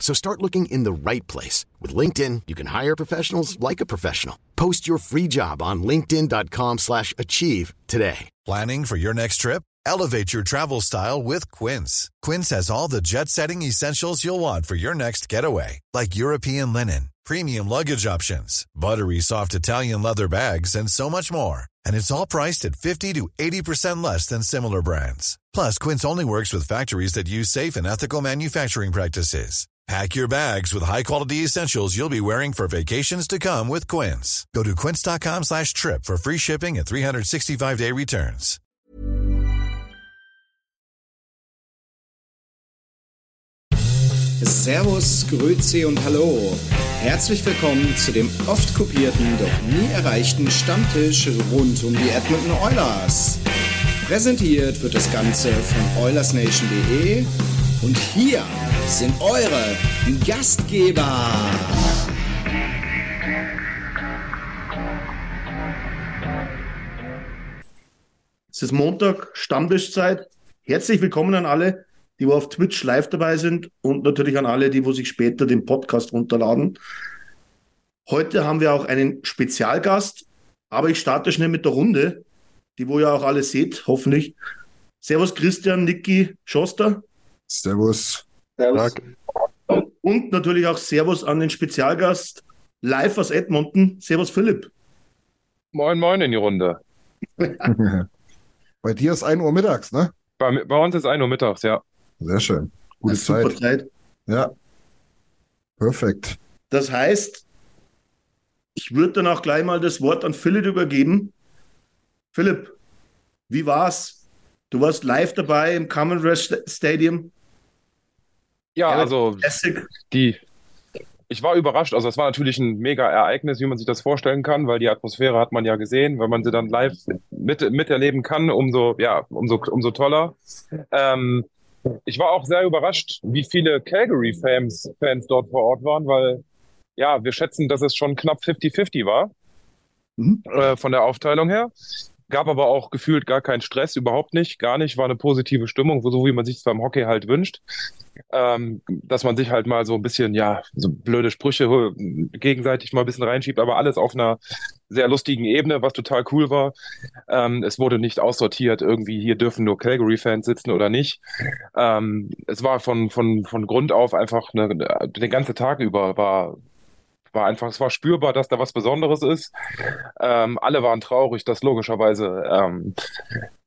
So start looking in the right place. With LinkedIn, you can hire professionals like a professional. Post your free job on linkedin.com slash achieve today. Planning for your next trip? Elevate your travel style with Quince. Quince has all the jet-setting essentials you'll want for your next getaway, like European linen, premium luggage options, buttery soft Italian leather bags, and so much more. And it's all priced at 50 to 80% less than similar brands. Plus, Quince only works with factories that use safe and ethical manufacturing practices. Pack your bags with high-quality essentials you'll be wearing for vacations to come with Quince. Go to quince.com slash trip for free shipping and 365-day returns. Servus, Grüezi und Hallo. Herzlich willkommen zu dem oft kopierten, doch nie erreichten Stammtisch rund um die Edmonton Oilers. Präsentiert wird das Ganze von OilersNation.de und hier sind eure Gastgeber. Es ist Montag, Stammtischzeit. Herzlich willkommen an alle, die auf Twitch live dabei sind und natürlich an alle, die wo sich später den Podcast runterladen. Heute haben wir auch einen Spezialgast, aber ich starte schnell mit der Runde, die wo ihr auch alle seht, hoffentlich. Servus Christian, Niki, Schoster. Servus. Servus. Und natürlich auch Servus an den Spezialgast live aus Edmonton. Servus Philipp. Moin, moin in die Runde. Bei dir ist 1 Uhr mittags, ne? Bei, bei uns ist 1 Uhr mittags, ja. Sehr schön. Gute ist super Zeit. Zeit. Ja. Perfekt. Das heißt, ich würde dann auch gleich mal das Wort an Philipp übergeben. Philipp, wie war's? Du warst live dabei im Commonwealth Stadium. Ja, Ja, also die. Ich war überrascht. Also, es war natürlich ein mega Ereignis, wie man sich das vorstellen kann, weil die Atmosphäre hat man ja gesehen. Wenn man sie dann live mit, miterleben kann, umso, ja, umso, umso toller. Ähm, ich war auch sehr überrascht, wie viele Calgary-Fans Fans dort vor Ort waren, weil, ja, wir schätzen, dass es schon knapp 50-50 war, Mhm. äh, von der Aufteilung her. Gab aber auch gefühlt gar keinen Stress, überhaupt nicht, gar nicht. War eine positive Stimmung, so wie man sich es beim Hockey halt wünscht. Ähm, dass man sich halt mal so ein bisschen, ja, so blöde Sprüche äh, gegenseitig mal ein bisschen reinschiebt, aber alles auf einer sehr lustigen Ebene, was total cool war. Ähm, es wurde nicht aussortiert, irgendwie hier dürfen nur Calgary-Fans sitzen oder nicht. Ähm, es war von, von, von Grund auf einfach eine, den ganzen Tag über war, war einfach, es war spürbar, dass da was Besonderes ist. Ähm, alle waren traurig, dass logischerweise ähm,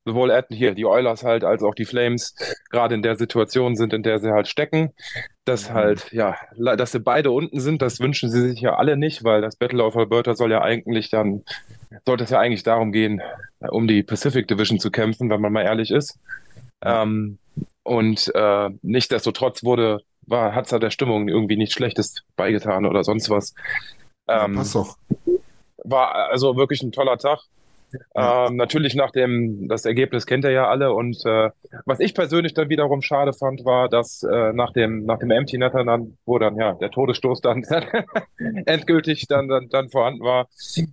sowohl Ed hier, die Oilers halt, als auch die Flames gerade in der Situation sind, in der sie halt stecken. Dass halt, ja, dass sie beide unten sind, das wünschen sie sich ja alle nicht, weil das Battle of Alberta soll ja eigentlich dann, sollte es ja eigentlich darum gehen, um die Pacific Division zu kämpfen, wenn man mal ehrlich ist. Ähm, und äh, nichtsdestotrotz wurde, war, hat es der Stimmung irgendwie nichts Schlechtes beigetan oder sonst was. Ja, Ähm, passt doch. war also wirklich ein toller Tag. Ähm, natürlich nach dem, das Ergebnis kennt ihr ja alle und äh, was ich persönlich dann wiederum schade fand, war, dass äh, nach dem nach dem Empty Netter dann, wo dann ja der Todesstoß dann endgültig dann, dann dann vorhanden war,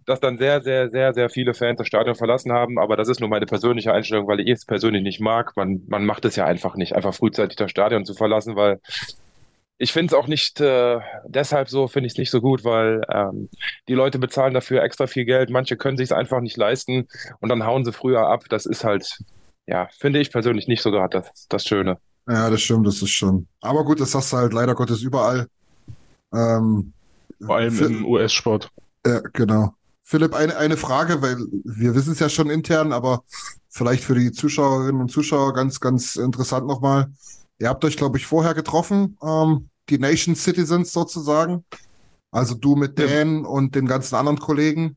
dass dann sehr sehr sehr sehr viele Fans das Stadion verlassen haben. Aber das ist nur meine persönliche Einstellung, weil ich es persönlich nicht mag. Man man macht es ja einfach nicht, einfach frühzeitig das Stadion zu verlassen, weil ich finde es auch nicht äh, deshalb so, finde ich es nicht so gut, weil ähm, die Leute bezahlen dafür extra viel Geld, manche können sich es einfach nicht leisten und dann hauen sie früher ab. Das ist halt, ja, finde ich persönlich nicht so gerade das, das Schöne. Ja, das stimmt, das ist schon. Aber gut, das hast du halt leider Gottes überall. Ähm, Vor allem Phil- im US-Sport. Ja, genau. Philipp, eine, eine Frage, weil wir wissen es ja schon intern, aber vielleicht für die Zuschauerinnen und Zuschauer ganz, ganz interessant nochmal. Ihr habt euch, glaube ich, vorher getroffen, ähm, die Nation Citizens sozusagen. Also du mit Ja. Dan und den ganzen anderen Kollegen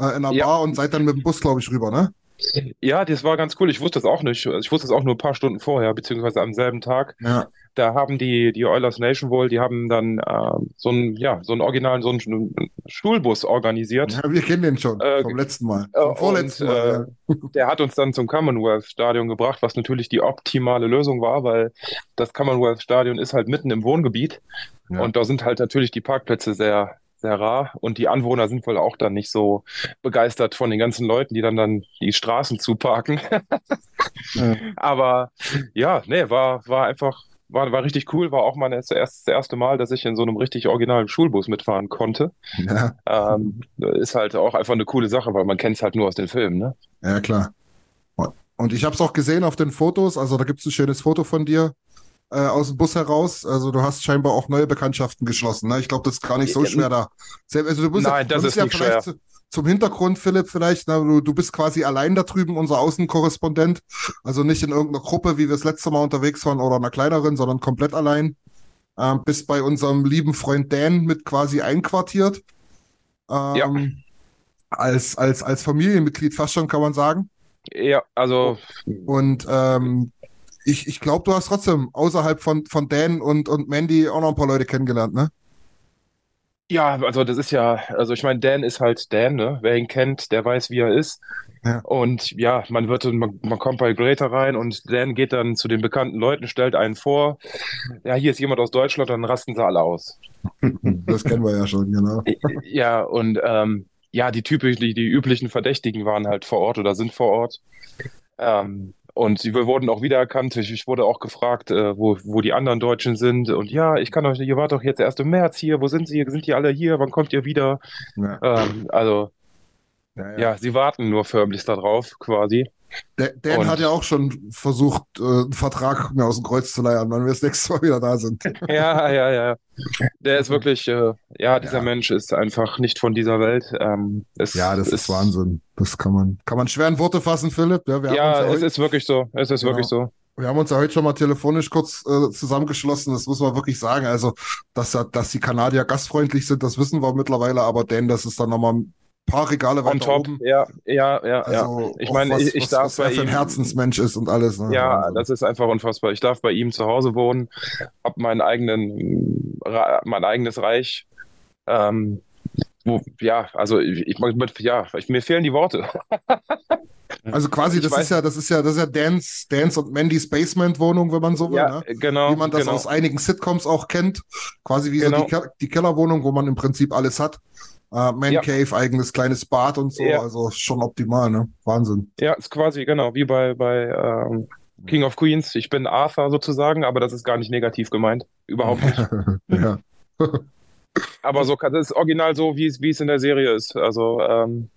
äh, in einer Ja. Bar und seid dann mit dem Bus, glaube ich, rüber, ne? Ja, das war ganz cool. Ich wusste das auch nicht. Ich wusste es auch nur ein paar Stunden vorher, beziehungsweise am selben Tag. Ja. Da haben die, die Oilers Nation wohl, die haben dann äh, so einen, ja, so einen originalen, so einen Schulbus organisiert. ja, wir kennen den schon Äh, vom letzten Mal. äh, Vom vorletzten und, Mal. äh, Der hat uns dann zum Commonwealth Stadion gebracht, was natürlich die optimale Lösung war, weil das Commonwealth Stadion ist halt mitten im Wohngebiet Ja. und da sind halt natürlich die Parkplätze sehr, sehr rar und die Anwohner sind wohl auch dann nicht so begeistert von den ganzen Leuten, die dann dann die Straßen zuparken. Ja. Aber ja, nee, war, war einfach, war, war richtig cool, war auch mal das erste, das erste Mal, dass ich in so einem richtig originalen Schulbus mitfahren konnte. Ja. Ähm, ist halt auch einfach eine coole Sache, weil man kennt es halt nur aus den Filmen, ne? Ja, klar. Und ich habe es auch gesehen auf den Fotos. Also da gibt es ein schönes Foto von dir äh, aus dem Bus heraus. Also du hast scheinbar auch neue Bekanntschaften geschlossen. Ne? Ich glaube, das ist gar nicht so Ja, schwer da. Also du bist Nein, das du ist ja nicht vielleicht schwer. zu- zum Hintergrund, Philipp, vielleicht. Ne? Du, du bist quasi allein da drüben, unser Außenkorrespondent. Also nicht in irgendeiner Gruppe, wie wir das letzte Mal unterwegs waren, oder einer kleineren, sondern komplett allein. Ähm, bist bei unserem lieben Freund Dan mit quasi einquartiert. Ähm, Als, als, als Familienmitglied fast schon, kann man sagen. Ja, also Und ähm, ich, ich glaube, du hast trotzdem außerhalb von, von Dan und, und Mandy auch noch ein paar Leute kennengelernt, ne? Ja, also das ist ja, also ich meine, Dan ist halt Dan, ne? Wer ihn kennt, der weiß, wie er ist. Ja. Und ja, man wird, man, man kommt bei Greater rein und Dan geht dann zu den bekannten Leuten, stellt einen vor. Ja, hier ist jemand aus Deutschland, dann rasten sie alle aus. Das kennen wir ja schon, genau. Ja, und ähm, ja, die typisch, die, die üblichen Verdächtigen waren halt vor Ort oder sind vor Ort. Ähm, und sie wurden auch wiedererkannt. Ich, ich wurde auch gefragt, äh, wo, wo die anderen Deutschen sind. Und ja, ich kann euch, ihr wart doch jetzt erst im März hier. Wo sind sie? Sind die alle hier? Wann kommt ihr wieder? Ja, Ähm, also, ja, ja, sie warten nur förmlichst darauf, quasi. Da- Dan Und- hat ja auch schon versucht, äh, einen Vertrag mir aus dem Kreuz zu leiern, wann wir das nächste Mal wieder da sind. Ja, ja, ja. Der ist wirklich, äh, ja, dieser Ja. Mensch ist einfach nicht von dieser Welt. Ähm, es Ja, das ist Wahnsinn. Das kann man, kann man schwer in Worte fassen, Philipp. Ja, Ja, es heute, ist wirklich so. Es ist Genau. wirklich so. wir haben uns ja heute schon mal telefonisch kurz äh, zusammengeschlossen. Das muss man wirklich sagen. Also, dass, dass die Kanadier gastfreundlich sind, das wissen wir mittlerweile. Aber Dan, das ist dann nochmal paar Regale weiter top. oben. Ja, ja, ja. Also, Ich meine, was, ich, ich was, darf was er bei für ein ihm. Herzensmensch ist und alles. Ne? Ja, Wahnsinn. das ist einfach unfassbar. Ich darf bei ihm zu Hause wohnen, habe meinen eigenen, mein eigenes Reich. Ähm, wo, ja, also ich, ich, ja, ich, mir fehlen die Worte. Also quasi, das ist ja, das ist ja, das ist ja Dance, Dance und Mandys Basement-Wohnung, wenn man so will, Ja, ne? genau, Wie man das genau. aus einigen Sitcoms auch kennt. Quasi wie Genau. so die, Kel die Kellerwohnung, wo man im Prinzip alles hat. Äh, Man Ja. Cave, eigenes kleines Bad und so. Ja. Also schon optimal, ne? Wahnsinn. Ja, ist quasi genau wie bei, bei ähm, King of Queens. Ich bin Arthur sozusagen, aber das ist gar nicht negativ gemeint. Überhaupt nicht. ja. Aber so kann das ist original so, wie es, wie es in der Serie ist. Also ähm,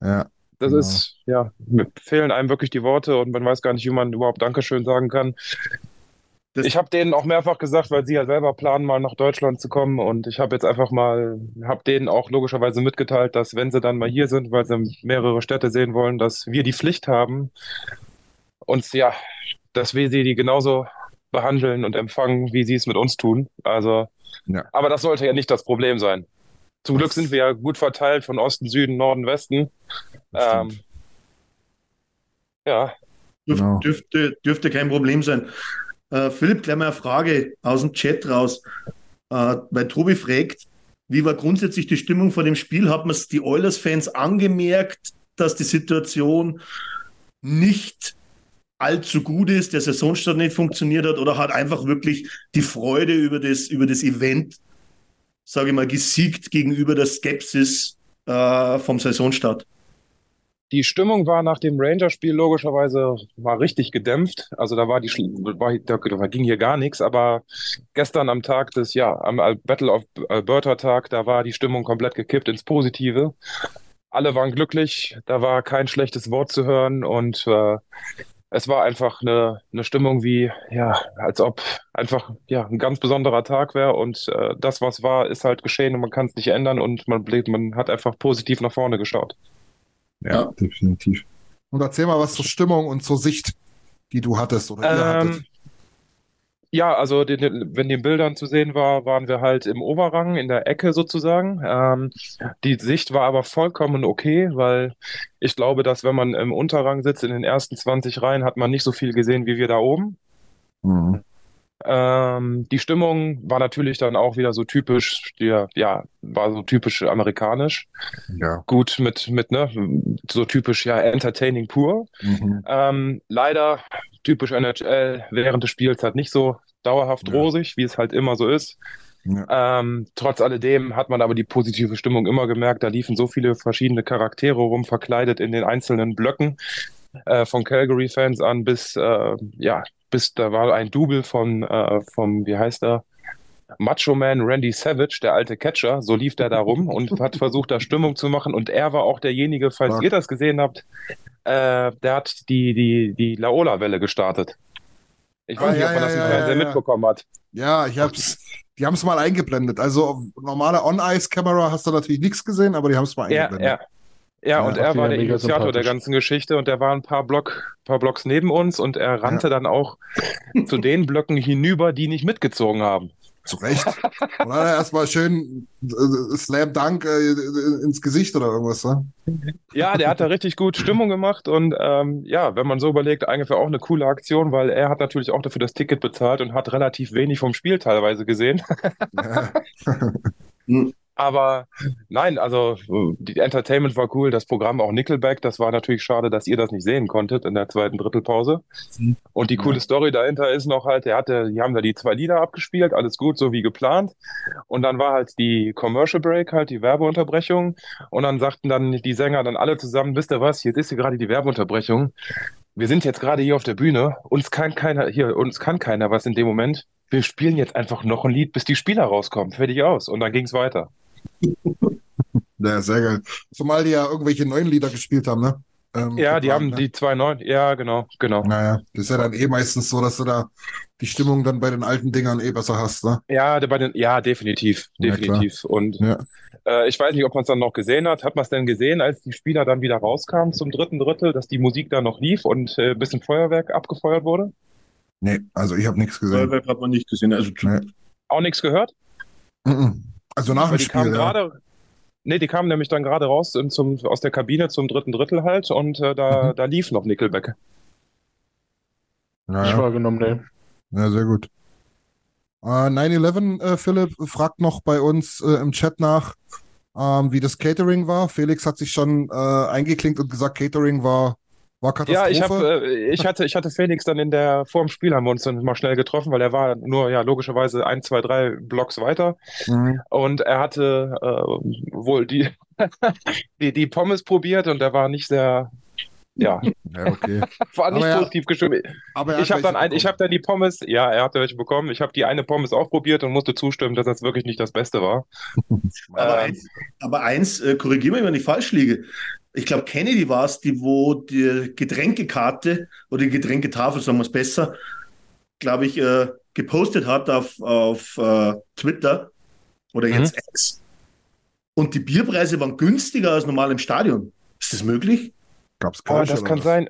ja. das Genau. ist, ja, mir fehlen einem wirklich die Worte und man weiß gar nicht, wie man überhaupt Dankeschön sagen kann. Das- Ich habe denen auch mehrfach gesagt, weil sie ja selber planen, mal nach Deutschland zu kommen und ich habe jetzt einfach mal, habe denen auch logischerweise mitgeteilt, dass wenn sie dann mal hier sind, weil sie mehrere Städte sehen wollen, dass wir die Pflicht haben, uns ja, dass wir sie die genauso behandeln und empfangen, wie sie es mit uns tun. Also, Ja. aber das sollte ja nicht das Problem sein. Zum Glück sind wir ja gut verteilt von Osten, Süden, Norden, Westen. Ähm, ja, Dürf, Genau. dürfte, dürfte kein Problem sein. Äh, Philipp, gleich mal eine Frage aus dem Chat raus. Äh, weil Tobi fragt, wie war grundsätzlich die Stimmung vor dem Spiel? Hat man es die Oilers-Fans angemerkt, dass die Situation nicht allzu gut ist, der Saisonstart nicht funktioniert hat oder hat einfach wirklich die Freude über das, über das Event, sage ich mal, gesiegt gegenüber der Skepsis äh, vom Saisonstart? Die Stimmung war nach dem Ranger-Spiel logischerweise war richtig gedämpft. Also da war die war, da, da ging hier gar nichts. Aber gestern am Tag des, ja, am Al- Battle of Alberta Tag, da war die Stimmung komplett gekippt ins Positive. Alle waren glücklich. Da war kein schlechtes Wort zu hören und äh, es war einfach eine, eine Stimmung wie, ja, als ob einfach ja ein ganz besonderer Tag wäre und äh, das, was war, ist halt geschehen und man kann es nicht ändern und man, man hat einfach positiv nach vorne geschaut. Ja, definitiv. Und erzähl mal was zur Stimmung und zur Sicht, die du hattest oder ihr Ähm, hattet. Ja, also den, wenn den Bildern zu sehen war, waren wir halt im Oberrang, in der Ecke sozusagen. Ähm, die Sicht war aber vollkommen okay, weil ich glaube, dass wenn man im Unterrang sitzt, in den ersten 20 Reihen, hat man nicht so viel gesehen wie wir da oben. Mhm. Ähm, die Stimmung war natürlich dann auch wieder so typisch, ja, ja, war so typisch amerikanisch. Ja. Gut mit, mit, ne, so typisch, ja, entertaining pur. Mhm. Ähm, leider typisch NHL während des Spiels halt nicht so dauerhaft Ja. rosig, wie es halt immer so ist. Ja. Ähm, trotz alledem hat man aber die positive Stimmung immer gemerkt. Da liefen so viele verschiedene Charaktere rum, verkleidet in den einzelnen Blöcken. Äh, von Calgary-Fans an bis, äh, ja, bis da war ein Double von, äh, vom, wie heißt er? Macho Man Randy Savage, der alte Catcher, so lief der da rum und hat versucht, da Stimmung zu machen. Und er war auch derjenige, falls Stark. ihr das gesehen habt, äh, der hat die, die, die Laola-Welle gestartet. Ich Ah, weiß nicht, ja, ob man das ja, im ja, Fernsehen ja. mitbekommen hat. Ja, ich hab's, die haben es mal eingeblendet. Also auf normale On-Ice-Kamera hast du natürlich nichts gesehen, aber die haben es mal eingeblendet. ja. Ja, Ja, und er war der Initiator der ganzen Geschichte und der war ein paar Block, paar Blocks neben uns und er rannte dann auch zu den Blöcken hinüber, die nicht mitgezogen haben. Zu Recht. Und dann hat er erstmal schön äh, Slam Dunk äh, ins Gesicht oder irgendwas, ne? Ja, der hat da richtig gut Stimmung gemacht und ähm, ja, wenn man so überlegt, eigentlich auch eine coole Aktion, weil er hat natürlich auch dafür das Ticket bezahlt und hat relativ wenig vom Spiel teilweise gesehen. Ja. Aber nein, also die Entertainment war cool, das Programm auch Nickelback, das war natürlich schade, dass ihr das nicht sehen konntet in der zweiten Drittelpause. Und die coole Story dahinter ist noch halt, der hatte, die haben da die zwei Lieder abgespielt, alles gut, so wie geplant. Und dann war halt die Commercial Break, halt die Werbeunterbrechung. Und dann sagten dann die Sänger dann alle zusammen, wisst ihr was, jetzt ist hier gerade die Werbeunterbrechung. Wir sind jetzt gerade hier auf der Bühne, uns kann keiner, hier, uns kann keiner was in dem Moment. Wir spielen jetzt einfach noch ein Lied, bis die Spieler rauskommen. Fertig aus. Und dann ging's weiter. ja, sehr geil. Zumal die ja irgendwelche neuen Lieder gespielt haben, ne? Ähm, Ja, die haben ne? die zwei neun. Ja, genau, genau. Naja, das ist ja dann eh meistens so, dass du da die Stimmung dann bei den alten Dingern eh besser hast, ne? Ja, bei den, ja, definitiv, Ja, definitiv. Und Ja. äh, ich weiß nicht, ob man es dann noch gesehen hat. Hat man es denn gesehen, als die Spieler dann wieder rauskamen zum dritten Drittel, dass die Musik da noch lief und äh, ein bisschen Feuerwerk abgefeuert wurde? Nee, also ich habe nichts gesehen. Feuerwerk hat man nicht gesehen. Also Nee. Auch nichts gehört? Mhm. Also nach dem die kamen Spiel, ja. Nee, die kamen nämlich dann gerade raus in, zum, aus der Kabine zum dritten Drittel halt und äh, da, Mhm. da lief noch Nickelback. Ja, Nicht ja. wahrgenommen, ne. Ja, sehr gut. Äh, 9-11, äh, Philipp fragt noch bei uns äh, im Chat nach, ähm, wie das Catering war. Felix hat sich schon äh, eingeklinkt und gesagt, Catering war, war Ja, Katastrophe. ich habe, äh, ich hatte, ich hatte Felix dann in der vor dem Spiel haben wir uns dann mal schnell getroffen, weil er war nur ja logischerweise ein, zwei, drei Blocks weiter Mhm. und er hatte äh, wohl die, die die Pommes probiert und er war nicht sehr, ja, Ja, okay. war nicht Aber ja, positiv gestimmt. Aber er hat Ich habe dann ein, ich habe dann die Pommes, ja, er hatte welche bekommen. Ich habe die eine Pommes auch probiert und musste zustimmen, dass das wirklich nicht das Beste war. Aber Ähm, eins, aber eins äh, korrigiere mich, wenn ich falsch liege. Ich glaube, Kennedy war es, die, wo die Getränkekarte oder die Getränketafel, sagen wir es besser, glaube ich, äh, gepostet hat auf, auf äh, Twitter oder jetzt X. Und die Bierpreise waren günstiger als normal im Stadion. Ist das möglich? Gab's Oh, Kölsch das oder kann was? sein.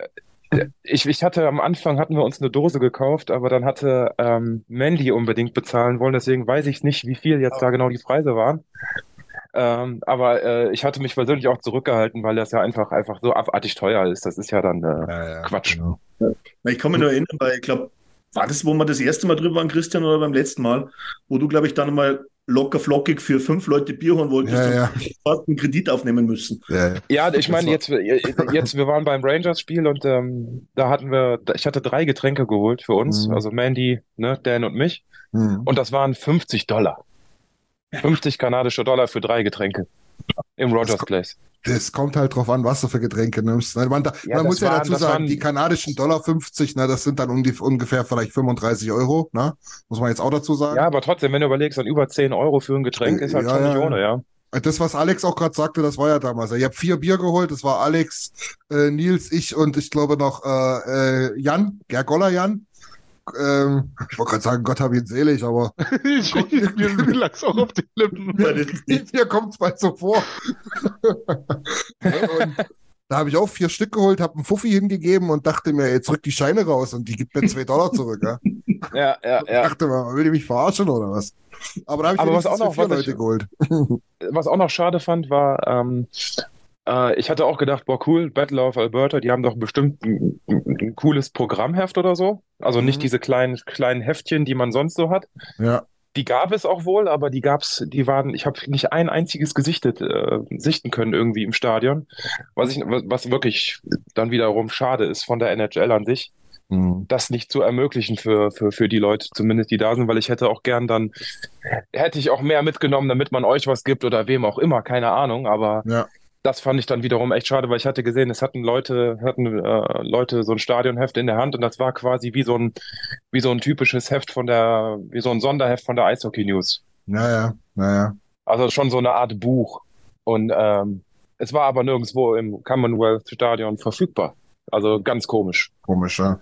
Ich, ich hatte am Anfang hatten wir uns eine Dose gekauft, aber dann hatte ähm, Mandy unbedingt bezahlen wollen, deswegen weiß ich nicht, wie viel jetzt da genau die Preise waren. Ähm, aber äh, ich hatte mich persönlich auch zurückgehalten, weil das ja einfach einfach so abartig teuer ist. Das ist ja dann äh, Ja, ja, Quatsch. Genau. Ich kann mich nur erinnern, weil ich glaube, war das, wo wir das erste Mal drüber waren, Christian, oder beim letzten Mal, wo du, glaube ich, dann mal locker flockig für fünf Leute Bier holen wolltest Ja, und ja. fast einen Kredit aufnehmen müssen. Ja, ja. Ja, ich meine, jetzt, jetzt, wir waren beim Rangers-Spiel und ähm, da hatten wir, ich hatte drei Getränke geholt für uns, Mhm. also Mandy, ne, Dan und mich, Mhm. und das waren 50 Dollar. 50 kanadische Dollar für drei Getränke im Rogers Place. Das kommt halt drauf an, was du für Getränke nimmst. Man, da, Ja, man muss ja waren- dazu sagen, waren- die kanadischen Dollar 50, ne, das sind dann ungef ungefähr vielleicht 35 Euro, ne? Muss man jetzt auch dazu sagen. Ja, aber trotzdem, wenn du überlegst, dann über 10 Euro für ein Getränk ist halt Ja, schon ja, nicht ohne, ja. Das, was Alex auch gerade sagte, das war ja damals. Ich habe vier Bier geholt. Das war Alex, äh, Nils, ich und ich glaube noch äh, äh, Jan, Gergoller Jan. Ähm, ich wollte gerade sagen, Gott hab ihn selig, aber ich, mir, mir lag's auch auf den Lippen. Mir kommt es bald so vor. und da habe ich auch vier Stück geholt, habe einen Fuffi hingegeben und dachte mir, jetzt rück die Scheine raus und die gibt mir zwei Dollar zurück. Ja? Ja, ja, Ich ja. dachte mal, will die mich verarschen oder was? Aber da habe ich Aber was auch noch- vier was ich- Leute geholt. Was auch noch schade fand, war, ähm, äh, ich hatte auch gedacht, boah, cool, Battle of Alberta, die haben doch bestimmt ein, ein, cooles Programmheft oder so. Also nicht Mhm. diese kleinen, kleinen Heftchen, die man sonst so hat. Ja, Die gab es auch wohl, aber die gab's, die waren, ich habe nicht ein einziges gesichtet, äh, sichten können irgendwie im Stadion. Was ich, was wirklich dann wiederum schade ist von der NHL an sich, hm. das nicht zu ermöglichen für, für, für die Leute, zumindest die da sind, weil ich hätte auch gern dann, hätte ich auch mehr mitgenommen, damit man euch was gibt oder wem auch immer, keine Ahnung, aber ja. Das fand ich dann wiederum echt schade, weil ich hatte gesehen, es hatten Leute, hatten äh, Leute so ein Stadionheft in der Hand und das war quasi wie so ein, wie so ein typisches Heft von der, wie so ein Sonderheft von der Eishockey News. Naja, naja. Also schon so eine Art Buch. Und ähm, es war aber nirgendwo im Commonwealth Stadion verfügbar. Also ganz komisch. Komisch, ja.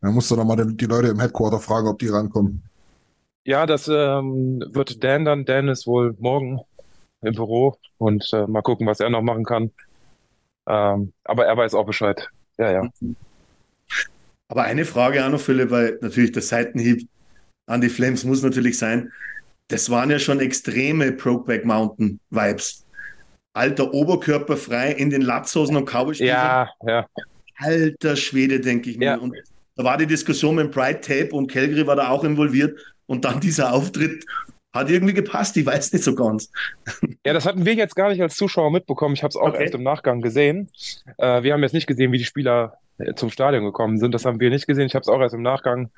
Da musst du doch mal die, die Leute im Headquarter fragen, ob die rankommen. Ja, das ähm, wird Dan dann. Dan ist wohl morgen im Büro und äh, mal gucken, was er noch machen kann. Ähm, aber er weiß auch Bescheid. Ja, ja. Aber eine Frage auch noch, Philipp, weil natürlich der Seitenhieb an die Flames muss natürlich sein. Das waren ja schon extreme Brokeback Mountain Vibes. Alter Oberkörper frei in den Latzhosen und Cowboystiefeln. Ja, ja. Alter Schwede, denke ich mir. Ja. Und da war die Diskussion mit Pride Tape und Calgary war da auch involviert. Und dann dieser Auftritt hat irgendwie gepasst. Ich weiß nicht so ganz. Ja, das hatten wir jetzt gar nicht als Zuschauer mitbekommen. Ich habe es auch Okay. erst im Nachgang gesehen. Äh, wir haben jetzt nicht gesehen, wie die Spieler äh, zum Stadion gekommen sind. Das haben wir nicht gesehen. Ich habe es auch erst im Nachgang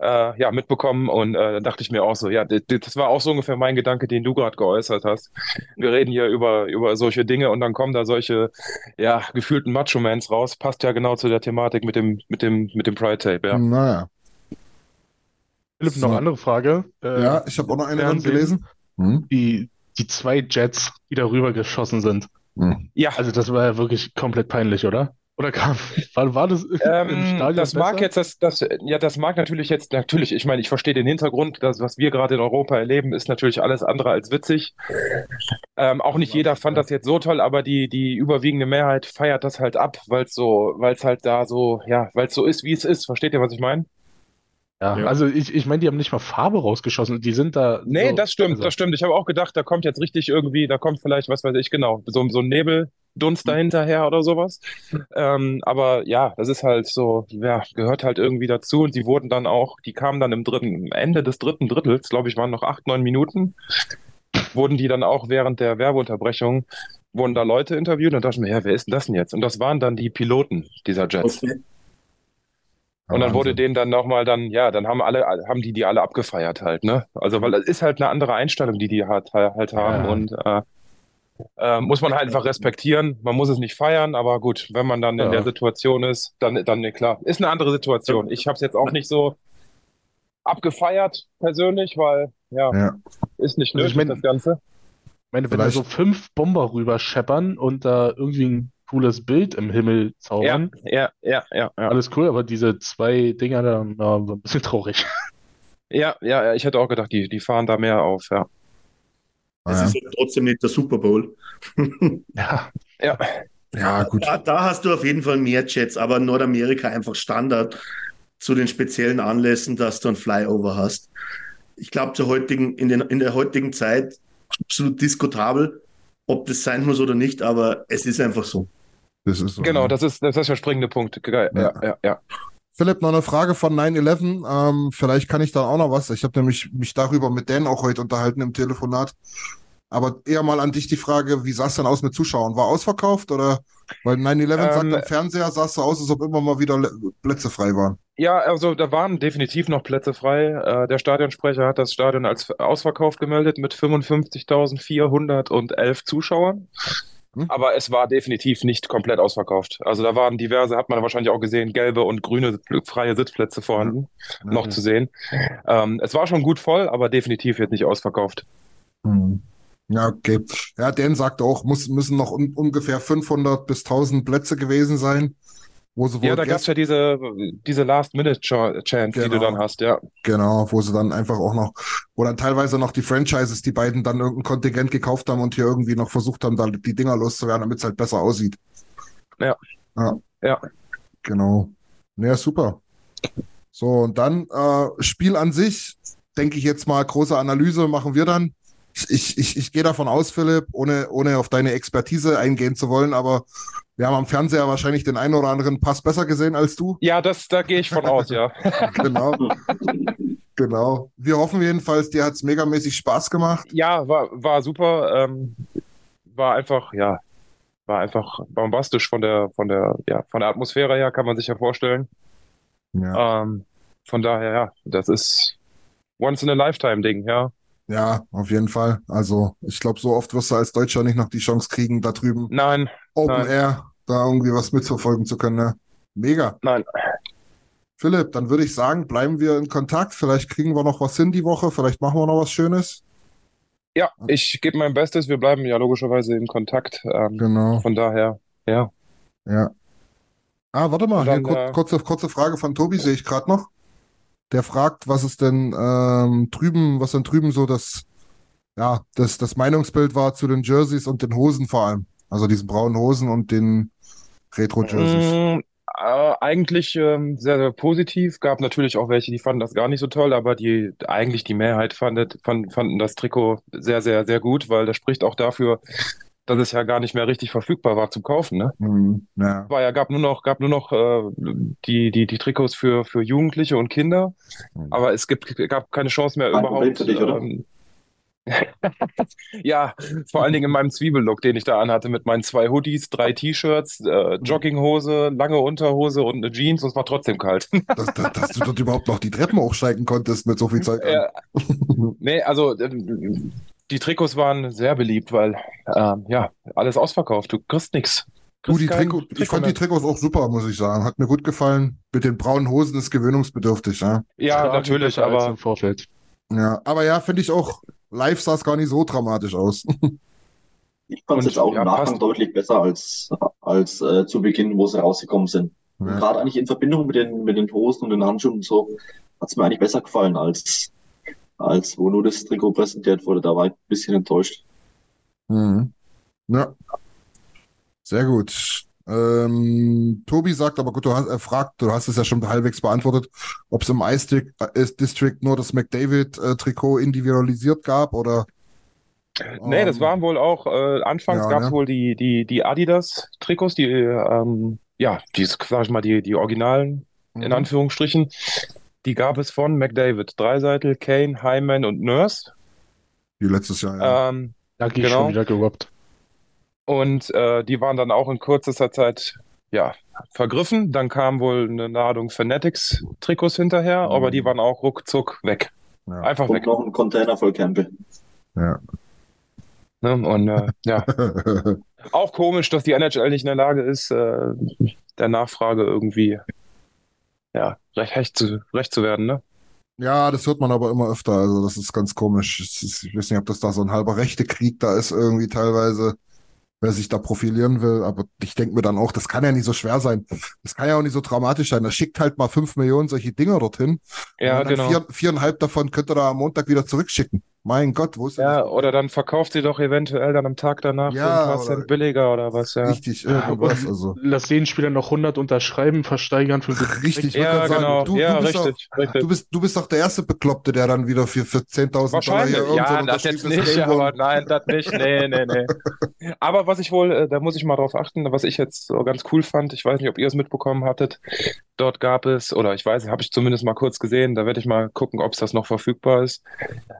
äh, ja, mitbekommen und äh, da dachte ich mir auch so, ja, das war auch so ungefähr mein Gedanke, den du gerade geäußert hast. Wir reden hier über, über solche Dinge und dann kommen da solche, ja, gefühlten Macho-Mans raus. Passt ja genau zu der Thematik mit dem, mit dem, mit dem Pride-Tape, ja. Naja. Philipp, noch So. andere Frage. Äh, Ja, ich habe auch noch eine gelesen. Hm? Die, die zwei Jets, die darüber geschossen sind. Hm. Ja, Also das war ja wirklich komplett peinlich, oder? Oder kam, war, war das im Ähm, Stadion das mag besser? jetzt, das, das, ja, das mag natürlich jetzt, natürlich, ich meine, ich verstehe den Hintergrund, das, was wir gerade in Europa erleben, ist natürlich alles andere als witzig. Ähm, auch nicht jeder fand das jetzt so toll, aber die, die überwiegende Mehrheit feiert das halt ab, weil es so, weil es halt da so, ja, weil es so ist, wie es ist. Versteht ihr, was ich meine? Ja, Ja. also ich, ich meine, die haben nicht mal Farbe rausgeschossen. Die sind da Nee, so, das stimmt, also, das stimmt. Ich habe auch gedacht, da kommt jetzt richtig irgendwie, da kommt vielleicht, was weiß ich genau, so, so ein Nebeldunst dahinterher oder sowas. Ähm, aber ja, das ist halt so, ja, gehört halt irgendwie dazu. Und sie wurden dann auch, die kamen dann im dritten, am Ende des dritten Drittels, glaube ich, waren noch acht, neun Minuten, wurden die dann auch während der Werbeunterbrechung, wurden da Leute interviewt und dachte ich mir, ja, wer ist denn das denn jetzt? Und das waren dann die Piloten dieser Jets. Okay. Und dann wurde denen dann nochmal dann, ja, dann haben alle, haben die die alle abgefeiert halt, ne? Also, weil es ist halt eine andere Einstellung, die die halt, halt haben Ja. und äh, äh, muss man halt einfach respektieren. Man muss es nicht feiern, aber gut, wenn man dann in Ja. der Situation ist, dann, dann klar, ist eine andere Situation. Ich habe es jetzt auch nicht so abgefeiert persönlich, weil ja, Ja. ist nicht Also nötig ich mein- das Ganze. Ich meine, wenn da so fünf Bomber rüber scheppern und da irgendwie ein cooles Bild im Himmel zaubern, ja, ja, ja, ja. alles cool, aber diese zwei Dinger da, so ein bisschen traurig. Ja, ja, ja, ich hätte auch gedacht, die, die fahren da mehr auf, ja. Es ist ja trotzdem nicht der Super Bowl. Ja, Ja, ja, gut. Da, da hast du auf jeden Fall mehr Jets, aber in Nordamerika einfach Standard zu den speziellen Anlässen, dass du ein Flyover hast. Ich glaube, zur heutigen, in, den, in der heutigen Zeit absolut diskutabel, ob das sein muss oder nicht, aber es ist einfach so. Das ist so. genau, ja. das ist, das ist der springende Punkt. Geil. Ja, ja, ja. Philipp, noch eine Frage von 9-11. Ähm, vielleicht kann ich da auch noch was. Ich habe nämlich mich darüber mit Dan auch heute unterhalten im Telefonat. Aber eher mal an dich die Frage, wie sah es denn aus mit Zuschauern? War ausverkauft oder? Weil 9-11 sagt Ähm, am Fernseher, sah es so aus, als ob immer mal wieder Plätze frei waren. Ja, also da waren definitiv noch Plätze frei. Äh, der Stadionsprecher hat das Stadion als ausverkauft gemeldet mit 55.411 Zuschauern. Hm. Aber es war definitiv nicht komplett ausverkauft. Also da waren diverse, hat man wahrscheinlich auch gesehen, gelbe und grüne freie Sitzplätze vorhanden, noch Mhm. zu sehen. Ähm, es war schon gut voll, aber definitiv jetzt nicht ausverkauft. Hm. Ja, okay. Ja, Dan sagt auch, muss, müssen noch un ungefähr 500 bis 1000 Plätze gewesen sein, wo sie wohl Ja, da gab es ja diese, diese Last-Minute-Chance, die du Genau. dann hast, ja. Genau, wo sie dann einfach auch noch, wo dann teilweise noch die Franchises, die beiden dann irgendein Kontingent gekauft haben und hier irgendwie noch versucht haben, da die Dinger loszuwerden, damit es halt besser aussieht. Ja. Ja. Ja. Genau. Ja, super. So, und dann äh, Spiel an sich, denke ich jetzt mal, große Analyse machen wir dann. Ich, ich, ich gehe davon aus, Philipp, ohne, ohne auf deine Expertise eingehen zu wollen, aber wir haben am Fernseher wahrscheinlich den einen oder anderen Pass besser gesehen als du. Ja, das, da gehe ich von aus, ja. genau. genau. Wir hoffen jedenfalls, dir hat es megamäßig Spaß gemacht. Ja, war, war super. Ähm, war einfach, ja, war einfach bombastisch von der, von der, ja, von der Atmosphäre her, kann man sich ja vorstellen. Ja, Ähm, von daher, ja, das ist once in a lifetime Ding, ja. Ja auf jeden Fall. Also, ich glaube, so oft wirst du als Deutscher nicht noch die Chance kriegen, da drüben Nein, Open Nein. Air da irgendwie was mitverfolgen zu können. Ne? Mega. nein. Philipp, dann würde ich sagen, bleiben wir in Kontakt. Vielleicht kriegen wir noch was hin die Woche. Vielleicht machen wir noch was Schönes. Ja, ich gebe mein Bestes. Wir bleiben ja logischerweise in Kontakt. Ähm, Genau. von daher, ja. Ja. Ah, warte mal, dann, hier kur äh, kurze, kurze Frage von Tobi, sehe ich gerade noch. Der fragt, was ist denn ähm, drüben, was denn drüben so das, ja, das, das Meinungsbild war zu den Jerseys und den Hosen vor allem. Also diesen braunen Hosen und den Retro-Jerseys. Mm, äh, eigentlich ähm, sehr, sehr positiv. Gab natürlich auch welche, die fanden das gar nicht so toll, aber die eigentlich die Mehrheit fandet, fand, fanden das Trikot sehr, sehr, sehr gut, weil das spricht auch dafür, dass es ja gar nicht mehr richtig verfügbar war zum Kaufen, ne? Hm, ja. War ja, gab nur noch, gab nur noch äh, die, die, die Trikots für, für Jugendliche und Kinder, Mhm. aber es gibt, gab keine Chance mehr Problem überhaupt. dich, oder? ähm, ja, vor allen Dingen in meinem Zwiebellook, den ich da anhatte, mit meinen zwei Hoodies, drei T-Shirts, äh, Jogginghose, lange Unterhose und eine Jeans und es war trotzdem kalt. Dass, dass, dass du dort überhaupt noch die Treppen hochsteigen konntest mit so viel Zeug an. Ja, nee, also äh, die Trikots waren sehr beliebt, weil ähm, ja, alles ausverkauft. Du kriegst nichts. Du, die kein Trikot, ich Trikot fand die. Trikots auch super, muss ich sagen. Hat mir gut gefallen. Mit den braunen Hosen ist gewöhnungsbedürftig, ja. Ja, natürlich, aber im Vorfeld. Ja, aber ja, finde ich auch, live sah es gar nicht so dramatisch aus. Ich fand es jetzt auch ja, im Nachgang passt. deutlich besser als, als äh, zu Beginn, wo sie rausgekommen sind. Ja. gerade eigentlich in Verbindung mit den, mit den Hosen und den Handschuhen und so, hat es mir eigentlich besser gefallen, als, als wo nur das Trikot präsentiert wurde. Da war ich ein bisschen enttäuscht. Mhm. Ja. Sehr gut. Ähm, Tobi sagt, aber gut, du hast, er fragt, du hast es ja schon halbwegs beantwortet, ob es im Ice äh, District nur das McDavid-Trikot individualisiert gab oder. Nee, das ähm, waren wohl auch, äh, anfangs ja, gab es ne? wohl die, die, die Adidas-Trikots, die, ähm, ja, die, sag ich mal, die, die Originalen, in mhm. Anführungsstrichen. Die gab es von McDavid, Dreiseitel, Kane, Hyman und Nurse. Wie letztes Jahr, ja. Ähm, Da ich Genau. schon wieder gerobbt. und äh, die waren dann auch in kürzester Zeit, ja, vergriffen. Dann kam wohl eine Ladung Fanatics-Trikots hinterher, Mhm. aber die waren auch ruckzuck weg. Ja. Einfach Und weg. noch ein Container voll Campbell. Ja. Ne? Und äh, ja, auch komisch, dass die NHL nicht in der Lage ist, äh, der Nachfrage irgendwie ja, recht, recht, zu, recht zu werden, ne? Ja, das hört man aber immer öfter. Also, das ist ganz komisch. Ist, ich weiß nicht, ob das da so ein halber rechte Krieg da ist, irgendwie teilweise, wer sich da profilieren will. Aber ich denke mir dann auch, das kann ja nicht so schwer sein. Das kann ja auch nicht so dramatisch sein. Da schickt halt mal fünf Millionen solche Dinger dorthin. Ja, genau. vier, viereinhalb davon könnt ihr da am Montag wieder zurückschicken. Mein Gott, wo ist Ja, das? oder dann verkauft sie doch eventuell dann am Tag danach für Ja, ein paar Cent billiger oder was, ja. Richtig, irgendwas. Also, Lass den Spieler noch 100 unterschreiben, versteigern für richtig. Ja, sagen, genau. du, ja, du, bist richtig, Doch, richtig. du, bist, du bist doch der erste Bekloppte, der dann wieder für, für 10.000 Dollar Wahrscheinlich. hier Ja, das jetzt nicht, aber nein, das nicht. Nee, nee, nee. Aber was ich wohl, äh, da muss ich mal drauf achten, was ich jetzt so ganz cool fand, ich weiß nicht, ob ihr es mitbekommen hattet, dort gab es, oder ich weiß, habe ich zumindest mal kurz gesehen, da werde ich mal gucken, ob es das noch verfügbar ist.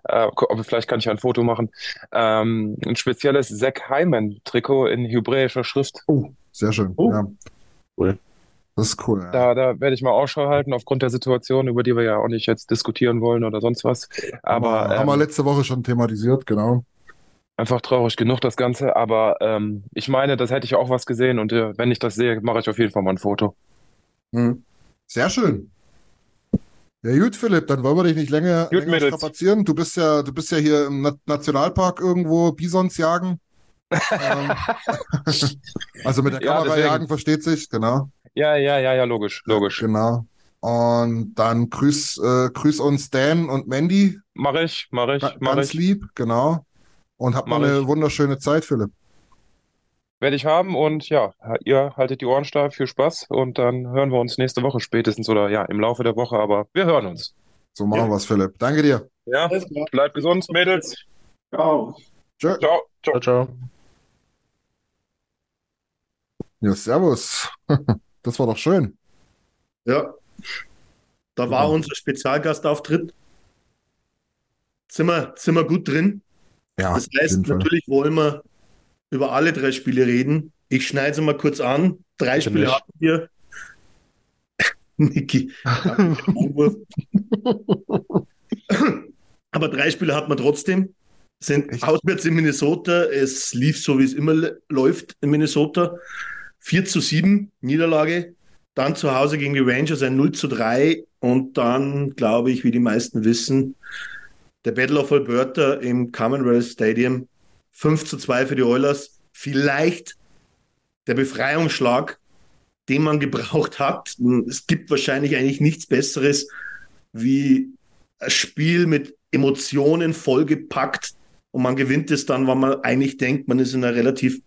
Äh, gu- aber vielleicht kann ich ein Foto machen. Ähm, ein spezielles Zack Hyman-Trikot in hebräischer Schrift. Sehr schön. Oh. Ja. Cool. Das ist cool. Ja. Da, da werde ich mal Ausschau halten, aufgrund der Situation, über die wir ja auch nicht jetzt diskutieren wollen oder sonst was. Aber haben wir ähm, letzte Woche schon thematisiert, genau. Einfach traurig genug, das Ganze. Aber ähm, ich meine, das hätte ich auch was gesehen und äh, wenn ich das sehe, mache ich auf jeden Fall mal ein Foto. Sehr schön. Ja, gut, Philipp, dann wollen wir dich nicht länger, Gut, länger strapazieren. Du bist ja, du bist ja hier im Na Nationalpark irgendwo Bisons jagen. ähm, also mit der Ja, Kamera deswegen. jagen, versteht sich, genau. Ja, ja, ja, ja, logisch, logisch. Genau. Und dann grüß, äh, grüß uns Dan und Mandy, Mach ich, mach ich, mach ganz ich. lieb, genau. Und hab Mach eine ich. wunderschöne Zeit, Philipp. Werde ich haben und ja, ihr haltet die Ohren steif, viel Spaß und dann hören wir uns nächste Woche spätestens oder ja, im Laufe der Woche, aber wir hören uns. So machen ja. wir es, Philipp. Danke dir. Ja, bleibt gesund, Mädels. Ciao. Ciao. Ciao. Ciao, ciao. Ja, servus. Das war doch schön. Ja. Da war unser Spezialgastauftritt. Sind wir, sind wir gut drin? Ja. Das heißt, natürlich wollen wir über alle drei Spiele reden. Ich schneide sie mal kurz an. Drei Bitte Spiele nicht. hatten wir. Niki. Aber drei Spiele hat man trotzdem. Sind Echt? auswärts in Minnesota. Es lief so, wie es immer läuft in Minnesota. 4 zu 7 Niederlage. Dann zu Hause gegen die Rangers ein 0 zu 3. Und dann, glaube ich, wie die meisten wissen, der Battle of Alberta im Commonwealth Stadium 5 zu 2 für die Oilers. Vielleicht der Befreiungsschlag, den man gebraucht hat. Es gibt wahrscheinlich eigentlich nichts Besseres wie ein Spiel mit Emotionen vollgepackt und man gewinnt es dann, wenn man eigentlich denkt, man ist in einer relativ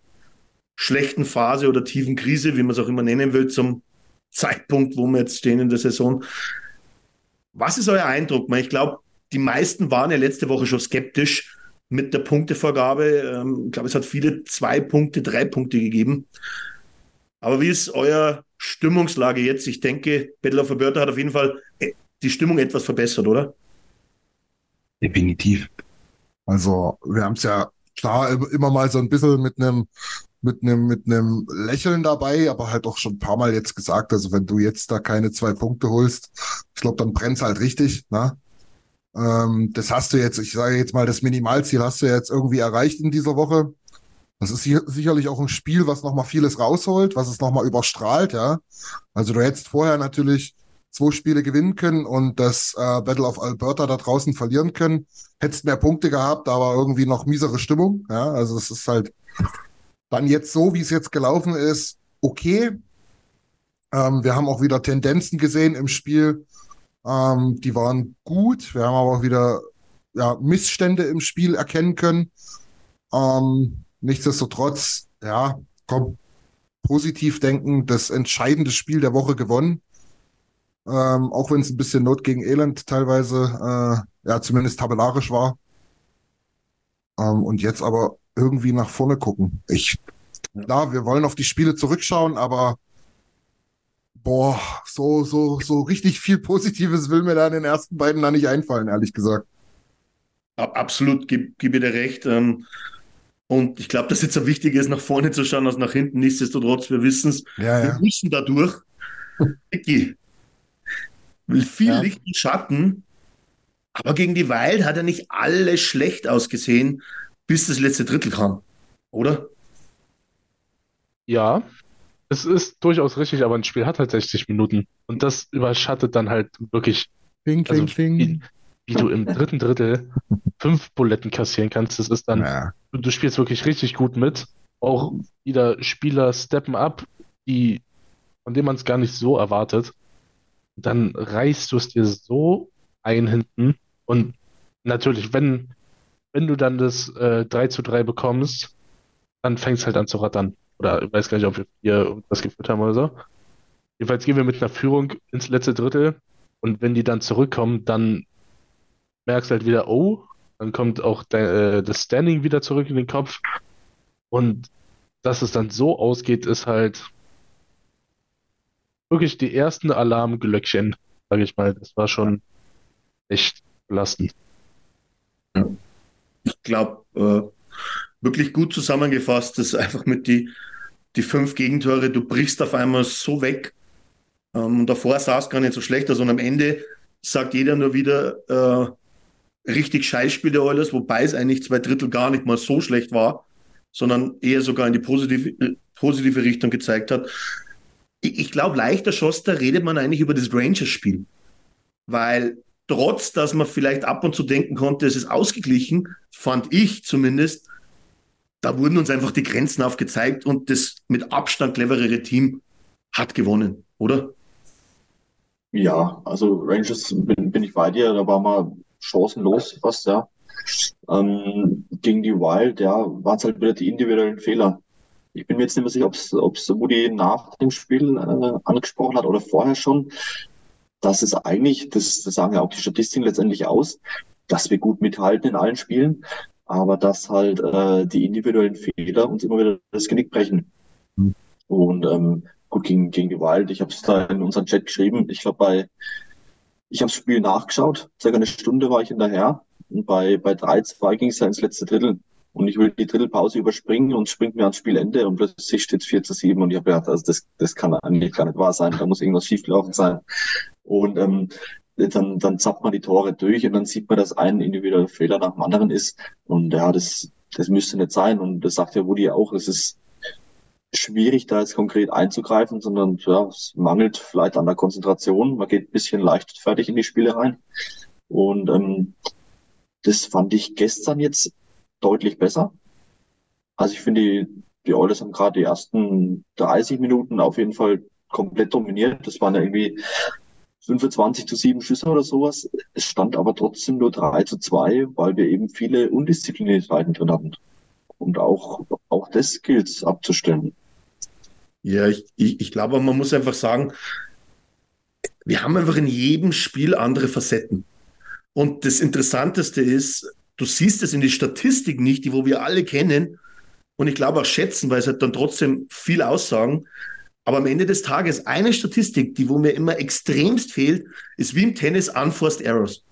schlechten Phase oder tiefen Krise, wie man es auch immer nennen will, zum Zeitpunkt, wo wir jetzt stehen in der Saison. Was ist euer Eindruck? Ich glaube, die meisten waren ja letzte Woche schon skeptisch mit der Punktevergabe. Ähm, Ich glaube, es hat viele zwei Punkte, drei Punkte gegeben. Aber wie ist euer Stimmungslage jetzt? Ich denke, Battle of Alberta hat auf jeden Fall äh, die Stimmung etwas verbessert, oder? Definitiv. Also, wir haben es ja klar im- immer mal so ein bisschen mit einem mit einem mit einem Lächeln dabei, aber halt auch schon ein paar Mal jetzt gesagt, also wenn du jetzt da keine zwei Punkte holst, ich glaube, dann brennt's halt richtig, ne? Ähm, das hast du jetzt, ich sage jetzt mal, das Minimalziel hast du jetzt irgendwie erreicht in dieser Woche. Das ist sicher- sicherlich auch ein Spiel, was nochmal vieles rausholt, was es nochmal überstrahlt, ja. Also du hättest vorher natürlich zwei Spiele gewinnen können und das äh, Battle of Alberta da draußen verlieren können. Hättest mehr Punkte gehabt, aber irgendwie noch miesere Stimmung. Ja, also es ist halt dann jetzt so, wie es jetzt gelaufen ist, okay. Ähm, wir haben auch wieder Tendenzen gesehen im Spiel. Ähm, die waren gut. Wir haben aber auch wieder ja, Missstände im Spiel erkennen können. Ähm, nichtsdestotrotz, ja, komm, positiv denken, das entscheidende Spiel der Woche gewonnen. Ähm, auch wenn es ein bisschen Not gegen Elend teilweise, äh, ja, zumindest tabellarisch war. Ähm, und jetzt aber irgendwie nach vorne gucken. Ich, klar, wir wollen auf die Spiele zurückschauen, aber boah, so, so, so richtig viel Positives will mir da in den ersten beiden da nicht einfallen, ehrlich gesagt. Ab- Absolut, gebe geb ich dir recht. Ähm, Und ich glaube, dass jetzt so wichtig ist, nach vorne zu schauen als nach hinten. Nichtsdestotrotz, wir wissen es, Ja, wir ja. müssen dadurch. Vicky, viel Ja. Licht und Schatten, aber gegen die Wild hat er nicht alles schlecht ausgesehen, bis das letzte Drittel kam, oder? Ja, es ist durchaus richtig, aber ein Spiel hat halt 60 Minuten. Und das überschattet dann halt wirklich, kling, also kling. wie, wie du im dritten Drittel fünf Buletten kassieren kannst. Das ist dann, Ja. du, spielst wirklich richtig gut mit. Auch wieder Spieler steppen up, die, von denen man es gar nicht so erwartet. Dann reißt du es dir so ein hinten. Und natürlich, wenn, wenn du dann das äh, 3 zu 3 bekommst, dann fängt es halt an zu rattern. Oder ich weiß gar nicht, ob wir hier irgendwas geführt haben oder so. Jedenfalls gehen wir mit einer Führung ins letzte Drittel. Und wenn die dann zurückkommen, dann merkst du halt wieder, oh, dann kommt auch der, äh, das Standing wieder zurück in den Kopf. Und dass es dann so ausgeht, ist halt wirklich die ersten Alarmglöckchen, sage ich mal. Das war schon echt belastend. Ich glaube, äh, wirklich gut zusammengefasst, das einfach mit die, die fünf Gegentore, du brichst auf einmal so weg. Ähm, und davor sah es gar nicht so schlecht aus. Und am Ende sagt jeder nur wieder, äh, richtig Scheißspiel der Oilers, wobei es eigentlich zwei Drittel gar nicht mal so schlecht war, sondern eher sogar in die positive, äh, positive Richtung gezeigt hat. Ich, ich glaube, leichter Schoster redet man eigentlich über das Rangers-Spiel. Weil trotz, dass man vielleicht ab und zu denken konnte, es ist ausgeglichen, fand ich zumindest, da wurden uns einfach die Grenzen aufgezeigt und das mit Abstand cleverere Team hat gewonnen, oder? Ja, also Rangers bin, bin ich bei dir, da waren wir chancenlos fast, ja. Ähm, gegen die Wild, ja, waren es halt wieder die individuellen Fehler. ich bin mir jetzt nicht mehr sicher, ob es Woody nach dem Spiel äh, angesprochen hat oder vorher schon. Das ist eigentlich, das, das sagen ja auch die Statistiken letztendlich aus, dass wir gut mithalten in allen Spielen, aber dass halt äh, die individuellen Fehler uns immer wieder das Genick brechen. Mhm. Und ähm, gut gegen, gegen die Wild, ich habe es da in unseren Chat geschrieben, ich glaube bei, ich habe das Spiel nachgeschaut, circa eine Stunde war ich hinterher und bei, bei 3-2 ging es ja ins letzte Drittel. Und ich will die Drittelpause überspringen und springt mir ans Spielende und plötzlich steht es 4 zu 7 und ich habe gedacht, also das, das kann eigentlich gar nicht wahr sein, da muss irgendwas schiefgelaufen sein. Und ähm, dann, dann zappt man die Tore durch und dann sieht man, dass ein individueller Fehler nach dem anderen ist. Und ja, das, das müsste nicht sein. Und das sagt ja Woody auch, es ist schwierig, da jetzt konkret einzugreifen, sondern ja, es mangelt vielleicht an der Konzentration. Man geht ein bisschen leichtfertig in die Spiele rein. Und ähm, das fand ich gestern jetzt deutlich besser. Also ich finde, die, die Oilers haben gerade die ersten 30 Minuten auf jeden Fall komplett dominiert. Das waren ja irgendwie 25 zu 7 Schüsse oder sowas. Es stand aber trotzdem nur 3 zu 2, weil wir eben viele Undiszipliniertheiten drin hatten. Und auch, auch das gilt abzustellen. Ja, ich, ich, ich glaube, man muss einfach sagen, wir haben einfach in jedem Spiel andere Facetten. Und das Interessanteste ist, du siehst es in die Statistik nicht, die wo wir alle kennen und ich glaube auch schätzen, weil es halt dann trotzdem viel aussagen. Aber am Ende des Tages eine Statistik, die wo mir immer extremst fehlt, ist wie im Tennis Unforced Errors.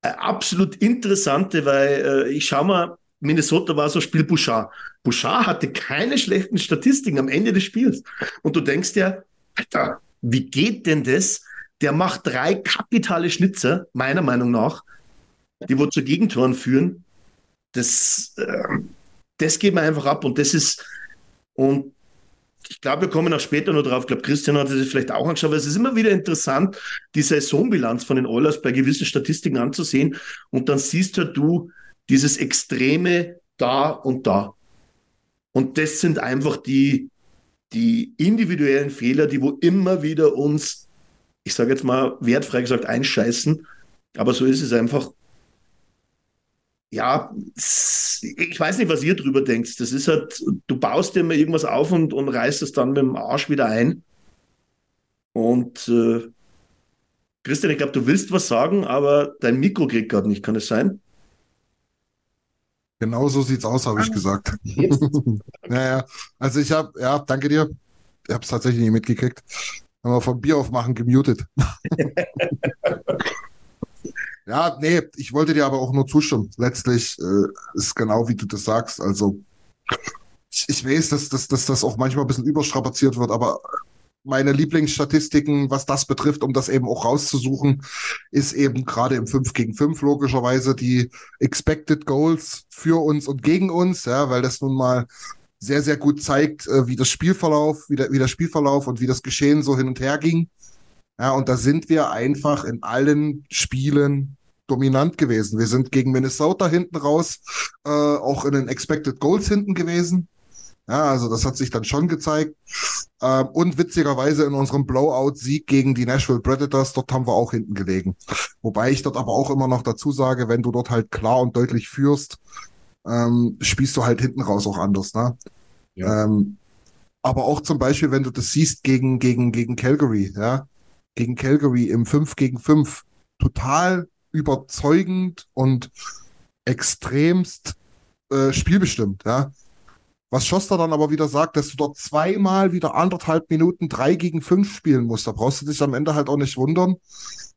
Eine absolut interessante, weil äh, ich schau mal, Minnesota war so ein Spiel Bouchard. Bouchard hatte keine schlechten Statistiken am Ende des Spiels. Und du denkst ja, Alter, wie geht denn das? Der macht drei kapitale Schnitzer, meiner Meinung nach, die wo zu Gegentoren führen. Das, äh, das geht mir einfach ab. Und das ist, und ich glaube, wir kommen auch später noch drauf. Ich glaube, Christian hat sich vielleicht auch angeschaut, weil es ist immer wieder interessant, die Saisonbilanz von den Oilers bei gewissen Statistiken anzusehen. Und dann siehst halt du dieses Extreme da und da. Und das sind einfach die, die individuellen Fehler, die wo immer wieder uns, ich sage jetzt mal wertfrei gesagt, einscheißen. Aber so ist es einfach ja, ich weiß nicht, was ihr drüber denkt. Das ist halt, du baust dir mal irgendwas auf und, und reißt es dann mit dem Arsch wieder ein. Und äh, Christian, ich glaube, du willst was sagen, aber dein Mikro geht gerade nicht, kann es sein? Genau so sieht's aus, habe ich ah. gesagt. naja, also ich habe, ja, danke dir. Ich habe es tatsächlich nicht mitgekriegt. Haben wir vom Bier aufmachen gemutet. Ja, nee, ich wollte dir aber auch nur zustimmen. Letztlich äh, ist genau wie du das sagst. Also ich, ich weiß, dass, dass, dass das auch manchmal ein bisschen überstrapaziert wird, aber meine Lieblingsstatistiken, was das betrifft, um das eben auch rauszusuchen, ist eben gerade im 5 gegen 5 logischerweise die Expected Goals für uns und gegen uns, ja, weil das nun mal sehr, sehr gut zeigt, äh, wie das Spielverlauf, wie der, wie der Spielverlauf und wie das Geschehen so hin und her ging. Ja, und da sind wir einfach in allen Spielen dominant gewesen. Wir sind gegen Minnesota hinten raus, äh, auch in den Expected Goals hinten gewesen. Ja, also das hat sich dann schon gezeigt. Ähm, und witzigerweise in unserem Blowout-Sieg gegen die Nashville Predators, dort haben wir auch hinten gelegen. Wobei ich dort aber auch immer noch dazu sage, wenn du dort halt klar und deutlich führst, ähm, spielst du halt hinten raus auch anders. Ne? Ja. Ähm, aber auch zum Beispiel, wenn du das siehst gegen, gegen, gegen Calgary, ja, gegen Calgary im 5 gegen 5 total überzeugend und extremst äh, spielbestimmt, ja. Was Schoster dann aber wieder sagt, dass du dort zweimal wieder anderthalb Minuten drei gegen fünf spielen musst. Da brauchst du dich am Ende halt auch nicht wundern,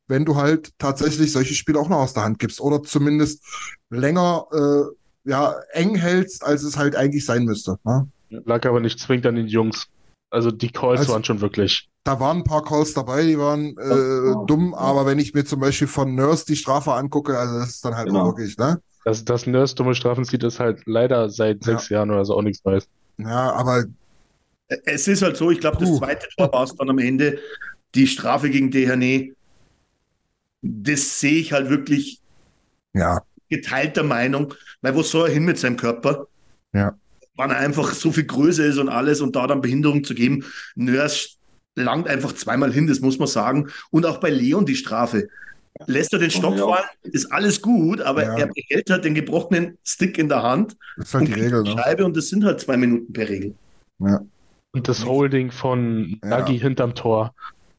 wenn du halt tatsächlich solche Spiele auch noch aus der Hand gibst oder zumindest länger äh, ja, eng hältst, als es halt eigentlich sein müsste. Ne? Lag aber nicht zwingend an den Jungs. Also die Calls also, waren schon wirklich da waren ein paar Calls dabei, die waren äh, oh, dumm, aber wenn ich mir zum Beispiel von Nurse die Strafe angucke, also das ist dann halt genau. wirklich, ne? Das, das Nurse dumme Strafen zieht ist halt leider seit ja. sechs Jahren oder so auch nichts Neues. Ja, aber es ist halt so, ich glaube, das zweite Tor war es dann am Ende, die Strafe gegen Dehane. Das sehe ich halt wirklich ja. geteilter Meinung, weil wo soll er hin mit seinem Körper? Ja. Wann er einfach so viel größer ist und alles und da dann Behinderung zu geben. Nurse langt einfach zweimal hin, das muss man sagen. Und auch bei Leon die Strafe. lässt er den Stock Ja. fallen, ist alles gut, aber Ja. er behält halt den gebrochenen Stick in der Hand Das ist halt die Regel, die ne? Scheibe und das sind halt zwei Minuten per Regel. Und das Holding von Ja. Nagi hinterm Tor.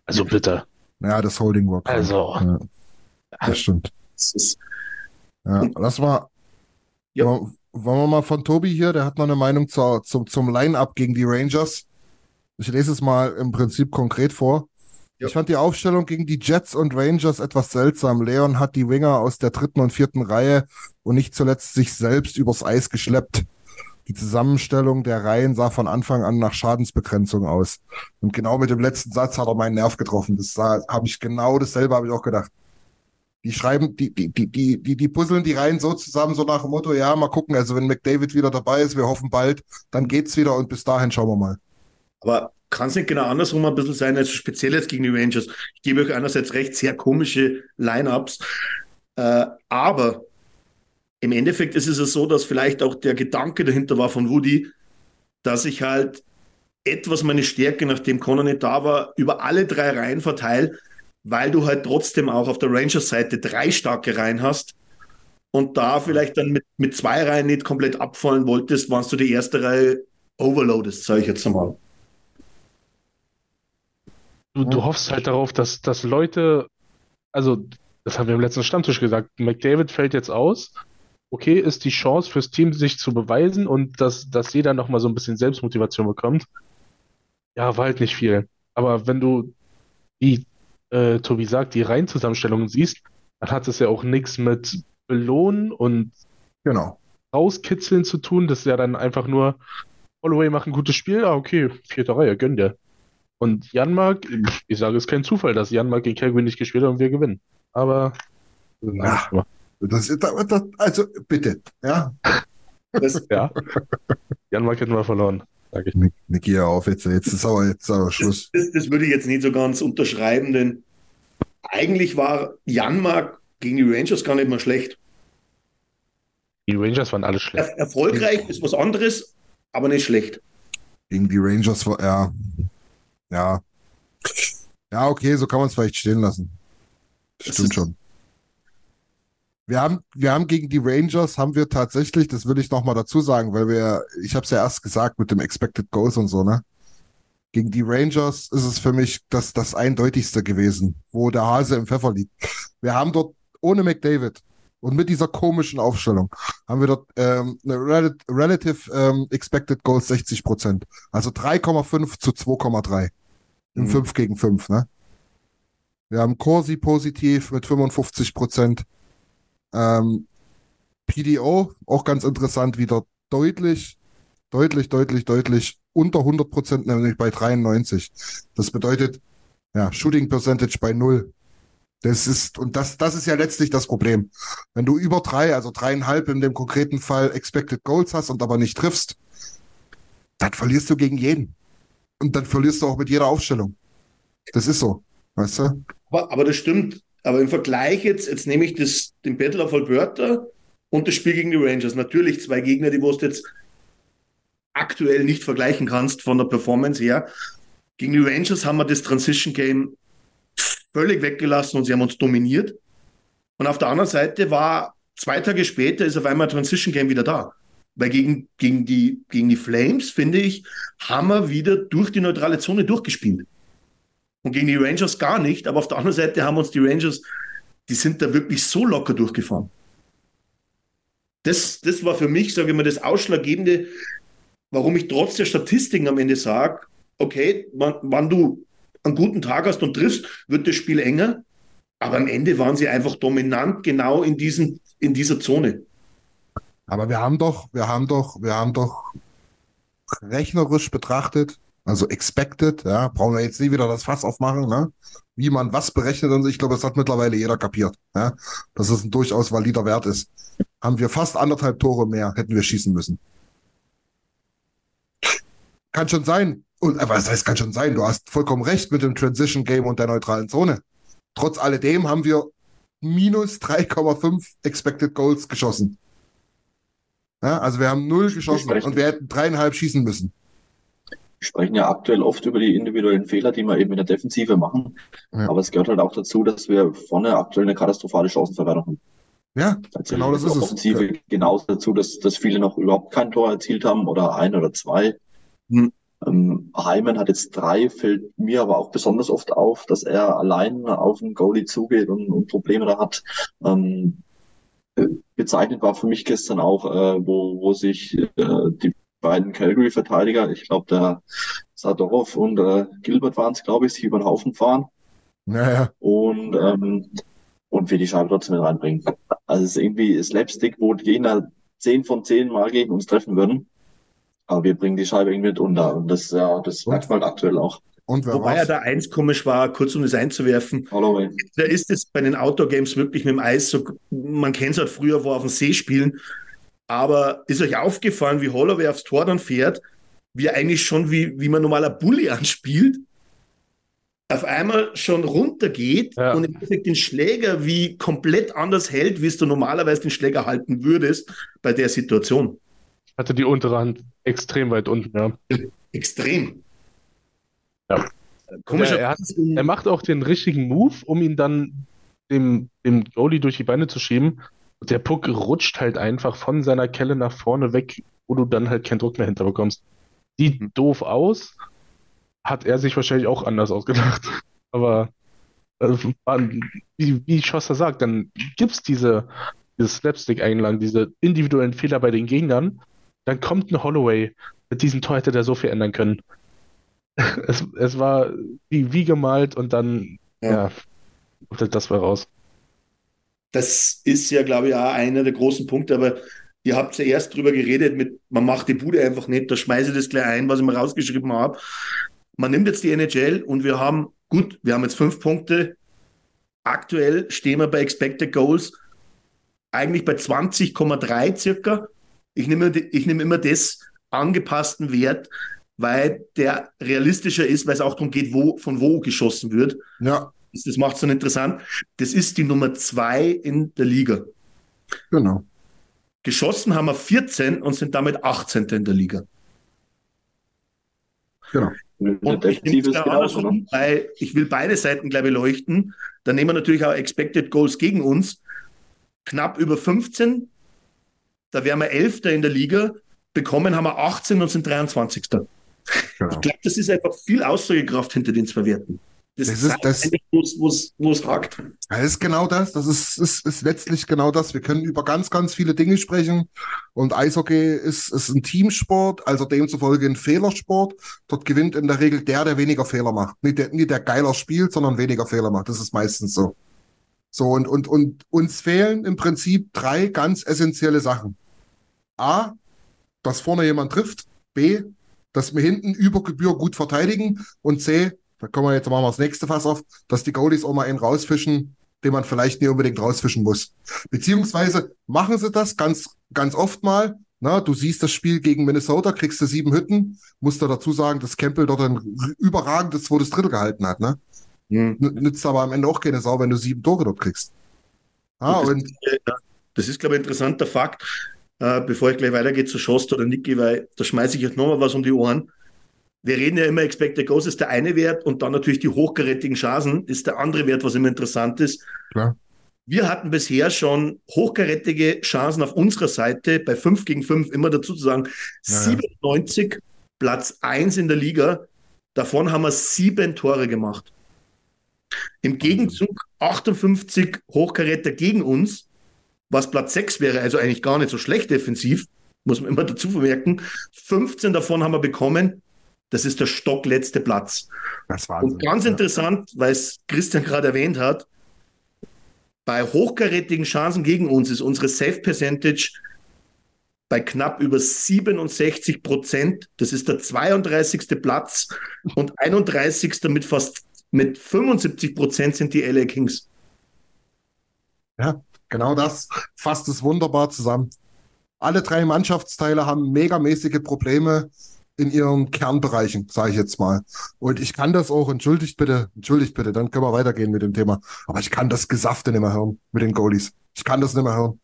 Also bitte. Ja, das Holding war krank. Also. Ja, das stimmt. Das ist, Ja, lass mal. Ja. Wollen wir mal von Tobi hier, der hat noch eine Meinung zur, zum, zum Line-Up gegen die Rangers. Ich lese es mal im Prinzip konkret vor. Ja. Ich fand die Aufstellung gegen die Jets und Rangers etwas seltsam. Leon hat die Winger aus der dritten und vierten Reihe und nicht zuletzt sich selbst übers Eis geschleppt. Die Zusammenstellung der Reihen sah von Anfang an nach Schadensbegrenzung aus. Und genau mit dem letzten Satz hat er meinen Nerv getroffen. Das habe ich genau dasselbe, habe ich auch gedacht. Die schreiben, die, die, die, die, die, die puzzeln die Reihen so zusammen, so nach dem Motto, ja, mal gucken, also wenn McDavid wieder dabei ist, wir hoffen bald, dann geht's wieder und bis dahin schauen wir mal. aber kann es nicht genau andersrum ein bisschen sein, als speziell jetzt gegen die Rangers? Ich gebe euch einerseits recht, sehr komische Lineups, äh, aber im Endeffekt ist es ja so, dass vielleicht auch der Gedanke dahinter war von Woody, dass ich halt etwas meine Stärke, nachdem Connor nicht da war, über alle drei Reihen verteile, weil du halt trotzdem auch auf der Rangers-Seite drei starke Reihen hast und da vielleicht dann mit, mit zwei Reihen nicht komplett abfallen wolltest, wenn du die erste Reihe overloadest, sage ich jetzt einmal. Du, du hoffst halt darauf, dass, dass Leute, also das haben wir im letzten Stammtisch gesagt, McDavid fällt jetzt aus. Okay, ist die Chance fürs Team, sich zu beweisen und dass, dass jeder nochmal so ein bisschen Selbstmotivation bekommt. Ja, war halt nicht viel. Aber wenn du, wie äh, Tobi sagt, die Reihenzusammenstellungen siehst, dann hat es ja auch nichts mit Belohnen und Genau. rauskitzeln zu tun. Das ist ja dann einfach nur, Holloway macht ein gutes Spiel, ah, okay, vierte Reihe, gönn dir. Und Janmark, ich sage, es ist kein Zufall, dass Janmark gegen Calgary nicht gespielt hat und wir gewinnen. Aber Ja. Das ist, das, also bitte, ja. Das, ja. Janmark hätten wir verloren, sage ich. Nick, Nick, hier auf, jetzt, jetzt ist aber, jetzt ist aber Schluss. das, das würde ich jetzt nicht so ganz unterschreiben, denn eigentlich war Janmark gegen die Rangers gar nicht mal schlecht. Die Rangers waren alle schlecht. Er, erfolgreich ist was anderes, aber nicht schlecht. Gegen die Rangers war, ja. Ja. Ja, okay, so kann man es vielleicht stehen lassen. Das Stimmt ist- schon. Wir haben, wir haben gegen die Rangers haben wir tatsächlich, das will ich noch mal dazu sagen, weil wir, ich habe es ja erst gesagt mit dem Expected Goals und so, ne? Gegen die Rangers ist es für mich das, das eindeutigste gewesen, wo der Hase im Pfeffer liegt. Wir haben dort ohne McDavid und mit dieser komischen Aufstellung haben wir dort ähm, eine Rel Relative ähm, Expected Goals 60 Prozent. Also 3,5 zu 2,3 im Mhm. 5 gegen 5, ne? Wir haben Corsi positiv mit 55 Prozent. Ähm, PDO, auch ganz interessant, wieder deutlich, deutlich, deutlich, deutlich unter 100 Prozent, nämlich bei 93. Das bedeutet, ja, Shooting Percentage bei null. Das ist, und das, das ist ja letztlich das Problem. Wenn du über drei, also dreieinhalb in dem konkreten Fall Expected Goals hast und aber nicht triffst, dann verlierst du gegen jeden. Und dann verlierst du auch mit jeder Aufstellung. Das ist so. Weißt du? Aber, aber das stimmt. Aber im Vergleich jetzt, jetzt nehme ich das, den Battle of Alberta und das Spiel gegen die Rangers. Natürlich zwei Gegner, die du jetzt aktuell nicht vergleichen kannst von der Performance her. Gegen die Rangers haben wir das Transition Game völlig weggelassen und sie haben uns dominiert. Und auf der anderen Seite war zwei Tage später ist auf einmal Transition Game wieder da. Weil gegen, gegen, die, gegen die Flames, finde ich, haben wir wieder durch die neutrale Zone durchgespielt. Und gegen die Rangers gar nicht. Aber auf der anderen Seite haben uns die Rangers, die sind da wirklich so locker durchgefahren. Das, das war für mich, sage ich mal, das Ausschlaggebende, warum ich trotz der Statistiken am Ende sage, okay, wann, wann du einen guten Tag hast und triffst, wird das Spiel enger. Aber am Ende waren sie einfach dominant genau in, diesen, in dieser Zone. Aber wir haben doch, wir haben doch, wir haben doch rechnerisch betrachtet, also expected, ja, brauchen wir jetzt nie wieder das Fass aufmachen, ne? Wie man was berechnet und ich glaube, das hat mittlerweile jeder kapiert, ja, dass es ein durchaus valider Wert ist. Haben wir fast anderthalb Tore mehr, hätten wir schießen müssen. Kann schon sein. Und aber das heißt, kann schon sein. Du hast vollkommen recht mit dem Transition Game und der neutralen Zone. Trotz alledem haben wir minus 3,5 Expected Goals geschossen. Ja, also wir haben null geschossen und wir hätten dreieinhalb schießen müssen. Wir sprechen ja aktuell oft über die individuellen Fehler, die wir eben in der Defensive machen. Ja. Aber es gehört halt auch dazu, dass wir vorne aktuell eine katastrophale Chancenverwertung haben. Ja, Also genau das ist es. Offensive genauso dazu, dass, dass viele noch überhaupt kein Tor erzielt haben oder ein oder zwei. Hm. Ähm, Heimann hat jetzt drei, fällt mir aber auch besonders oft auf, dass er allein auf den Goalie zugeht und, und Probleme da hat. Ähm, äh, bezeichnet war für mich gestern auch, äh, wo, wo sich äh, die beiden Calgary-Verteidiger, ich glaube der Sadorov und äh, Gilbert waren es, glaube ich, sich über den Haufen fahren Ja, ja. und, ähm, und wir die Scheibe trotzdem mit reinbringen. Also es ist irgendwie Slapstick, wo die Gegner 10 von 10 Mal gegen uns treffen würden. Aber wir bringen die Scheibe irgendwie mit unter. Und das, ja, das merkt man halt aktuell auch. Und wer Wobei ja war's? da eins komisch war, kurz um das einzuwerfen. Holloway. Da ist es bei den Outdoor-Games wirklich mit dem Eis so, man kennt es halt früher, wo auf dem See spielen. Aber ist euch aufgefallen, wie Holloway aufs Tor dann fährt, wie er eigentlich schon wie, wie man normaler Bully anspielt, auf einmal schon runtergeht Ja. und im Endeffekt den Schläger wie komplett anders hält, wie es du normalerweise den Schläger halten würdest bei der Situation. Hatte die untere Hand extrem weit unten, ja. Extrem. Ja. Komisch. Ja, er hat- Er macht auch den richtigen Move, um ihn dann dem, dem Goalie durch die Beine zu schieben. Der Puck rutscht halt einfach von seiner Kelle nach vorne weg, wo du dann halt keinen Druck mehr hinterbekommst. Sieht Mhm. doof aus, hat er sich wahrscheinlich auch anders ausgedacht. Aber war- wie, wie Schosser sagt, dann gibt's diese, diese Slapstick-Einlagen, diese individuellen Fehler bei den Gegnern. Dann kommt ein Holloway. Mit diesem Tor hätte der so viel ändern können. Es, es war wie, wie gemalt und dann, Ja. ja, das war raus. Das ist ja, glaube ich, auch einer der großen Punkte, aber ihr habt ja erst drüber geredet mit, man macht die Bude einfach nicht, da schmeiße ich das gleich ein, was ich mir rausgeschrieben habe. Man nimmt jetzt die NHL und wir haben, gut, wir haben jetzt fünf Punkte. Aktuell stehen wir bei Expected Goals eigentlich bei 20,3 circa. Ich nehme, ich nehme immer das angepassten Wert, weil der realistischer ist, weil es auch darum geht, wo, von wo geschossen wird. Ja, Das, das macht es dann interessant. Das ist die Nummer zwei in der Liga. genau. Geschossen haben wir 14 und sind damit 18. in der Liga. Genau. Und ich ne? weil ich will beide Seiten, glaube ich, leuchten. Dann nehmen wir natürlich auch Expected Goals gegen uns. Knapp über 15. Da wären wir 11. in der Liga. Bekommen haben wir 18 und sind 23. genau. Ich glaube, das ist einfach viel Aussagekraft hinter den zwei Werten. Das, Das ist das- wo es- hakt. Ja, ist genau das. Das ist, ist, ist letztlich genau das. Wir können über ganz, ganz viele Dinge sprechen. Und Eishockey ist, ist ein Teamsport, also demzufolge ein Fehlersport. Dort gewinnt in der Regel der, der weniger Fehler macht. Nicht der, nicht der geiler spielt, sondern weniger Fehler macht. Das ist meistens so. So, und, und, und uns fehlen im Prinzip drei ganz essentielle Sachen. A, dass vorne jemand trifft. B, dass wir hinten über Gebühr gut verteidigen. Und C, da kommen wir jetzt machen wir das nächste Fass auf, dass die Goalies auch mal einen rausfischen, den man vielleicht nicht unbedingt rausfischen muss. Beziehungsweise machen sie das ganz, ganz oft mal. Na, du siehst das Spiel gegen Minnesota, kriegst du sieben Hütten, musst du dazu sagen, dass Campbell dort ein überragendes zweites Drittel gehalten hat. Ne? Hm. N- Nützt aber am Ende auch keine Sau, wenn du sieben Tore dort kriegst. Ah, Und und Das ist, glaube ich, ein interessanter Fakt, äh, bevor ich gleich weitergehe zu Schost oder Niki, weil da schmeiße ich jetzt nochmal was um die Ohren. Wir reden ja immer, Expected Goals ist der eine Wert und dann natürlich die hochkarätigen Chancen ist der andere Wert, was immer interessant ist. Klar. Wir hatten bisher schon hochkarätige Chancen auf unserer Seite, bei 5 gegen 5, immer dazu zu sagen, Ja, ja. 97, Platz 1 in der Liga. Davon haben wir sieben Tore gemacht. Im Gegenzug 58 Hochkaräter gegen uns, was Platz 6 wäre, also eigentlich gar nicht so schlecht defensiv, muss man immer dazu vermerken. 15 davon haben wir bekommen. Das ist der stockletzte Platz. das war Und ganz interessant, weil es Christian gerade erwähnt hat, bei hochkarätigen Chancen gegen uns ist unsere Safe Percentage bei knapp über 67 Prozent. Das ist der 32. Platz und 31. mit fast mit 75 Prozent sind die LA Kings. Genau das fasst es wunderbar zusammen. Alle drei Mannschaftsteile haben megamäßige Probleme in ihren Kernbereichen, sage ich jetzt mal. Und ich kann das auch, entschuldigt bitte, entschuldigt bitte, dann können wir weitergehen mit dem Thema. Aber ich kann das Gesafte nicht mehr hören mit den Goalies. Ich kann das nicht mehr hören.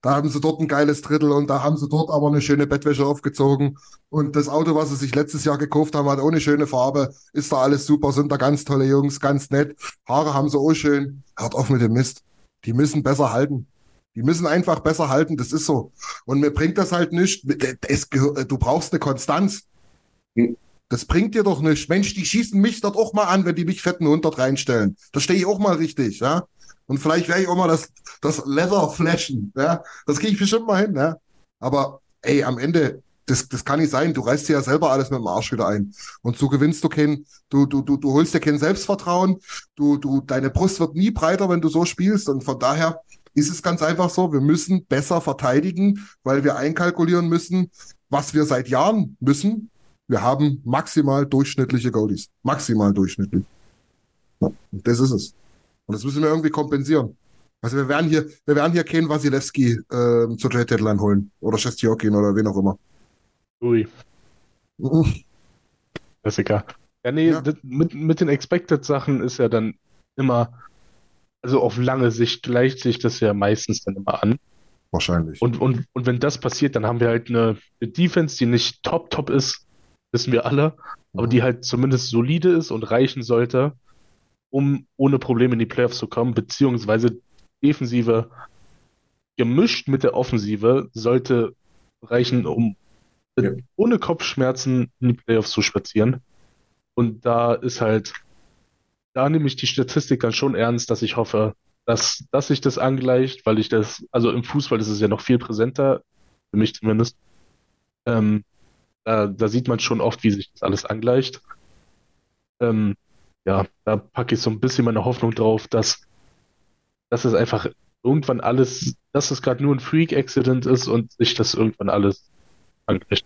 Da haben sie dort ein geiles Drittel und da haben sie dort aber eine schöne Bettwäsche aufgezogen. Und das Auto, was sie sich letztes Jahr gekauft haben, hat auch eine schöne Farbe. Ist da alles super, sind da ganz tolle Jungs, ganz nett. Haare haben sie auch schön. Hört auf mit dem Mist. Die müssen besser halten. Die müssen einfach besser halten, das ist so. Und mir bringt das halt nicht. Es, du brauchst eine Konstanz. Das bringt dir doch nichts. Mensch, die schießen mich dort auch mal an, wenn die mich fetten Hund dort reinstellen. Da stehe ich auch mal richtig, ja. Und vielleicht werde ich auch mal das, das Leather flashen, ja. Das kriege ich bestimmt mal hin, ja. Aber ey, am Ende, das, das kann nicht sein. Du reißt dir ja selber alles mit dem Arsch wieder ein. Und so gewinnst du kein, du, du, du, du holst dir kein Selbstvertrauen. Du, du, deine Brust wird nie breiter, wenn du so spielst. Und von daher ist es ganz einfach so, wir müssen besser verteidigen, weil wir einkalkulieren müssen, was wir seit Jahren müssen. Wir haben maximal durchschnittliche Goalies. Maximal durchschnittlich. Ja, das ist es. Und das müssen wir irgendwie kompensieren. Also wir werden hier, wir werden hier keinen Wasilewski äh, zur Trade Deadline holen. Oder Shestiokin oder wen auch immer. Ui. Mhm. Das ist egal. Ja, nee, ja. mit, mit den Expected Sachen ist ja dann immer, also auf lange Sicht gleicht sich das ja meistens dann immer an. Wahrscheinlich. Und, und, und wenn das passiert, dann haben wir halt eine, eine Defense, die nicht top, top ist, wissen wir alle, aber die halt zumindest solide ist und reichen sollte, um ohne Probleme in die Playoffs zu kommen, beziehungsweise Defensive gemischt mit der Offensive sollte reichen, um ja. ohne Kopfschmerzen in die Playoffs zu spazieren. Und da ist halt, da nehme ich die Statistik dann schon ernst, dass ich hoffe, dass, dass sich das angleicht, weil ich das, also im Fußball ist es ja noch viel präsenter, für mich zumindest. Ähm, da, da sieht man schon oft, wie sich das alles angleicht. Ähm, ja, da packe ich so ein bisschen meine Hoffnung drauf, dass, dass es einfach irgendwann alles, dass es gerade nur ein Freak-Accident ist und sich das irgendwann alles angleicht.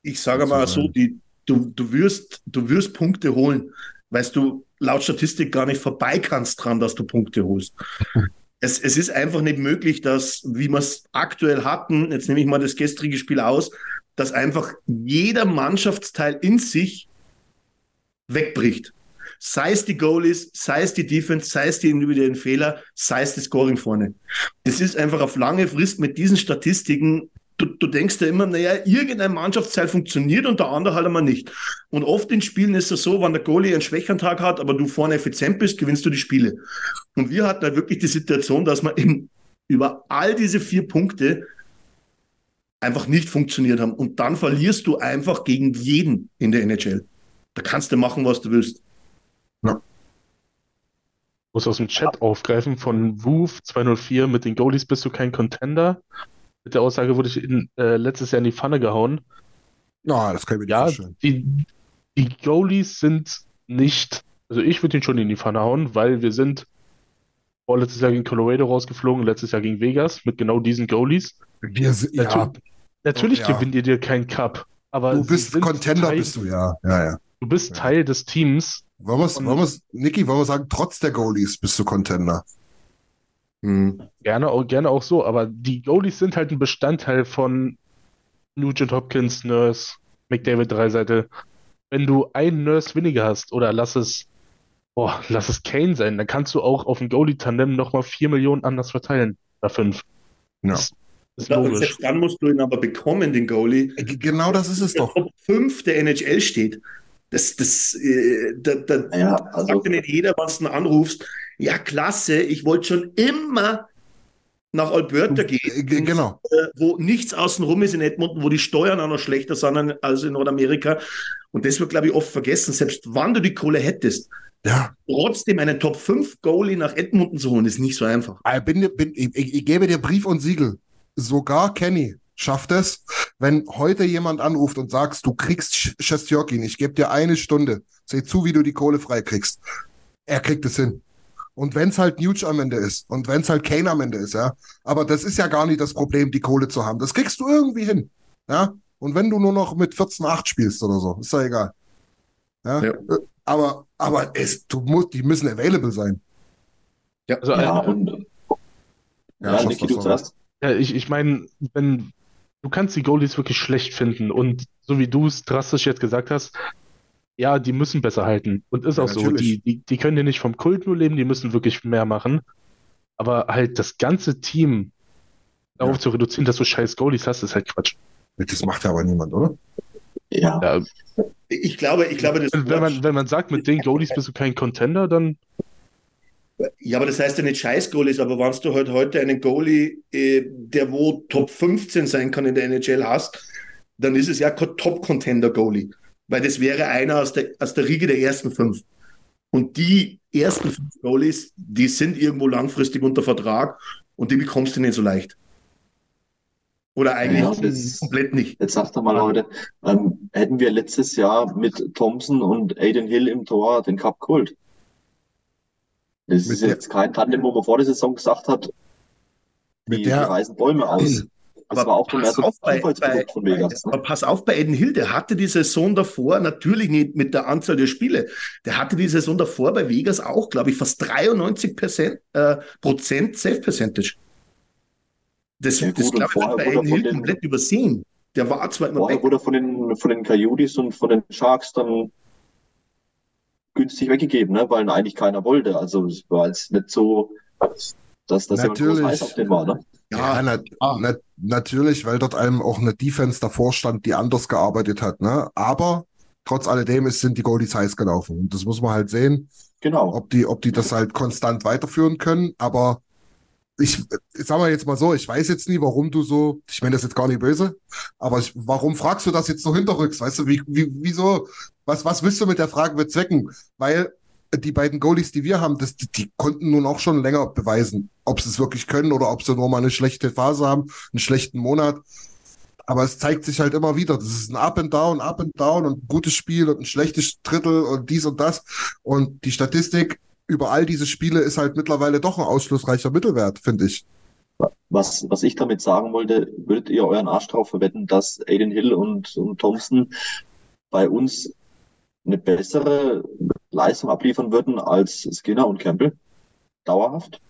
Ich sage mal so, die, du, du, wirst, du wirst Punkte holen, weil du laut Statistik gar nicht vorbei kannst dran, dass du Punkte holst. es, es ist einfach nicht möglich, dass, wie wir es aktuell hatten, jetzt nehme ich mal das gestrige Spiel aus, dass einfach jeder Mannschaftsteil in sich wegbricht. Sei es die Goalies, sei es die Defense, sei es die individuellen Fehler, sei es das Scoring vorne. Das ist einfach auf lange Frist mit diesen Statistiken Du, du, denkst ja immer, naja, irgendein Mannschaftsteil funktioniert und der andere halt einmal nicht. Und oft in Spielen ist es so, wenn der Goalie einen schwächeren Tag hat, aber du vorne effizient bist, gewinnst du die Spiele. Und wir hatten halt wirklich die Situation, dass wir eben über all diese vier Punkte einfach nicht funktioniert haben. Und dann verlierst du einfach gegen jeden in der NHL. Da kannst du machen, was du willst. Ja. Ich muss aus dem Chat aufgreifen von Woof 204 mit den Goalies bist du kein Contender. Mit der Aussage wurde ich in, äh, letztes Jahr in die Pfanne gehauen. Ja, das kann ich mir ja, nicht vorstellen. Die, die Goalies sind nicht, also ich würde ihn schon in die Pfanne hauen, weil wir sind vorletztes Jahr gegen Colorado rausgeflogen, letztes Jahr gegen Vegas mit genau diesen Goalies. Wir, ja, Natürlich ja. gewinnt ihr dir keinen Cup. Aber du bist Contender, Teil, bist du, ja. ja, ja. Du bist ja. Teil des Teams. Wollen wir wir's, Niki, wollen wir sagen, trotz der Goalies bist du Contender? Hm. Gerne, auch, gerne auch so, aber die Goalies sind halt ein Bestandteil von Nugent Hopkins, Nurse, McDavid Dreiseite. Wenn du einen Nurse weniger hast oder lass es, boah, lass es Kane sein, dann kannst du auch auf dem Goalie-Tandem nochmal 4 Millionen anders verteilen. Oder 5. Ja. Das, ist da, selbst dann musst du ihn aber bekommen, den Goalie. Äh, genau das ist es doch. Top 5 der NHL steht. Das, das, äh, da, da ja, also, sagt ja nicht jeder, was du anrufst. Ja, klasse, ich wollte schon immer nach Alberta gehen, genau. Äh, wo nichts außenrum ist in Edmonton, wo die Steuern auch noch schlechter sind als in Nordamerika. Und das wird, glaube ich, oft vergessen. Selbst wann du die Kohle hättest, ja. trotzdem einen Top 5 Goalie nach Edmonton zu holen, ist nicht so einfach. Ich, bin, bin, ich, ich gebe dir Brief und Siegel sogar Kenny schafft es, wenn heute jemand anruft und sagst, du kriegst Shestjokin, ich gebe dir eine Stunde, seh zu, wie du die Kohle frei kriegst. Er kriegt es hin. Und wenn es halt Nuge am Ende ist und wenn es halt Kane am Ende ist, ja. Aber das ist ja gar nicht das Problem, die Kohle zu haben. Das kriegst du irgendwie hin. Ja. Und wenn du nur noch mit 14,8 spielst oder so, ist ja egal. Ja. ja. Aber, aber es, du musst, die müssen available sein. Ja, also, ja, und, ja, ja Niki, du zuerst. Ja, ich, ich meine, wenn du kannst die Goalies wirklich schlecht finden und so wie du es drastisch jetzt gesagt hast, ja, die müssen besser halten. Und ist ja, auch natürlich. so, die, die, die können ja nicht vom Kult nur leben, die müssen wirklich mehr machen. Aber halt das ganze Team darauf Ja. zu reduzieren, dass du scheiß Goalies hast, ist halt Quatsch. Das macht ja aber niemand, oder? Ja, Ja, Ich glaube, ich glaube, das wenn, wenn, man, wenn man sagt, mit den Goalies bist du kein Contender, dann Ja, aber das heißt ja nicht scheiß Goalies, aber wenn du halt heute einen Goalie, äh, der wo Top 15 sein kann in der NHL hast, dann ist es ja kein Top-Contender-Goalie. Weil das wäre einer aus der, aus der Riege der ersten fünf. Und die ersten fünf Goalies, die sind irgendwo langfristig unter Vertrag und die bekommst du nicht so leicht. Oder eigentlich Ja, das- komplett nicht. jetzt sagt er mal heute, ähm, hätten wir letztes Jahr mit Thompson und Aiden Hill im Tor den Cup geholt. Das Mit ist jetzt kein Tandem, wo man vor der Saison gesagt hat, Mit die, der- die reißen Bäume aus. Das Aber war auch pass auf, ein bei, bei, von Vegas. Ne? aber pass auf bei Eden Hill, der hatte die Saison davor, natürlich nicht mit der Anzahl der Spiele, der hatte die Saison davor bei Vegas auch, glaube ich, fast 93 Prozent, äh, Prozent Safe Percentage. Das, Ja, gut, das glaube ich, wird bei Eden Hill den- komplett übersehen. Der war zwar immer Vorher weg, wurde von den, von den Coyotes und von den Sharks dann günstig weggegeben, ne? weil ihn eigentlich keiner wollte. Also es war jetzt nicht so, dass das jemand groß Natürlich. heiß auf den war. Ne? Ja, na, na, natürlich, weil dort einem auch eine Defense davor stand, die anders gearbeitet hat. Ne? Aber trotz alledem ist, sind die Goalies heiß gelaufen. Und das muss man halt sehen, Genau. ob die, ob die das halt konstant weiterführen können. Aber ich, ich sag mal jetzt mal so, ich weiß jetzt nie, warum du so, ich meine das jetzt gar nicht böse, aber ich, warum fragst du das jetzt so hinterrücks? Weißt du, wie, wie, wieso, was, was willst du mit der Frage bezwecken? Weil die beiden Goalies, die wir haben, das, die, konnten nun auch schon länger beweisen, ob sie es wirklich können oder ob sie nur mal eine schlechte Phase haben, einen schlechten Monat. Aber es zeigt sich halt immer wieder. Das ist ein Up and Down, Up and Down und ein gutes Spiel und ein schlechtes Drittel und dies und das. Und die Statistik über all diese Spiele ist halt mittlerweile doch ein ausschlussreicher Mittelwert, finde ich. Was, was ich damit sagen wollte, würdet ihr euren Arsch drauf verwetten, dass Aiden Hill und, und Thompson bei uns eine bessere Leistung abliefern würden als Skinner und Campbell? Dauerhaft?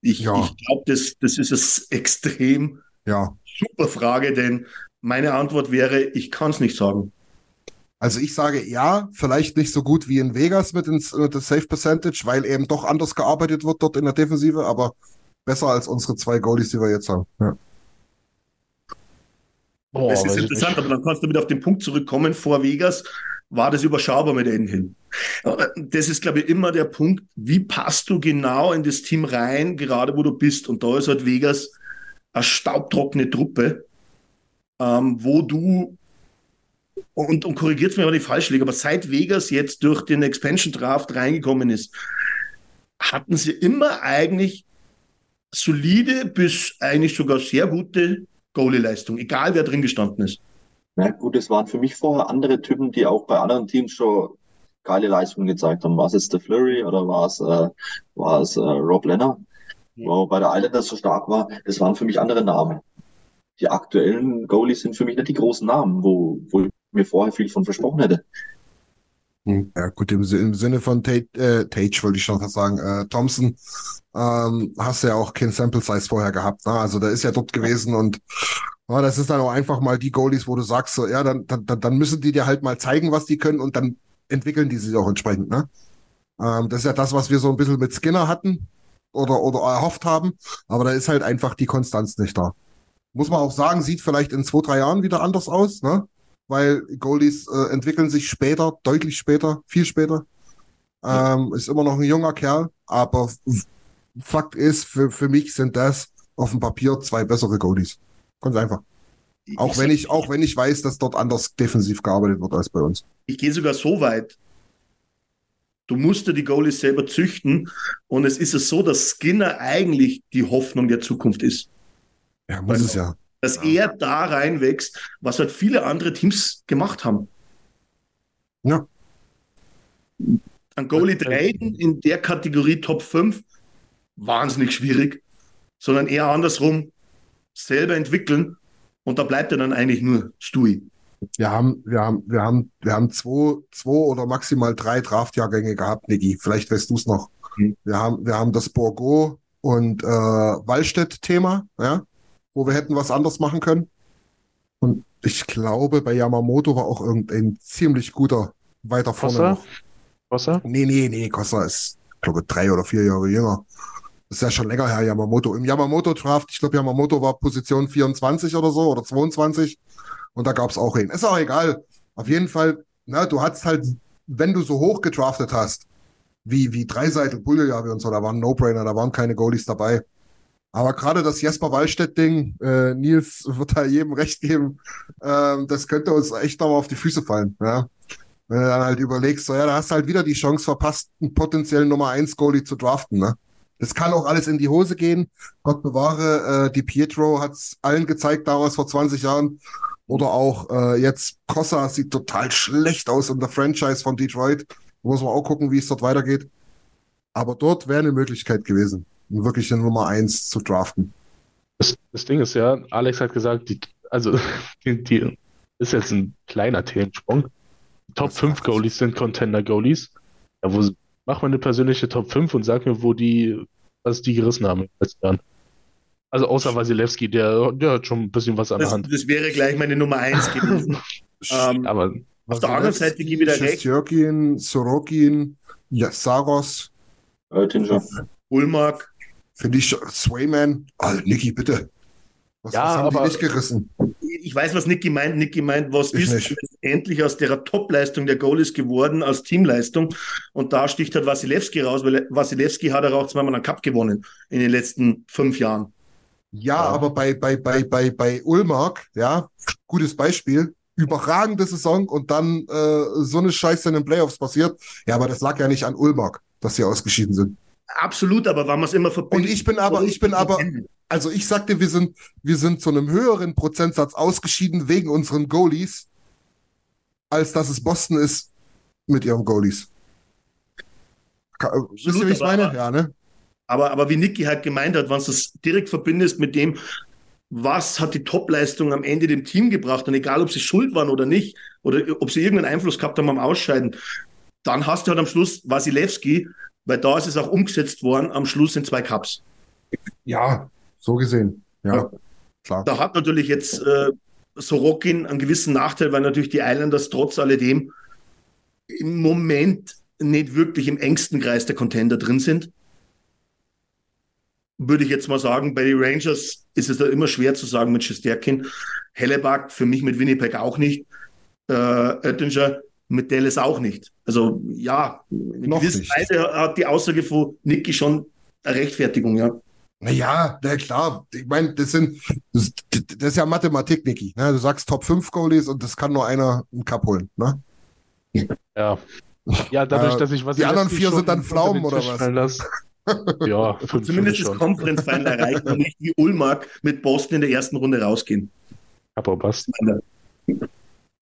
ich, Ja. ich glaube, das, das ist es extrem Ja. super Frage, denn meine Antwort wäre, ich kann es nicht sagen. Also ich sage ja, vielleicht nicht so gut wie in Vegas mit, ins, mit der Safe Percentage, weil eben doch anders gearbeitet wird dort in der Defensive, aber besser als unsere zwei Goalies, die wir jetzt haben. Ja. boah, das ist interessant, aber dann kannst du wieder auf den Punkt zurückkommen. Vor Vegas war das überschaubar mit Hill. Aber Das ist, glaube ich, immer der Punkt, wie passt du genau in das Team rein, gerade wo du bist. Und da ist halt Vegas eine staubtrockene Truppe, ähm, wo du, und, und korrigiert mir, wenn ich falsch liege, aber seit Vegas jetzt durch den Expansion Draft reingekommen ist, hatten sie immer eigentlich solide bis eigentlich sogar sehr gute Goalie-Leistung, egal wer drin gestanden ist. Ja, gut, es waren für mich vorher andere Typen, die auch bei anderen Teams schon geile Leistungen gezeigt haben. War es jetzt der Flurry oder war es, äh, war es äh, Rob Lenner? Wo bei der Islanders so stark war, das waren für mich andere Namen. Die aktuellen Goalies sind für mich nicht die großen Namen, wo, wo ich mir vorher viel von versprochen hätte. Ja, gut, im, im Sinne von Tate, äh, Tage wollte ich schon fast sagen, äh, Thompson, ähm, hast du ja auch kein Sample Size vorher gehabt. Ne? Also der ist ja dort gewesen und ja, das ist dann auch einfach mal die Goalies, wo du sagst, so, ja, dann, dann, dann müssen die dir halt mal zeigen, was die können und dann entwickeln die sich auch entsprechend. Ne? Ähm, das ist ja das, was wir so ein bisschen mit Skinner hatten oder, oder erhofft haben, aber da ist halt einfach die Konstanz nicht da. Muss man auch sagen, sieht vielleicht in zwei, drei Jahren wieder anders aus, ne? weil Goalies äh, entwickeln sich später, deutlich später, viel später. Ähm, ist immer noch ein junger Kerl, aber Fakt ist, für, für mich sind das auf dem Papier zwei bessere Goalies. Ganz einfach. Auch wenn ich, auch wenn ich weiß, dass dort anders defensiv gearbeitet wird als bei uns. Ich gehe sogar so weit. Du musst dir die Goalies selber züchten. Und es ist es so, dass Skinner eigentlich die Hoffnung der Zukunft ist. Ja, muss es ja. Dass er da reinwächst, was halt viele andere Teams gemacht haben. Ja. Ein Goalie traden in der Kategorie Top 5, wahnsinnig schwierig, sondern eher andersrum, selber entwickeln. Und da bleibt er dann eigentlich nur Stewie. Wir haben, wir haben, wir haben, wir haben zwei, zwei oder maximal drei Draftjahrgänge gehabt, Niki. Vielleicht weißt du es noch. Mhm. Wir haben, wir haben das Borgo und äh, Wallstedt-Thema, ja, wo wir hätten was anders machen können. Und ich glaube, bei Yamamoto war auch irgendein ziemlich guter weiter vorne Wasser? noch. Wasser? Nee, nee, nee, Costa ist, ich glaube, drei oder vier Jahre jünger. Ist ja schon länger her, Yamamoto. Im Yamamoto-Draft, ich glaube, Yamamoto war Position 24 oder so oder 22. Und da gab es auch ihn. Ist auch egal. Auf jeden Fall, na, du hattest halt, wenn du so hoch gedraftet hast, wie, wie Dreiseitel, Puljavi und so, da waren No-Brainer, da waren keine Goalies dabei. Aber gerade das Jesper Wallstedt-Ding, äh, Nils wird da jedem recht geben, äh, das könnte uns echt nochmal auf die Füße fallen. Ja? Wenn du dann halt überlegst, so ja, da hast du halt wieder die Chance verpasst, einen potenziellen Nummer 1 Goalie zu draften. Ne? Das kann auch alles in die Hose gehen. Gott bewahre, äh, die Pietro hat es allen gezeigt damals vor 20 Jahren. Oder auch äh, jetzt Cossa sieht total schlecht aus in der Franchise von Detroit. Da muss man auch gucken, wie es dort weitergeht. Aber dort wäre eine Möglichkeit gewesen, wirklich eine Nummer 1 zu draften. Das, das Ding ist ja, Alex hat gesagt, die, also die, die ist jetzt ein kleiner Themensprung. Top 5 Goalies sind Contender-Goalies. Ja, wo, mach mal eine persönliche Top 5 und sag mir, wo die, was die gerissen haben in den letzten Jahren. Also außer Wasilewski, der, der hat schon ein bisschen was an der Hand. das wäre gleich meine Nummer 1 gewesen. ähm, Aber auf der anderen Seite gebe ich wieder recht. Jörgin, Sorokin, ja, Saros, Oettinger. Ulmark, finde ich, Swayman. Oh, Niki, bitte. Was, Ja, was haben aber- die nicht gerissen? ich weiß, was Nicky meint. Nicky meint, was Ich ist nicht. endlich aus der Topleistung der Goalies geworden, aus Teamleistung. Und da sticht halt Wasilewski raus, weil Wasilewski hat auch zweimal einen Cup gewonnen in den letzten fünf Jahren. Ja, Ja. aber bei, bei, bei, bei, bei Ulmark, ja, gutes Beispiel. Überragende Saison und dann äh, so eine Scheiße in den Playoffs passiert. Ja, aber das lag ja nicht an Ulmark, dass sie ausgeschieden sind. Absolut, aber wenn man es immer Und verbindet. ich bin aber, ich bin aber, also ich sagte, wir sind, wir sind zu einem höheren Prozentsatz ausgeschieden wegen unseren Goalies, als dass es Boston ist mit ihren Goalies. Äh, Wisst ihr, wie ich aber- meine? Ja, ne? Aber, aber wie Niki halt gemeint hat, wenn du es direkt verbindest mit dem, was hat die Topleistung am Ende dem Team gebracht und egal, ob sie schuld waren oder nicht, oder ob sie irgendeinen Einfluss gehabt haben am Ausscheiden, dann hast du halt am Schluss Wasilewski, weil da ist es auch umgesetzt worden, am Schluss in zwei Cups. Ja, so gesehen. Ja, Ja. klar. Da hat natürlich jetzt äh, Sorokin einen gewissen Nachteil, weil natürlich die Islanders trotz alledem im Moment nicht wirklich im engsten Kreis der Contender drin sind. Würde ich jetzt mal sagen, bei den Rangers ist es da immer schwer zu sagen mit Shesterkin. Hellebuck für mich mit Winnipeg auch nicht. Äh, Oettinger mit Dallas auch nicht. Also ja, in gewisser. Weise hat die Aussage von Nicky schon eine Rechtfertigung, ja. Naja, na klar. Ich meine, das sind, das, das ist ja Mathematik, Niki. Ne? Du sagst Top 5 Goalies und das kann nur einer einen Cup holen. Ne? ja. Ja, dadurch, Äh, dass ich was die anderen vier sind dann Pflaumen oder was? ja, fünf Zumindest das. Conference Final erreicht und nicht wie Ulmark mit Boston in der ersten Runde rausgehen. Aber passt.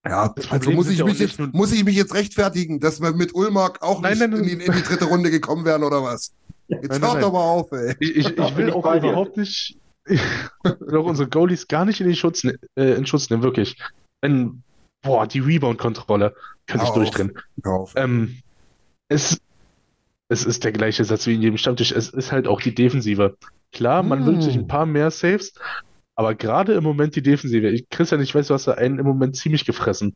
Ja, also muss ich, ja mich jetzt, muss ich mich jetzt rechtfertigen, dass wir mit Ulmark auch Nein, nicht nein, in, die, in die dritte Runde gekommen wären oder was? Jetzt hört doch mal auf, ey. Ich, ich, ich will bin auch überhaupt nicht, ich will auch unsere Goalies gar nicht in den Schutz, ne- äh, in Schutz nehmen, wirklich. Wenn, boah, die Rebound-Kontrolle könnte ich durchdrehen. Ähm, es, es ist der gleiche Satz wie in jedem Stammtisch. Es ist halt auch die Defensive. Klar, man Hm. wünscht sich ein paar mehr Saves, aber gerade im Moment die Defensive. Ich, Christian, ich weiß, du hast da einen im Moment ziemlich gefressen.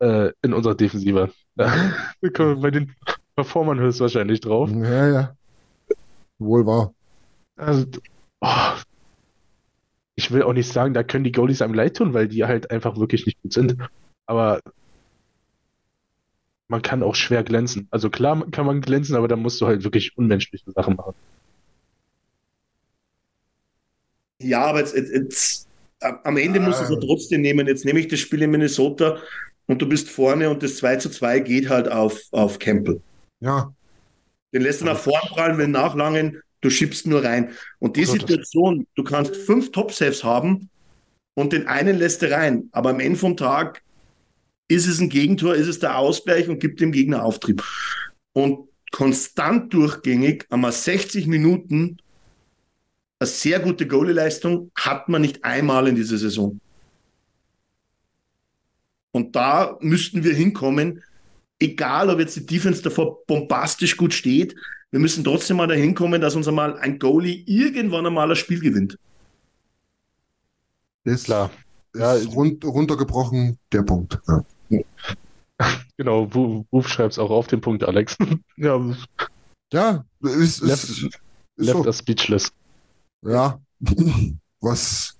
Äh, in unserer Defensive. Da wir bei den Performern höchstwahrscheinlich drauf. Ja, ja. Wohl wahr. Also, oh, ich will auch nicht sagen, da können die Goalies einem leid tun, weil die halt einfach wirklich nicht gut sind. Aber man kann auch schwer glänzen. Also klar kann man glänzen, aber da musst du halt wirklich unmenschliche Sachen machen. Ja, aber jetzt, jetzt, jetzt am Ende muss es ja trotzdem nehmen. Jetzt nehme ich das Spiel in Minnesota und du bist vorne und das 2 zu 2 geht halt auf, auf Campbell. Ja. Den lässt du nach vorn prallen, will nachlangen, du schiebst nur rein. Und die Situation, du kannst fünf Top-Saves haben und den einen lässt du rein. Aber am Ende vom Tag ist es ein Gegentor, ist es der Ausgleich und gibt dem Gegner Auftrieb. Und konstant durchgängig, einmal 60 Minuten, eine sehr gute Goalie-Leistung hat man nicht einmal in dieser Saison. Und da müssten wir hinkommen, egal ob jetzt die Defense davor bombastisch gut steht, wir müssen trotzdem mal dahin kommen, dass uns einmal ein Goalie irgendwann einmal ein Spiel gewinnt. Ist, Klar. Ja, rund, runtergebrochen der Punkt. Ja. Genau, Wu- Wuf schreibt's auch auf den Punkt, Alex. Ja, Ja, ist, ist, Left- Ist Left so. us speechless. Ja. was,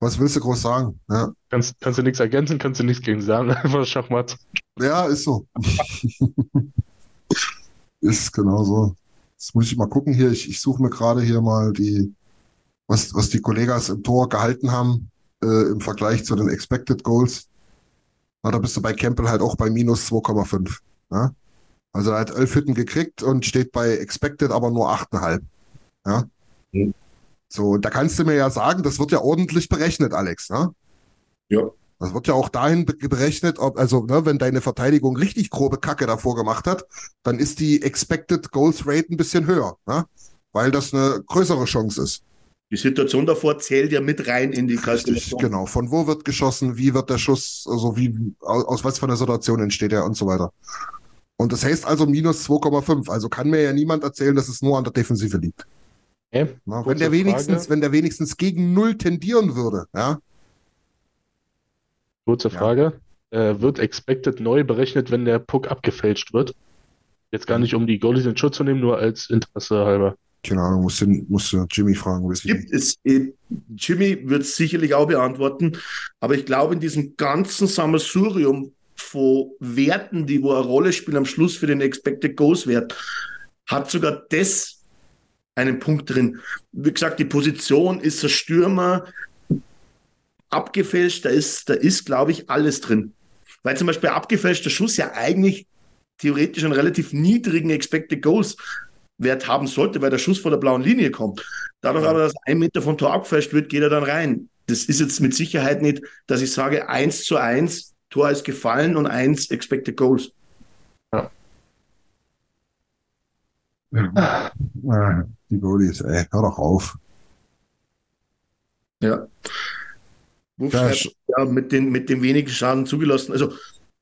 was willst du groß sagen? Ja, Kannst, kannst du nichts ergänzen, kannst du nichts gegen sagen. Einfach Schachmatt. ja ist so. ist genau so. Jetzt muss ich mal gucken hier. Ich, ich suche mir gerade hier mal die, was, was die Kollegas im Tor gehalten haben äh, im Vergleich zu den Expected Goals. Na, da bist du bei Campbell halt auch bei minus 2,5. Ja? Also er hat elf Hütten gekriegt und steht bei Expected aber nur 8,5. Ja? Mhm. So, da kannst du mir ja sagen, das wird ja ordentlich berechnet, Alex. Ne? Ja. Das wird ja auch dahin be- berechnet, ob, also, ne, wenn deine Verteidigung richtig grobe Kacke davor gemacht hat, dann ist die Expected Goals Rate ein bisschen höher, ne? Weil das eine größere Chance ist. Die Situation davor zählt ja mit rein in die Richtig, Kalkulation. genau. Von wo wird geschossen, wie wird der Schuss, also wie, aus, aus was für einer Situation entsteht er und so weiter. Und das heißt also minus 2,5. Also kann mir ja niemand erzählen, dass es nur an der Defensive liegt. Okay. Na, wenn der wenigstens, Frage. wenn der wenigstens gegen Null tendieren würde, ja, Kurze Ja. Frage. Äh, wird Expected neu berechnet, wenn der Puck abgefälscht wird? Jetzt gar nicht, um die Goalies in Schutz zu nehmen, nur als Interesse halber. keine Ahnung, musst du, musst du Jimmy fragen, gibt es, äh, Jimmy wird es sicherlich auch beantworten, aber ich glaube, in diesem ganzen Sammelsurium von Werten, die wo eine Rolle spielen am Schluss für den Expected Goals Wert, hat sogar das einen Punkt drin. Wie gesagt, die Position ist ein Stürmer abgefälscht, da ist, da ist, glaube ich, alles drin. Weil zum Beispiel abgefälschter Schuss ja eigentlich theoretisch einen relativ niedrigen Expected Goals Wert haben sollte, weil der Schuss vor der blauen Linie kommt. Dadurch aber, dass ein Meter vom Tor abgefälscht wird, geht er dann rein. Das ist jetzt mit Sicherheit nicht, dass ich sage, eins zu eins, Tor ist gefallen und eins Expected Goals. Ah, die Goalies, ey, hör doch auf. Ja. Ja, schreibt, sch- ja, mit den, mit dem wenigen Schaden zugelassen. Also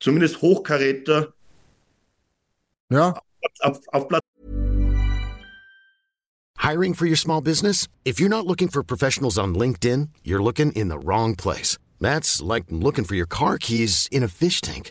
zumindest Hochkaräter Ja, auf, auf Platz Hiring for your small business? If you're not looking for professionals on LinkedIn, you're looking in the wrong place. That's like looking for your car keys in a fish tank.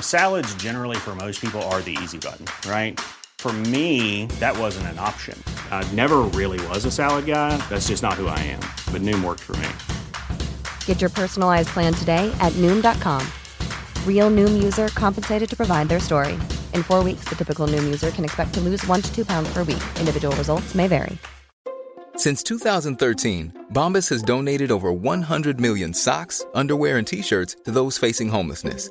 Salads, generally, for most people, are the easy button, right? For me, that wasn't an option. I never really was a salad guy. That's just not who I am. But Noom worked for me. Get your personalized plan today at Noom.com. Real Noom user compensated to provide their story. In four weeks, the typical Noom user can expect to lose one to two pounds per week. Individual results may vary. Since 2013, Bombas has donated over 100 million socks, underwear, and t shirts to those facing homelessness.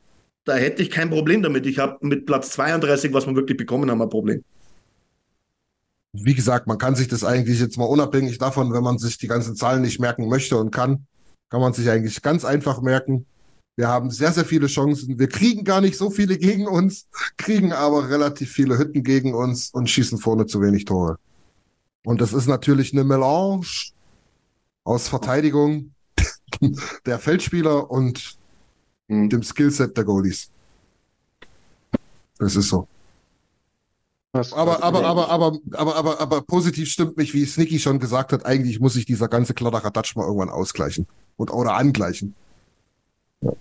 da hätte ich kein Problem damit. Ich habe mit Platz 32, was wir wirklich bekommen haben, ein Problem. wie gesagt, man kann sich das eigentlich jetzt mal unabhängig davon, wenn man sich die ganzen Zahlen nicht merken möchte und kann, kann man sich eigentlich ganz einfach merken. Wir haben sehr, sehr viele Chancen. Wir kriegen gar nicht so viele gegen uns, kriegen aber relativ viele Hütten gegen uns und schießen vorne zu wenig Tore. Und das ist natürlich eine Melange aus Verteidigung der Feldspieler und dem Skillset der Goalies. Das ist so. Aber, aber, aber, aber, aber, aber, aber positiv stimmt mich, wie Snicky schon gesagt hat, eigentlich muss sich dieser ganze Kladderadatsch mal irgendwann ausgleichen. Und, oder angleichen. Ja.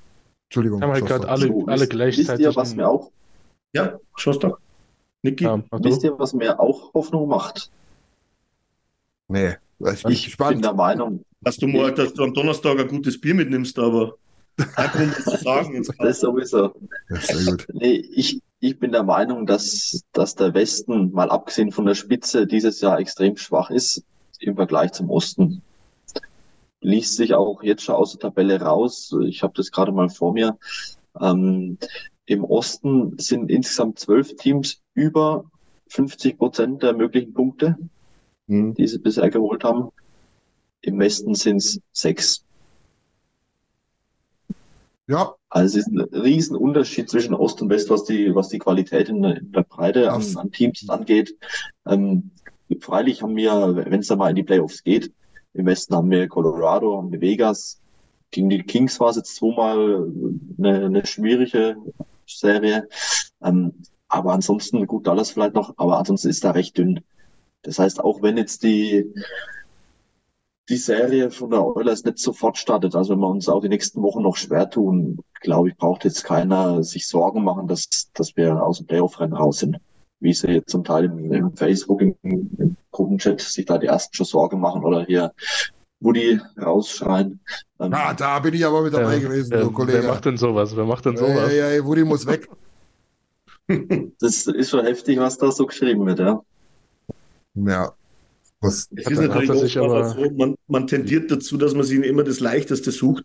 Entschuldigung. Haben halt gerade alle, So, alle wisst- gleichzeitig. Wisst ihr, was mir auch, Ja, Schostock. Niki. Ja, wisst du. ihr, was mir auch Hoffnung macht? Nee, ich bin Ich bin der Meinung, Dass du, mal, dass du am Donnerstag ein gutes Bier mitnimmst, aber Grund, das zu sagen. Jetzt. das sowieso. Ja, sehr gut. Nee, ich, ich bin der Meinung, dass, dass der Westen, mal abgesehen von der Spitze, dieses Jahr extrem schwach ist im Vergleich zum Osten. liest sich auch jetzt schon aus der Tabelle raus. Ich habe das gerade mal vor mir. Ähm, Im Osten sind insgesamt zwölf Teams über 50 Prozent der möglichen Punkte, Mhm. die sie bisher geholt haben. Im Westen sind es sechs. Ja, Also es ist ein riesen Unterschied zwischen Ost und West, was die, was die Qualität in, der- in der Breite an, an Teams angeht. Ähm, freilich haben wir, wenn es da mal in die Playoffs geht, im Westen haben wir Colorado, haben wir Vegas. Gegen die Kings war es jetzt zweimal eine, eine schwierige Serie. Ähm, aber ansonsten, gut, Dallas vielleicht noch, aber ansonsten ist da recht dünn. Das heißt, auch wenn jetzt die, die Serie von der Oilers nicht sofort startet, also wenn wir uns auch die nächsten Wochen noch schwer tun, glaube ich, braucht jetzt keiner sich Sorgen machen, dass, dass wir aus dem Playoff-Rennen raus sind. Wie sie jetzt zum Teil im, im Facebook, im, im Gruppenchat sich da die ersten schon Sorgen machen oder hier Woody rausschreien. Ähm, ah, da bin ich aber mit dabei Ja, gewesen, äh, du Kollege. wer macht denn sowas? Wer macht denn sowas? Ey, ey, Woody muss weg. das ist schon heftig, was da so geschrieben wird, ja. Ja. Was, Es ist er- natürlich er aber- so, man, man tendiert dazu, dass man sich immer das Leichteste sucht.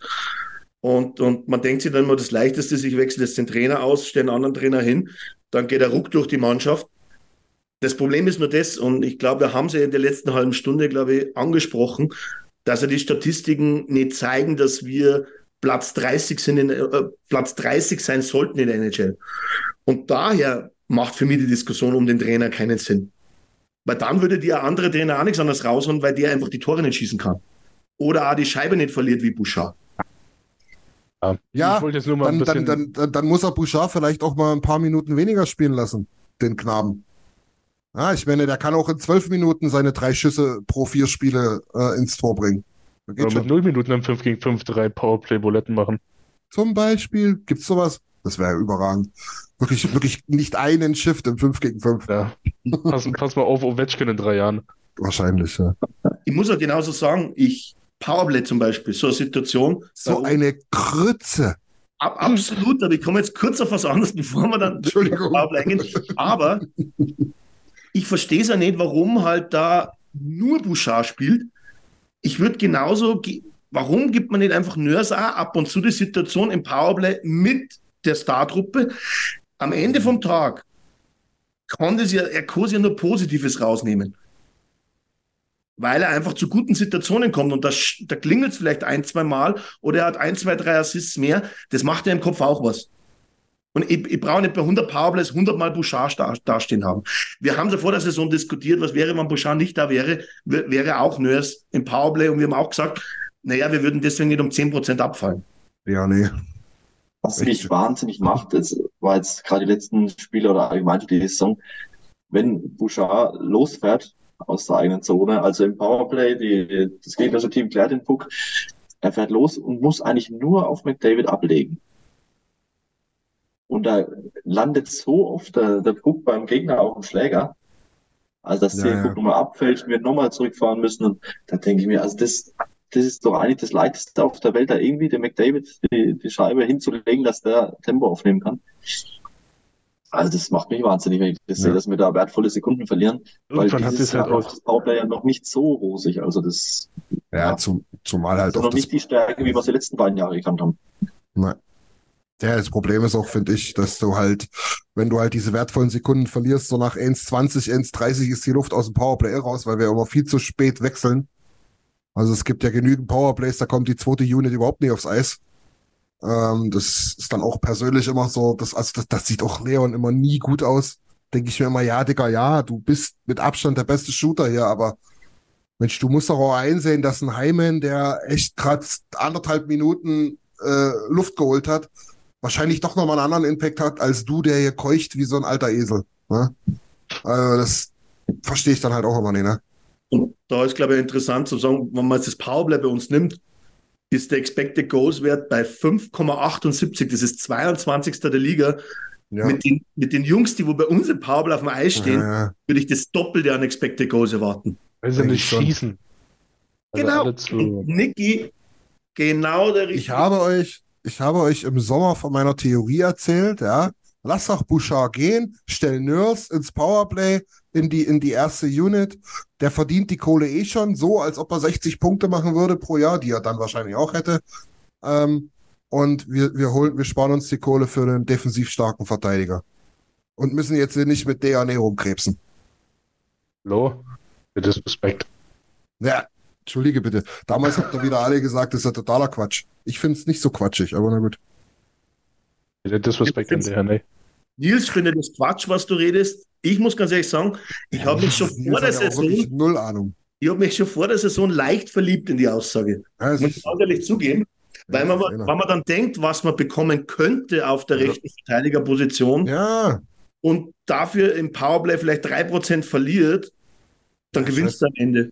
Und, und man denkt sich dann immer das Leichteste, ich wechsle jetzt den Trainer aus, stelle einen anderen Trainer hin, dann geht er ruck durch die Mannschaft. Das Problem ist nur das, und ich glaube, wir haben es ja in der letzten halben Stunde, glaube ich, angesprochen, dass ja die Statistiken nicht zeigen, dass wir Platz 30 sind in, äh, Platz 30 sein sollten in der NHL. Und daher macht für mich die Diskussion um den Trainer keinen Sinn. Weil dann würde dir ein anderer Trainer auch nichts anderes raushauen, weil der einfach die Tore nicht schießen kann. Oder auch die Scheibe nicht verliert wie Bouchard. ja, ich wollte jetzt nur mal ein dann, dann, dann, dann muss er Bouchard vielleicht auch mal ein paar Minuten weniger spielen lassen, den Knaben. Ja, ich meine, der kann auch in zwölf Minuten seine drei Schüsse pro vier Spiele äh, ins Tor bringen. Oder mit null Minuten im 5 gegen 5 drei Powerplay-Buletten machen. Zum Beispiel, gibt's sowas? Das wäre überragend. Wirklich, wirklich nicht einen Shift im 5 gegen 5. Ja. Pass, pass mal auf, Ovechkin in drei Jahren. Wahrscheinlich, ja. Ich muss auch genauso sagen, ich, Powerplay zum Beispiel, so eine Situation. So eine Krütze. Ab, absolut, aber ich komme jetzt kurz auf was anderes, bevor wir dann Entschuldigung. Powerplay eingehen. Aber ich verstehe es ja nicht, warum halt da nur Bouchard spielt. Ich würde genauso, ge- warum gibt man nicht einfach Nurse auch ab und zu die Situation im Powerplay mit der Startruppe? Am Ende vom Tag kann das ja, er kann ja nur Positives rausnehmen. Weil er einfach zu guten Situationen kommt und da, sch- da klingelt es vielleicht ein, zwei Mal oder er hat ein, zwei, drei Assists mehr. Das macht ja im Kopf auch was. Und ich, ich brauche nicht bei 100 Powerplays 100 Mal Bouchard da, dastehen haben. Wir haben ja vor der Saison diskutiert, was wäre, wenn Bouchard nicht da wäre, wär- wäre auch Nurse im Powerplay und wir haben auch gesagt, naja, wir würden deswegen nicht um 10% abfallen. Ja, nee. Was mich wahnsinnig macht, das war jetzt gerade die letzten Spiele oder allgemein die Saison, wenn Bouchard losfährt aus der eigenen Zone, also im Powerplay, die, das gegnerische Team klärt den Puck, er fährt los und muss eigentlich nur auf McDavid ablegen. Und da landet so oft der, der Puck beim Gegner auf dem Schläger, also dass Ja, der ja. Puck nochmal abfällt, wir nochmal zurückfahren müssen. Und da denke ich mir, also das, das ist doch eigentlich das Leichteste auf der Welt, da irgendwie dem McDavid die, die Scheibe hinzulegen, dass der Tempo aufnehmen kann. Also das macht mich wahnsinnig, wenn ich das Ja. sehe, dass wir da wertvolle Sekunden verlieren. Weil Irgendwann hat dieses es halt Jahr auch. läuft das Powerplay ja noch nicht so rosig. Also das Ja, zum, zumal halt ist auch noch nicht die Stärke, wie wir es die letzten beiden Jahre gekannt haben. Nein. Ja, das Problem ist auch, finde ich, dass du halt, wenn du halt diese wertvollen Sekunden verlierst, so nach 1,20, 1,30 ist die Luft aus dem Powerplay raus, weil wir immer viel zu spät wechseln. Also es gibt ja genügend Powerplays, da kommt die zweite Unit überhaupt nicht aufs Eis. Ähm, das ist dann auch persönlich immer so, das, also das, das sieht auch Leon immer nie gut aus. Denke ich mir immer, ja, Digga, ja, du bist mit Abstand der beste Shooter hier, aber Mensch, du musst doch auch einsehen, dass ein Hyman, der echt gerade anderthalb Minuten äh, Luft geholt hat, wahrscheinlich doch nochmal einen anderen Impact hat, als du, der hier keucht wie so ein alter Esel. Ne? Also das verstehe ich dann halt auch immer nicht, ne? Und da ist, glaube ich, interessant zu sagen, wenn man jetzt das Powerplay bei uns nimmt, ist der Expected Goals Wert bei 5,78. Das ist 22. der Liga. Ja. Mit, den, mit den Jungs, die wo bei uns im Powerplay auf dem Eis stehen, Ja, würde ich das Doppelte an Expected Goals erwarten. Weil sie nicht schießen. Also genau. Niki, genau der richtige. Ich habe euch, ich habe euch im Sommer von meiner Theorie erzählt, ja, lass doch Bouchard gehen, stell Nurse ins Powerplay, in die, in die erste Unit. Der verdient die Kohle eh schon so, als ob er 60 Punkte machen würde pro Jahr, die er dann wahrscheinlich auch hätte. Ähm, und wir, wir holen, wir sparen uns die Kohle für einen defensiv starken Verteidiger. Und müssen jetzt nicht mit DNA rumkrebsen. Hallo? Mit Disrespekt. Ja, entschuldige bitte. Damals habt ihr wieder alle gesagt, das ist ja totaler Quatsch. Ich finde es nicht so quatschig, aber na gut. Der Disrespekt an der, ne? Nils, ich finde das Quatsch, was du redest. Ich muss ganz ehrlich sagen, ich habe mich schon vor der ja Saison, null Ahnung. ich habe mich schon vor der Saison leicht verliebt in die Aussage. Ja, Muss ich ehrlich zugeben. Weil man, das wenn man dann denkt, was man bekommen könnte auf der Ja. rechten Verteidigerposition ja, und dafür im Powerplay vielleicht 3% verliert, dann Ja, gewinnst du am Ende.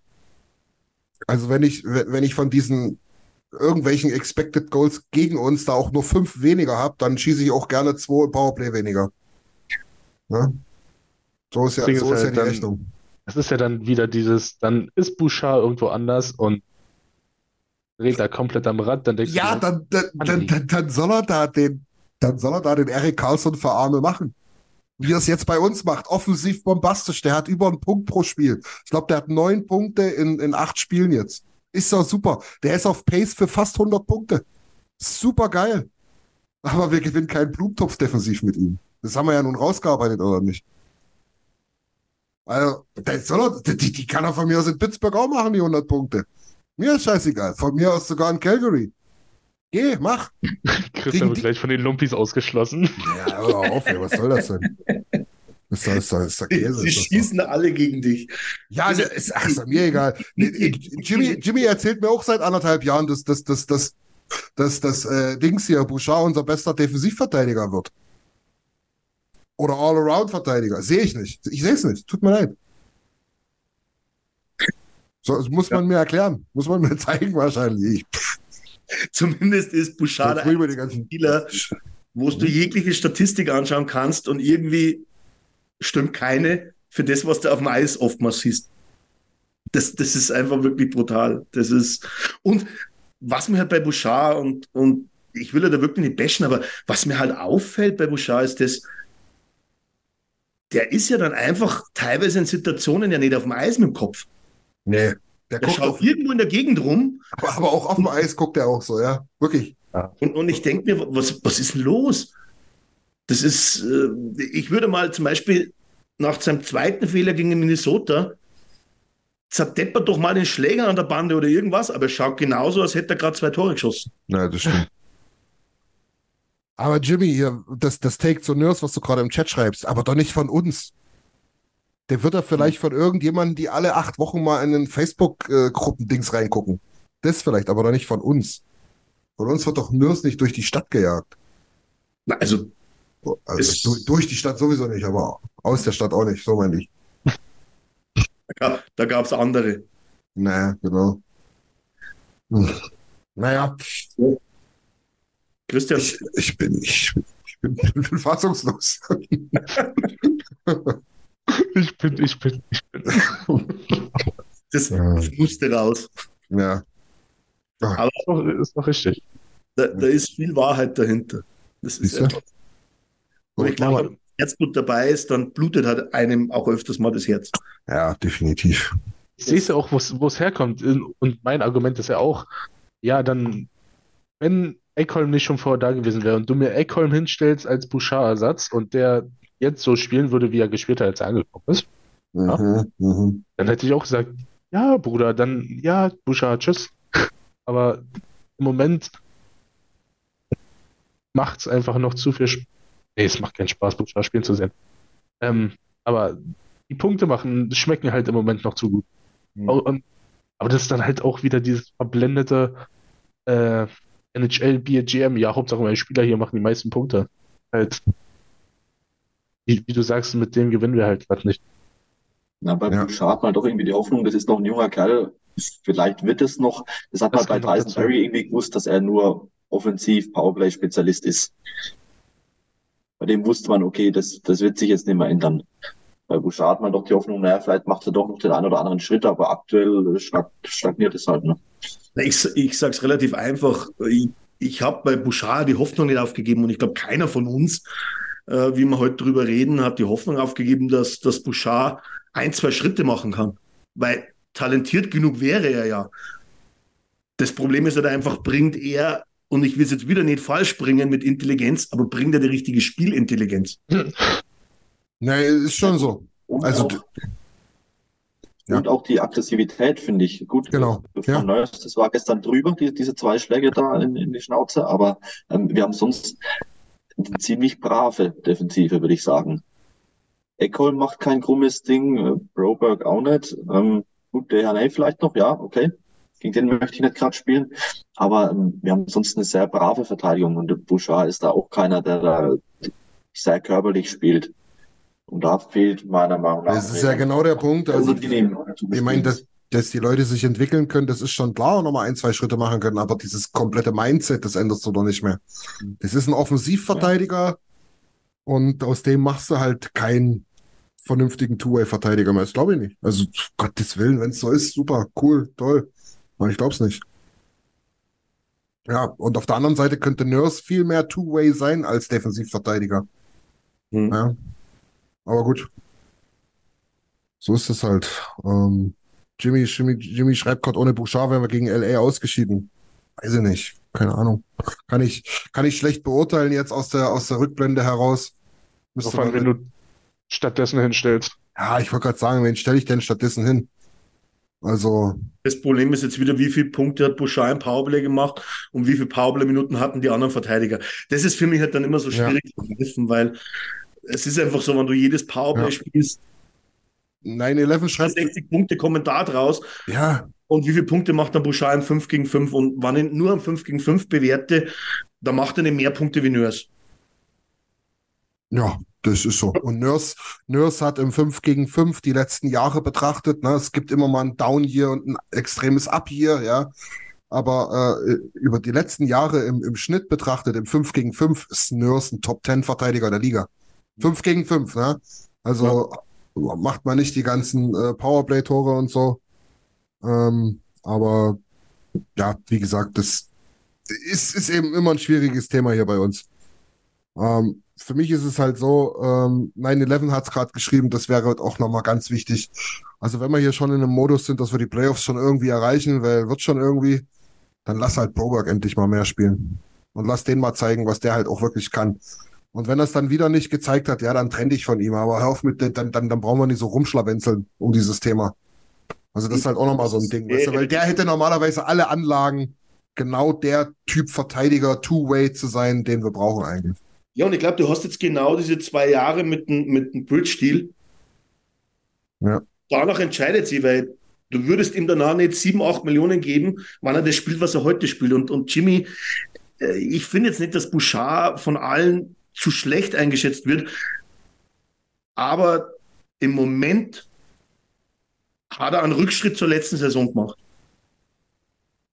also wenn ich, wenn ich von diesen irgendwelchen Expected Goals gegen uns da auch nur fünf weniger habe, dann schieße ich auch gerne zwei im Powerplay weniger. Ne? So ist ja, Ding so ist ja halt die dann- Rechnung. Das ist ja dann wieder dieses, dann ist Bouchard irgendwo anders und dreht da komplett am Rad, dann denkst Ja, du, dann, dann, dann, dann, dann soll er da den, dann soll er da den Eric Carlson für Arme machen. Wie er es jetzt bei uns macht. Offensiv bombastisch. Der hat über einen Punkt pro Spiel. Ich glaube, der hat neun Punkte in, in acht Spielen jetzt. Ist doch super. Der ist auf Pace für fast 100 Punkte. Super geil. Aber wir gewinnen keinen Blumentopf defensiv mit ihm. Das haben wir ja nun rausgearbeitet, oder nicht? Also, der soll er, die, die kann er von mir aus in Pittsburgh auch machen, die 100 Punkte. Mir ist scheißegal. Von mir aus sogar in Calgary. Geh, mach. Christian wird gleich von den Lumpis ausgeschlossen. Ja, hör auf, ey, was soll das denn? Das ist doch, das ist doch, das ist doch Käse. Sie ist das doch. schießen alle gegen dich. Ja, also, ist, ach, ist doch mir egal. Jimmy, Jimmy erzählt mir auch seit anderthalb Jahren, dass, dass, dass, dass, dass das äh, Dings hier, Bouchard, unser bester Defensivverteidiger wird. Oder All-Around-Verteidiger. Sehe ich nicht. Ich sehe es nicht. Tut mir leid. So, das muss man mir erklären. Muss man mir zeigen wahrscheinlich. Ich, Zumindest ist Bouchard ein die ganzen- Spieler, wo du jegliche Statistik anschauen kannst und irgendwie stimmt keine für das, was du auf dem Eis oftmals siehst. Das, das ist einfach wirklich brutal. Das ist, und was mir halt bei Bouchard und, und ich will ja da wirklich nicht bashen, aber was mir halt auffällt bei Bouchard ist das, der ist ja dann einfach teilweise in Situationen ja nicht auf dem Eis mit dem Kopf. nee. Der Der guckt schaut auf, irgendwo in der Gegend rum aber, aber auch auf dem Eis guckt er auch so, ja. Wirklich. Und, und ich denke mir, was, was ist denn los? Das ist, äh, ich würde mal zum Beispiel nach seinem zweiten Fehler gegen Minnesota zerdeppert doch mal den Schläger an der Bande oder irgendwas, aber es schaut genauso, als hätte er gerade zwei Tore geschossen. Ja, das stimmt. Aber Jimmy, hier, das, das Take zu Nurse, was du gerade im Chat schreibst, aber doch nicht von uns. Der wird da vielleicht von irgendjemandem, die alle acht Wochen mal in den Facebook-Gruppen-Dings reingucken. Das vielleicht, aber doch nicht von uns. Von uns wird doch Nurse nicht durch die Stadt gejagt. Na, Also, Also durch, durch die Stadt sowieso nicht, aber aus der Stadt auch nicht, so meine ich. da gab es andere. Naja, genau. Hm. Naja, Christian, ich, ich bin, ich, ich bin, ich bin fassungslos. Ich bin, ich bin, ich bin. das, das musste raus. ja. Aber Ist doch, ist doch richtig. da, da ist viel Wahrheit dahinter. Das ist einfach. Und ich glaube, wenn Herzblut dabei ist, dann blutet halt einem auch öfters mal das Herz. Ja, definitiv. Ich sehe es ja auch, wo es wo es herkommt. Und mein Argument ist ja auch, ja, dann, wenn Eckholm nicht schon vorher da gewesen wäre und du mir Eckholm hinstellst als Bouchard-Ersatz und der jetzt so spielen würde, wie er gespielt hat, als er angekommen ist, Ja. Mhm, mhm. dann hätte ich auch gesagt, ja, Bruder, dann, ja, Bouchard, tschüss. Aber im Moment macht es einfach noch zu viel Spaß. Nee, es macht keinen Spaß, Bouchard spielen zu sehen. Ähm, aber die Punkte machen, schmecken halt im Moment noch zu gut. Mhm. Aber das ist dann halt auch wieder dieses verblendete äh, NHL, BGM. Ja, Hauptsache meine Spieler hier machen die meisten Punkte. Halt, wie, wie du sagst, mit dem gewinnen wir halt gerade nicht. Na, bei Ja. Bouchard hat man doch irgendwie die Hoffnung, das ist noch ein junger Kerl. Vielleicht wird es noch. Das hat Das man bei Tyson. Berry irgendwie gewusst, dass er nur offensiv Powerplay-Spezialist ist. Bei dem wusste man, okay, das, das wird sich jetzt nicht mehr ändern. Bei Bouchard hat man doch die Hoffnung, naja, vielleicht macht er doch noch den einen oder anderen Schritt, aber aktuell stag- stagniert es halt. Ne? Ich, ich sage es relativ einfach. Ich, ich habe bei Bouchard die Hoffnung nicht aufgegeben und ich glaube, keiner von uns äh, wie wir heute drüber reden, hat die Hoffnung aufgegeben, dass, dass Bouchard ein, zwei Schritte machen kann. Weil talentiert genug wäre er ja. Das Problem ist halt einfach, bringt er, und ich will es jetzt wieder nicht falsch bringen mit Intelligenz, aber bringt er die richtige Spielintelligenz? Nee, ist schon so. Und Also, auch, und auch die Aggressivität finde ich gut. Genau, Von ja. Das war gestern drüber, die, diese zwei Schläge da in, in die Schnauze, aber ähm, wir haben sonst eine ziemlich brave Defensive, würde ich sagen. Eckholm macht kein krummes Ding, äh, Broberg auch nicht. Ähm, gut, der Haney vielleicht noch, ja, okay. Gegen den möchte ich nicht gerade spielen. Aber ähm, wir haben sonst eine sehr brave Verteidigung und Bouchard ist da auch keiner, der da sehr körperlich spielt. Und da fehlt meiner Meinung nach. das ist ja genau der Punkt. Also, zu ich meine, dass, dass die Leute sich entwickeln können, das ist schon klar und nochmal ein, zwei Schritte machen können, aber dieses komplette Mindset, das änderst du doch nicht mehr. Das ist ein Offensivverteidiger und aus dem machst du halt keinen vernünftigen Two-Way-Verteidiger mehr. Das glaube ich nicht. Also, Gottes Willen, wenn es so ist, super, cool, toll. Aber ich glaube es nicht. Ja, und auf der anderen Seite könnte Nurse viel mehr Two-Way sein als Defensivverteidiger. Hm. Ja. Aber gut. So ist es halt. Ähm, Jimmy, Jimmy, Jimmy schreibt gerade, ohne Bouchard wären wir gegen LA ausgeschieden. Weiß ich nicht. Keine Ahnung. Kann ich, kann ich schlecht beurteilen jetzt aus der, aus der Rückblende heraus. Müsste Vor allem, wenn du stattdessen hinstellst. ja, ich wollte gerade sagen, wen stelle ich denn stattdessen hin? Also, Das Problem ist jetzt wieder, wie viele Punkte hat Bouchard im Powerplay gemacht und wie viele Powerplay-Minuten hatten die anderen Verteidiger. Das ist für mich halt dann immer so Ja. schwierig zu wissen, weil es ist einfach so, wenn du jedes Powerplay Ja. spielst, 9-11 schreibt, 60 Punkte kommen da draus ja, und wie viele Punkte macht dann Bouchard im 5 gegen 5 und wenn ich nur am 5 gegen 5 bewerte, dann macht er nicht mehr Punkte wie Nurse. Ja, das ist so. Und Nurse, Nurse hat im 5 gegen 5 die letzten Jahre betrachtet. Ne? Es gibt immer mal ein Down hier und ein extremes Up hier, ja. Aber äh, über die letzten Jahre im, im Schnitt betrachtet, im 5 gegen 5 ist Nurse ein Top 10 Verteidiger der Liga. 5 gegen 5, ne? Also macht man nicht die ganzen äh, Powerplay-Tore und so. Ähm, aber ja, wie gesagt, das ist, ist eben immer ein schwieriges Thema hier bei uns. Ähm, für mich ist es halt so, ähm, 9-11 hat es gerade geschrieben, das wäre halt auch nochmal ganz wichtig. Also wenn wir hier schon in einem Modus sind, dass wir die Playoffs schon irgendwie erreichen, weil wird schon irgendwie, dann lass halt Broberg endlich mal mehr spielen. Und lass den mal zeigen, was der halt auch wirklich kann. Und wenn er es dann wieder nicht gezeigt hat, ja, dann trenn dich von ihm. Aber hör auf mit, dann, dann, dann brauchen wir nicht so rumschlawenzeln um dieses Thema. Also das ist halt auch nochmal so ein Ding, weißt du, weil der hätte normalerweise alle Anlagen, genau der Typ Verteidiger, Two-Way zu sein, den wir brauchen eigentlich. Ja, und ich glaube, du hast jetzt genau diese zwei Jahre mit dem, mit dem Bridge-Deal. Ja. Danach entscheidet sie, weil du würdest ihm danach nicht sieben, acht Millionen geben, wann er das spielt, was er heute spielt. Und, und Jimmy, äh, ich finde jetzt nicht, dass Bouchard von allen zu schlecht eingeschätzt wird. Aber im Moment hat er einen Rückschritt zur letzten Saison gemacht.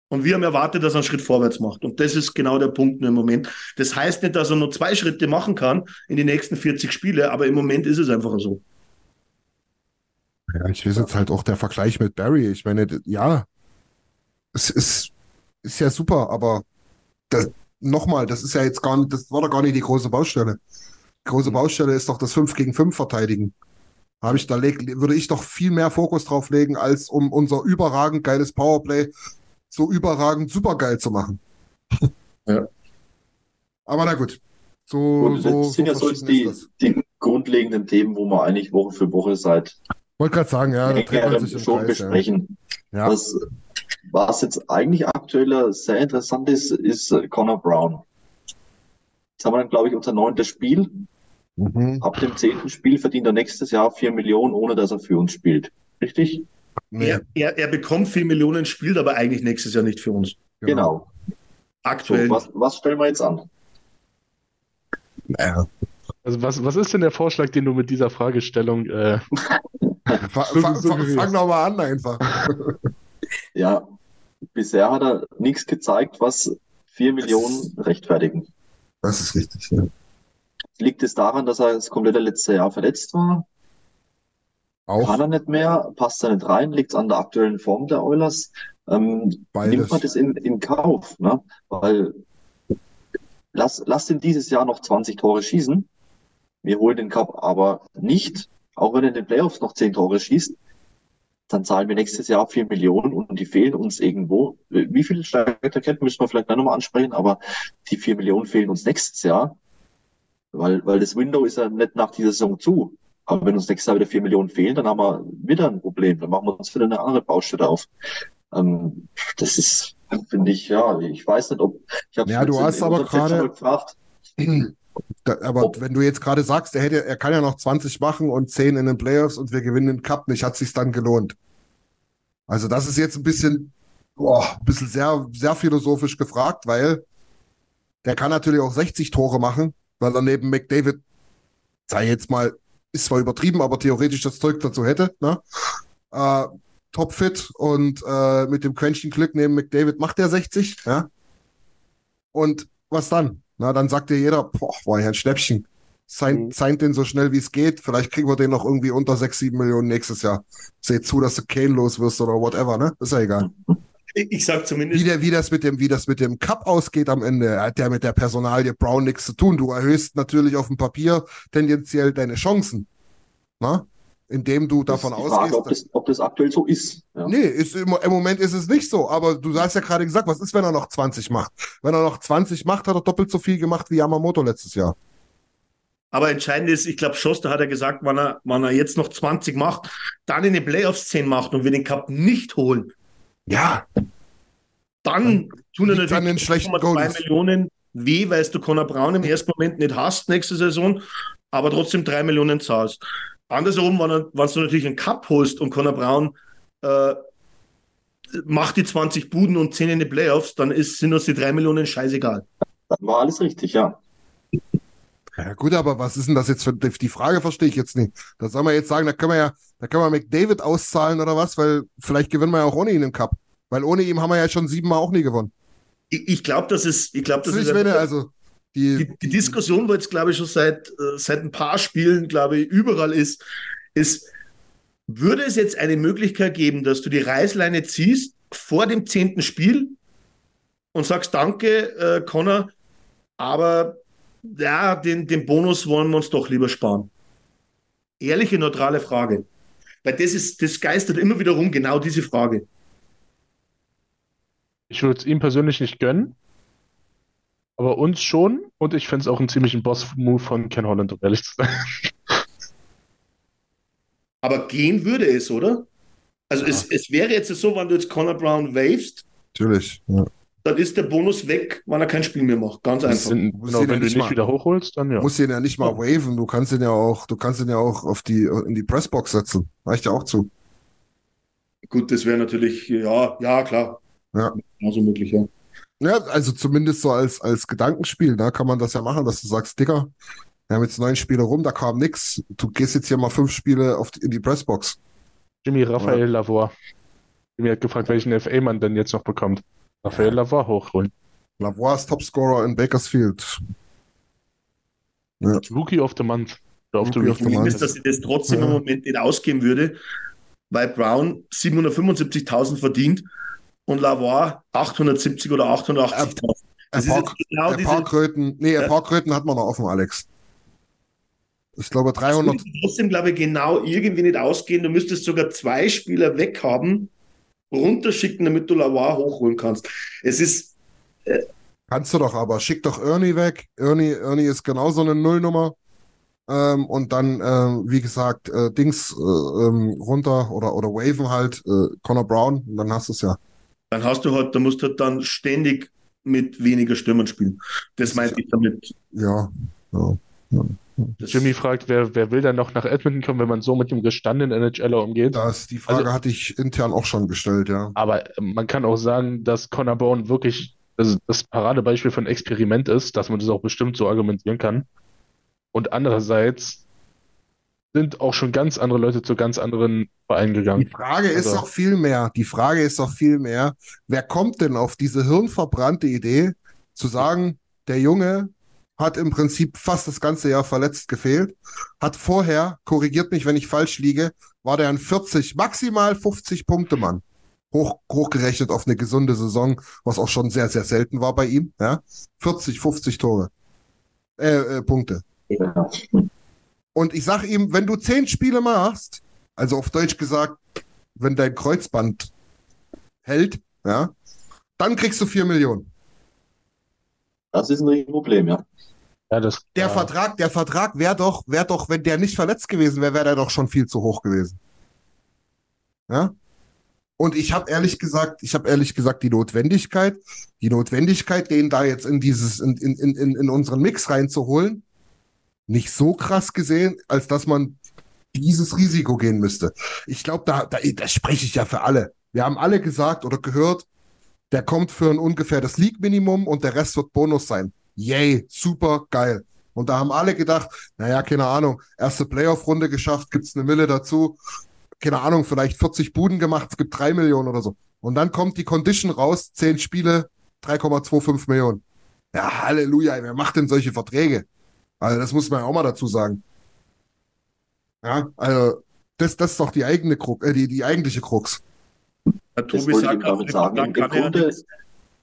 Und wir haben erwartet, dass er einen Schritt vorwärts macht. Und das ist genau der Punkt im Moment. Das heißt nicht, dass er nur zwei Schritte machen kann in die nächsten 40 Spiele, aber im Moment ist es einfach so. Ja, ich weiß jetzt halt auch der Vergleich mit Barry. Ich meine, ja, es ist, ist ja super, aber das, nochmal, das ist ja jetzt gar nicht, das war doch gar nicht die große Baustelle. Die große Baustelle ist doch das 5 gegen 5 Verteidigen. Habe ich, da leg, würde ich doch viel mehr Fokus drauf legen, als um unser überragend geiles Powerplay so überragend supergeil zu machen. Ja. Aber na gut. So, Und so, das sind ja so verschieden die, ist das. die grundlegenden Themen, wo wir eigentlich Woche für Woche seit Wollte gerade sagen, ja, da dreht man schon Kreis, ja. besprechen. Ja. Was, was jetzt eigentlich aktueller sehr interessant ist, ist äh, Connor Brown. Jetzt haben wir dann, glaube ich, unser neuntes Spiel. Mhm. Ab dem zehnten Spiel verdient er nächstes Jahr vier Millionen, ohne dass er für uns spielt. Richtig? Nee, Er, er, er bekommt 4 Millionen, spielt aber eigentlich nächstes Jahr nicht für uns. Genau. So, Aktuell. was, was stellen wir jetzt an? Naja. Also was, was ist denn der Vorschlag, den du mit dieser Fragestellung äh, Fa fa fa fang doch mal an einfach. Ja, bisher hat er nichts gezeigt, was vier Millionen rechtfertigen. Das ist richtig, ja. Liegt es daran, dass er das komplette letzte Jahr verletzt war? Auch Kann er nicht mehr? Passt er nicht rein? Liegt es an der aktuellen Form der Oilers? Ähm, nimmt man das in, in Kauf? Ne? Weil lass, lass ihn dieses Jahr noch 20 Tore schießen wir holen den Cup aber nicht, auch wenn er in den Playoffs noch zehn Tore schießt, dann zahlen wir nächstes Jahr vier Millionen und die fehlen uns irgendwo. Wie viele Steigerketten müssen wir vielleicht dann nochmal ansprechen, aber die vier Millionen fehlen uns nächstes Jahr, weil, weil das Window ist ja nicht nach dieser Saison zu. Aber wenn uns nächstes Jahr wieder vier Millionen fehlen, dann haben wir wieder ein Problem. Dann machen wir uns wieder eine andere Baustelle auf. Ähm, das ist, finde ich, ja, ich weiß nicht, ob ich habe Ja, du hast aber gerade- gefragt. Da, aber wenn du jetzt gerade sagst, er hätte, er kann ja noch 20 machen und 10 in den Playoffs und wir gewinnen den Cup nicht, hat sich dann gelohnt. Also das ist jetzt ein bisschen, boah, ein bisschen sehr, sehr philosophisch gefragt, weil der kann natürlich auch 60 Tore machen, weil er neben McDavid, sei jetzt mal, ist zwar übertrieben, aber theoretisch das Zeug dazu hätte, ne? Äh, topfit und äh, mit dem Quäntchen Glück neben McDavid macht er 60, ja? Und was dann? Na, dann sagt dir jeder, boah, war ja ein Schnäppchen. Sein, Mhm. Seint den so schnell wie es geht. Vielleicht kriegen wir den noch irgendwie unter 6, 7 Millionen nächstes Jahr. Seht zu, dass du Kane los wirst oder whatever, ne? Ist ja egal. Ich, ich sag zumindest, Wie, der, wie, das mit dem, wie das mit dem Cup ausgeht am Ende, hat der mit der Personalie Brown nichts zu tun. Du erhöhst natürlich auf dem Papier tendenziell deine Chancen. Na? Indem du davon Das ist die Frage, ausgehst. ob das, ob das aktuell so ist. Ja. Nee, ist im, im Moment ist es nicht so. Aber du hast ja gerade gesagt, was ist, wenn er noch 20 macht? Wenn er noch 20 macht, hat er doppelt so viel gemacht wie Yamamoto letztes Jahr. aber entscheidend ist, ich glaube, Schoster hat ja gesagt, wenn er, wenn er jetzt noch 20 macht, dann in den Playoffs 10 macht und wir den Cup nicht holen, Ja, dann tun er natürlich schlechten 2 Goalies. Millionen weh, weil du Conor Brown im ersten Moment nicht hast nächste Saison, aber trotzdem 3 Millionen zahlst. Andersherum, wenn, wenn du natürlich einen Cup holst und Conor Brown äh, macht die 20 Buden und 10 in die Playoffs, dann ist, sind uns die 3 Millionen scheißegal. Dann war alles richtig, ja. Ja gut, aber was ist denn das jetzt für die Frage verstehe ich jetzt nicht. Da soll man jetzt sagen, da können wir ja, da können wir McDavid auszahlen oder was, weil vielleicht gewinnen wir ja auch ohne ihn im Cup. Weil ohne ihn haben wir ja schon siebenmal auch nie gewonnen. Ich, ich glaube, das ist, ich glaube, das Das ist ich meine, also die, die, die Diskussion, wo jetzt, glaube ich, schon seit, äh, seit ein paar Spielen, glaube ich, überall ist, ist, würde es jetzt eine Möglichkeit geben, dass du die Reißleine ziehst vor dem zehnten Spiel und sagst, danke, äh, Connor, aber ja, den, den Bonus wollen wir uns doch lieber sparen. Ehrliche, neutrale Frage. Weil das ist, das geistert immer wieder rum, genau diese Frage. Ich würde es ihm persönlich nicht gönnen, aber uns schon. Und ich finde es auch einen ziemlichen Boss-Move von Ken Holland, um ehrlich zu sein. Aber gehen würde es, oder? Also es, es wäre jetzt so, wenn du jetzt Connor Brown wavest, natürlich. Ja. dann ist der Bonus weg, wenn er kein Spiel mehr macht. Ganz einfach. Wenn, muss genau, ja wenn du nicht ihn mal- nicht wieder hochholst, dann ja. Musst ihn ja nicht mal waven, du kannst ihn ja auch, du kannst ihn ja auch auf die, in die Pressbox setzen. Reicht ja auch zu. Gut, das wäre natürlich, ja, ja, klar. Ja. Genauso möglich, ja. Ja, also zumindest so als, als Gedankenspiel, da kann man das ja machen, dass du sagst, Digga, wir haben jetzt neun Spiele rum, da kam nix. Du gehst jetzt hier mal fünf Spiele auf die, in die Pressbox. Jimmy Raphael Lavoie. Jimmy hat gefragt, welchen FA man denn jetzt noch bekommt. Raphael Lavoie hochholen. Lavoie ist Topscorer in Bakersfield. Ja. Rookie of the Month. The Month. Ist, dass ich das trotzdem Ja. im Moment nicht ausgeben würde, weil Brown 775.000 verdient und Lavoie 870 oder 880.000. Das ist Ein paar, genau ein diese. paar Kröten, nee, ein paar Kröten hat man noch offen, Alex. Ich glaube Das 300, würde trotzdem, glaube ich, genau irgendwie nicht ausgehen. Du müsstest sogar zwei Spieler weghaben, runterschicken, damit du Lavoie hochholen kannst. Es ist, kannst du doch aber. Schick doch Ernie weg. Ernie, Ernie ist genauso eine Nullnummer. Ähm, und dann, ähm, wie gesagt, äh, Dings äh, ähm, runter oder, oder waven halt, äh, Connor Brown, und dann hast du es ja. Dann hast du halt, da musst du halt dann ständig mit weniger Stürmern spielen. Das meinte ich damit. Ja, ja. ja. Das, Jimmy fragt, wer, wer will dann noch nach Edmonton kommen, wenn man so mit dem gestandenen NHLer umgeht? Das, die Frage Also- hatte ich intern auch schon gestellt, ja. Aber man kann auch sagen, dass Connor Brown wirklich das, das Paradebeispiel von Experiment ist, dass man das auch bestimmt so argumentieren kann. Und andererseits sind auch schon ganz andere Leute zu ganz anderen Vereinen Die gegangen. Frage ist Also- doch viel mehr, die Frage ist doch viel mehr, wer kommt denn auf diese hirnverbrannte Idee, zu sagen, der Junge hat im Prinzip fast das ganze Jahr verletzt gefehlt, hat vorher, korrigiert mich, wenn ich falsch liege, war der ein 40, maximal 50 Punkte Mann. Hoch, hochgerechnet auf eine gesunde Saison, was auch schon sehr, sehr selten war bei ihm, ja. 40, 50 Tore. Äh, äh, Punkte. Ja. Und ich sag ihm, wenn du zehn Spiele machst, also auf Deutsch gesagt, wenn dein Kreuzband hält, ja, dann kriegst du vier Millionen. Das ist ein Riesenproblem, ja. Ja, das, Der ja. Vertrag, der Vertrag wäre doch, wäre doch, wenn der nicht verletzt gewesen wäre, wäre der doch schon viel zu hoch gewesen. Ja? Und ich habe ehrlich gesagt, ich habe ehrlich gesagt die Notwendigkeit, die Notwendigkeit, den da jetzt in dieses, in, in, in, in unseren Mix reinzuholen, nicht so krass gesehen, als dass man dieses Risiko gehen müsste. Ich glaube, da, da, da spreche ich ja für alle. Wir haben alle gesagt oder gehört, der kommt für ein ungefähr das League-Minimum und der Rest wird Bonus sein. Yay, super geil. Und da haben alle gedacht, naja, keine Ahnung, erste Playoff-Runde geschafft, gibt's eine Mille dazu. Keine Ahnung, vielleicht 40 Buden gemacht, es gibt drei Millionen oder so. Und dann kommt die Condition raus, 10 Spiele, 3,25 Millionen. Ja, Halleluja, wer macht denn solche Verträge? Also, das muss man ja auch mal dazu sagen. Ja, also, das, das ist doch die eigene Krux, äh, die, die eigentliche Krux. Herr Das Tobi sagt, damit sagen. Im kann ja nichts.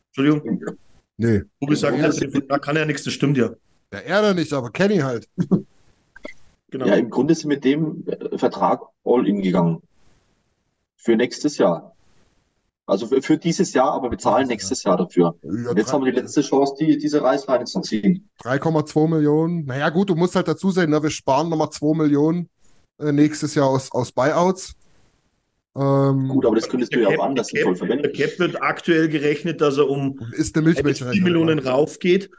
Entschuldigung, Nee, Tobi sagt, Ja, Vertrag kann ja nichts, das stimmt ja. der Erder nicht, aber Kenny halt. Genau. Ja, im Grunde sind mit dem Vertrag all in gegangen. Für nächstes Jahr. Also für, für dieses Jahr, aber wir zahlen nächstes Jahr dafür. Ja, jetzt haben wir die letzte Chance, die, diese Reißleine zu ziehen. 3,2 Millionen. Naja, gut, du musst halt dazu sehen, ne, wir sparen nochmal 2 Millionen äh, nächstes Jahr aus, aus Buyouts. Ähm, Gut, aber das könntest du ja auch anders Cap, verwenden. der Cap wird aktuell gerechnet, dass er um ist eine 4 Milchmädchen. Millionen raufgeht,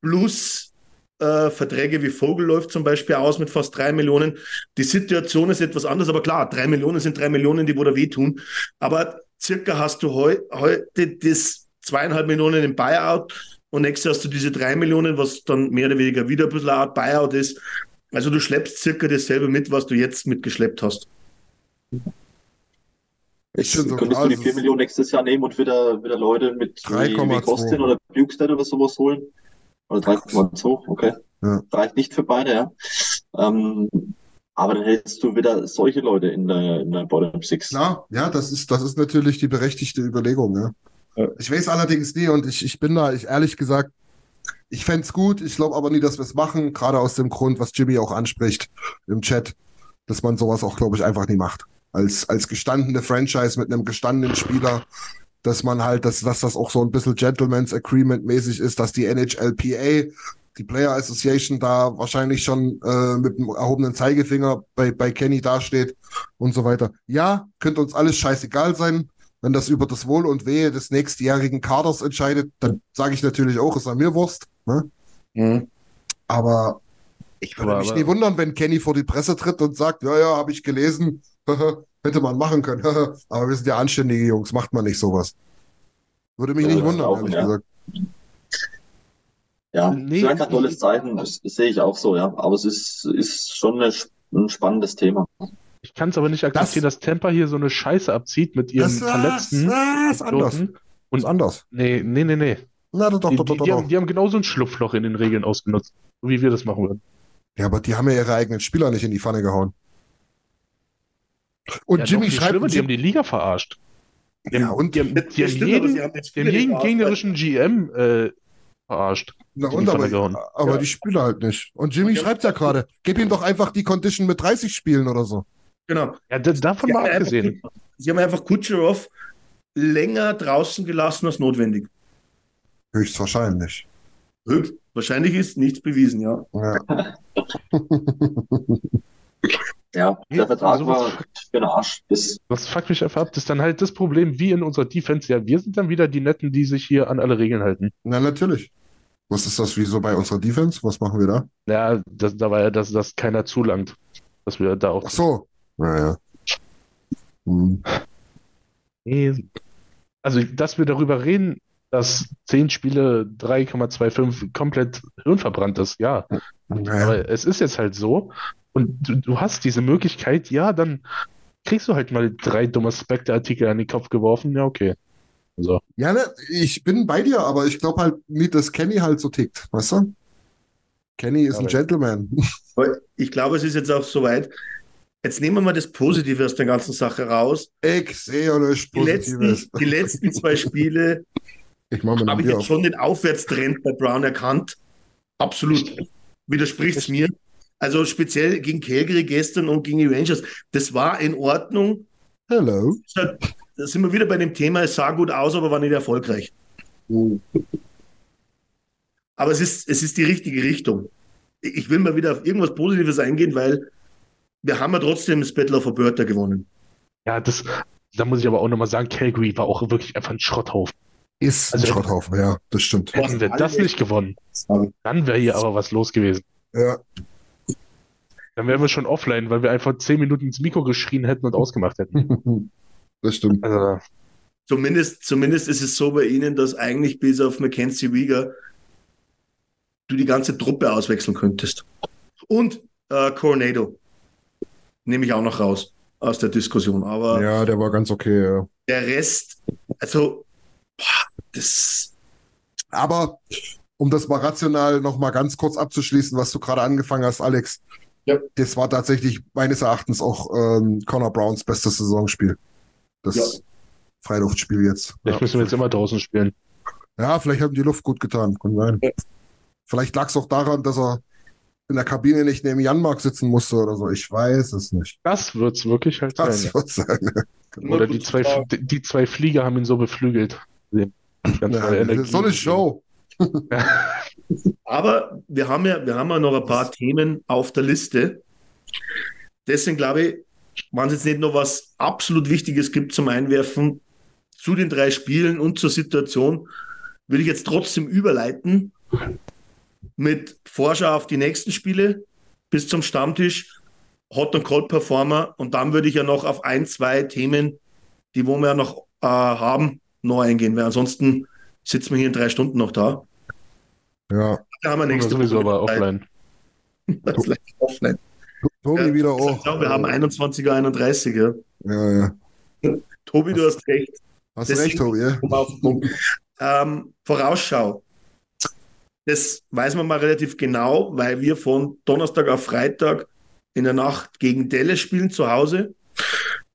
plus äh, Verträge wie Vogel läuft zum Beispiel aus mit fast 3 Millionen. Die Situation ist etwas anders, aber klar, 3 Millionen sind 3 Millionen, die wo da wehtun. Aber circa hast du heu, heute das zweieinhalb Millionen im Buyout und nächstes Jahr hast du diese 3 Millionen, was dann mehr oder weniger wieder ein bisschen eine Art Buyout ist. Also du schleppst circa dasselbe mit, was du jetzt mitgeschleppt hast. Ich finde so Könntest du die 4 Millionen nächstes Jahr nehmen und wieder, wieder Leute mit wie, 3,2. wie Kostin oder Bukestead oder sowas holen? Oder 3,2, okay. Ja. Reicht nicht für beide, ja. Ähm, aber dann hättest du wieder solche Leute in der, in der Bottom Six. Klar, ja, das ist, das ist natürlich die berechtigte Überlegung, ja. Ja. Ich weiß allerdings nie und ich, ich bin da, ich ehrlich gesagt, ich fände es gut, ich glaube aber nie, dass wir es machen, gerade aus dem Grund, was Jimmy auch anspricht im Chat, dass man sowas auch, glaube ich, einfach nie macht. Als, als gestandene Franchise mit einem gestandenen Spieler, dass man halt, dass, dass das auch so ein bisschen Gentleman's Agreement mäßig ist, dass die NHLPA, die Player Association da wahrscheinlich schon äh, mit dem erhobenen Zeigefinger bei, bei Kenny dasteht und so weiter. Ja, könnte uns alles scheißegal sein. Wenn das über das Wohl und Wehe des nächstjährigen Kaders entscheidet, dann sage ich natürlich auch, ist an mir Wurst. Ne? Aber ich würde Aber- mich nie wundern, wenn Kenny vor die Presse tritt und sagt, ja, ja, habe ich gelesen, hätte man machen können. Aber wir sind ja anständige Jungs, macht man nicht sowas. Würde mich Ja, nicht wundern, auch, ehrlich ja. gesagt. Ja, Nee, nee, ich- tolles Zeichen, das, das sehe ich auch so, ja. Aber es ist, ist schon eine, ein spannendes Thema. Ich kann es aber nicht akzeptieren, dass Tampa hier so eine Scheiße abzieht mit ihren Das, Verletzten. das ist anders. Das Und ist anders. nee, nee, nee, nee. Na, doch, doch, Die, doch, doch, die, doch. haben, die haben genauso ein Schlupfloch in den Regeln ausgenutzt, so wie wir das machen würden. Ja, aber die haben ja ihre eigenen Spieler nicht in die Pfanne gehauen. Und Ja, Jimmy viel schreibt, schlimmer, die haben die Liga verarscht. Die Ja, haben, und? die haben, die Das haben jeden, haben jetzt die haben viele jeden gehabt, gegnerischen GM äh, verarscht. Na und aber, aber Ja. die Spieler halt nicht. Und Jimmy Ja. schreibt ja gerade, gib ihm doch einfach die Condition mit 30 Spielen oder so. Genau. Ja, da, davon Sie mal haben einfach- abgesehen. Sie haben einfach Kutscherow länger draußen gelassen als notwendig. Höchstwahrscheinlich. Höchst wahrscheinlich ist nichts bewiesen, ja. Ja. Ja, der Vertrag sowas- war für den Arsch. Das, Was fuckt mich einfach ab, das ist dann halt das Problem, wie in unserer Defense. Ja, wir sind dann wieder die Netten, die sich hier an alle Regeln halten. Na, natürlich. Was ist das, wieso bei unserer Defense? Was machen wir da? Ja, das, da war ja, dass das keiner zulangt. Dass wir da auch. Ach so. Naja. Hm. Nee. Also, dass wir darüber reden, dass 10 Spiele 3,25 komplett hirnverbrannt ist, ja. Naja. Aber es ist jetzt halt so. Und du, du hast diese Möglichkeit, ja, dann kriegst du halt mal drei dumme Spectre-Artikel an den Kopf geworfen. Ja, okay. So. Ja, ne, ich bin bei dir, aber ich glaube halt nicht, dass Kenny halt so tickt, weißt du? Kenny ist ein Gentleman. Ich glaube, es ist jetzt auch soweit. Jetzt nehmen wir mal das Positive aus der ganzen Sache raus. Ich sehe ja nichts Die letzten, Positives. die letzten zwei Spiele Ich habe ich jetzt auf. schon den Aufwärtstrend bei Brown erkannt. Absolut. Widersprichst mir. Also speziell gegen Calgary gestern und gegen die Rangers. Das war in Ordnung. Hello. Da sind wir wieder bei dem Thema, es sah gut aus, aber war nicht erfolgreich. Aber es ist, es ist die richtige Richtung. Ich will mal wieder auf irgendwas Positives eingehen, weil wir haben ja trotzdem das Battle of Alberta gewonnen. Ja, das, da muss ich aber auch nochmal sagen, Calgary war auch wirklich einfach ein Schrotthaufen. Ist Also- ein Schrotthaufen, ja, das stimmt. Hätten wir das nicht gewonnen, dann wäre hier aber was los gewesen. Ja. Dann wären wir schon offline, weil wir einfach zehn Minuten ins Mikro geschrien hätten und ausgemacht hätten. Das stimmt. Also, Zumindest, zumindest ist es so bei Ihnen, dass eigentlich bis auf Mackenzie Wieger du die ganze Truppe auswechseln könntest. Und äh, Coronado nehme ich auch noch raus aus der Diskussion. Aber Ja, der war ganz okay, ja. der Rest, also boah, das Aber um das mal rational noch mal ganz kurz abzuschließen, was du gerade angefangen hast, Alex, Ja. das war tatsächlich meines Erachtens auch ähm, Connor Browns bestes Saisonspiel. Das Ja. Freiluftspiel jetzt. vielleicht müssen wir jetzt immer draußen spielen. Ja, vielleicht haben die Luft gut getan, kann sein. Vielleicht lag es auch daran, dass er in der Kabine nicht neben Janmark sitzen musste oder so. Ich weiß es nicht. Das wird's wirklich halt Das sein. wird sein. Oder die zwei, die zwei Flieger haben ihn so beflügelt. Ja, so eine Show. Aber wir haben ja, wir haben ja noch ein paar Themen auf der Liste. Deswegen glaube ich, wenn es jetzt nicht noch was absolut Wichtiges gibt zum Einwerfen zu den drei Spielen und zur Situation, würde ich jetzt trotzdem überleiten mit Vorschau auf die nächsten Spiele bis zum Stammtisch, Hot und Cold Performer und dann würde ich ja noch auf ein, zwei Themen, die wo wir ja noch äh, haben, noch eingehen, weil ansonsten sitzen wir hier in drei Stunden noch da. Ja. Da haben wir nächste sowieso Woche aber Zeit. offline. Vielleicht offline. Tobi Ja, wieder Ich auch. glaube, wir haben 21.31 Uhr. Ja. Ja, ja. Tobi, du hast recht. Hast Deswegen- recht, Tobi. Ja. Ähm, Vorausschau. Das weiß man mal relativ genau, weil wir von Donnerstag auf Freitag in der Nacht gegen Dallas spielen zu Hause.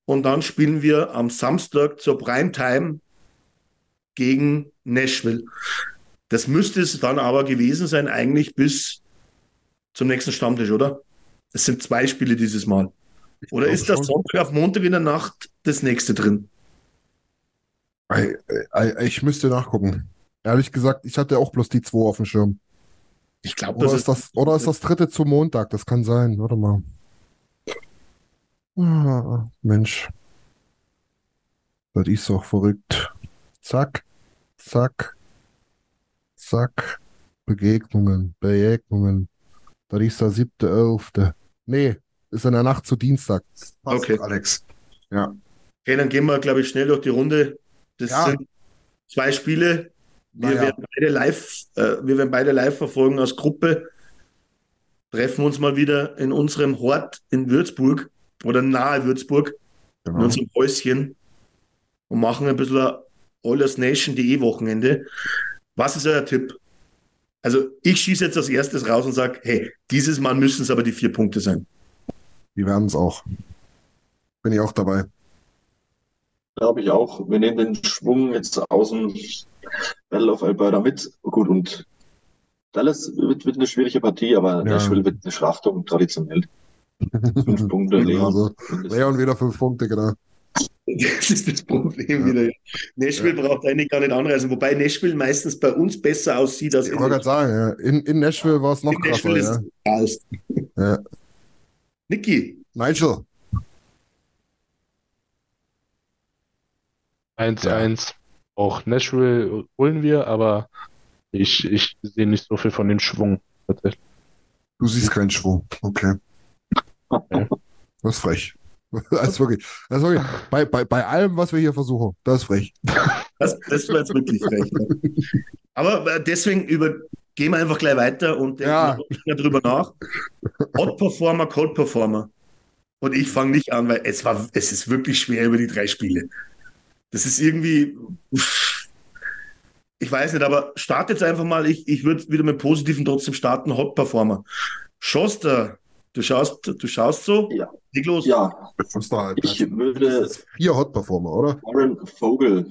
Und dann spielen wir am Samstag zur Primetime gegen Nashville. Das müsste es dann aber gewesen sein, eigentlich bis zum nächsten Stammtisch, oder? Es sind zwei Spiele dieses Mal. Oder ist das schon. Sonntag auf Montag in der Nacht das nächste drin? Ei, Ich müsste nachgucken. Ehrlich gesagt, ich hatte auch bloß die zwei auf dem Schirm. Ich glaube, Oder das ist das, oder ist das dritte zum Montag? Das kann sein. Warte mal. Ah, Mensch. Das ist doch verrückt. Zack, zack, zack. Begegnungen, Begegnungen. Das ist der siebte, elfte. Nee, ist in der Nacht zu Dienstag. Passt, Okay. Alex. Ja. Okay, dann gehen wir, glaube ich, schnell durch die Runde. Das Ja. sind zwei Spiele. Wir, Naja. werden beide live, äh, wir werden beide live verfolgen als Gruppe. Treffen uns mal wieder in unserem Hort in Würzburg oder nahe Würzburg, in Genau. unserem Häuschen und machen ein bisschen ein allersnation.de Wochenende. Was ist euer Tipp? Also ich schieße jetzt als erstes raus und sage, hey, dieses Mal müssen es aber die vier Punkte sein. Die werden es auch. Bin ich auch dabei. Glaube ich auch. Wir nehmen den Schwung jetzt aus dem Battle of Alberta mit. Gut, und Dallas wird, wird eine schwierige Partie, aber Ja. Nashville wird eine Schlachtung traditionell. Fünf Punkte, Genau Leon. so. Leon wieder fünf Punkte, genau. Das ist das Problem Ja. wieder. Nashville braucht eigentlich gar nicht anreisen, wobei Nashville meistens bei uns besser aussieht als Ich in, wollte gerade sagen, ja. in, in Nashville war es noch in krasser. Nashville. Ja. Ist. Ja. Niki, Nigel, 1-1. Auch Nashville holen wir, aber ich, ich sehe nicht so viel von dem Schwung. Tatsächlich. du siehst keinen Schwung. Okay. Okay. Das ist frech. Das ist wirklich, das ist wirklich bei, bei, bei allem, was wir hier versuchen, das ist frech. das, das war jetzt wirklich frech. ne? Aber äh, deswegen über, gehen wir einfach gleich weiter und denken Ja. drüber nach. Hot Performer, Cold Performer. Und ich fange nicht an, weil es war, es ist wirklich schwer über die drei Spiele. Das ist irgendwie, ich weiß nicht, aber start jetzt einfach mal. Ich, ich würde wieder mit Positiven trotzdem starten. Hot Performer. Schoster, du schaust, du schaust so? Ja. Leg los. Ja, halt, ich das würde vier Hot Performer, oder? Warren Vogel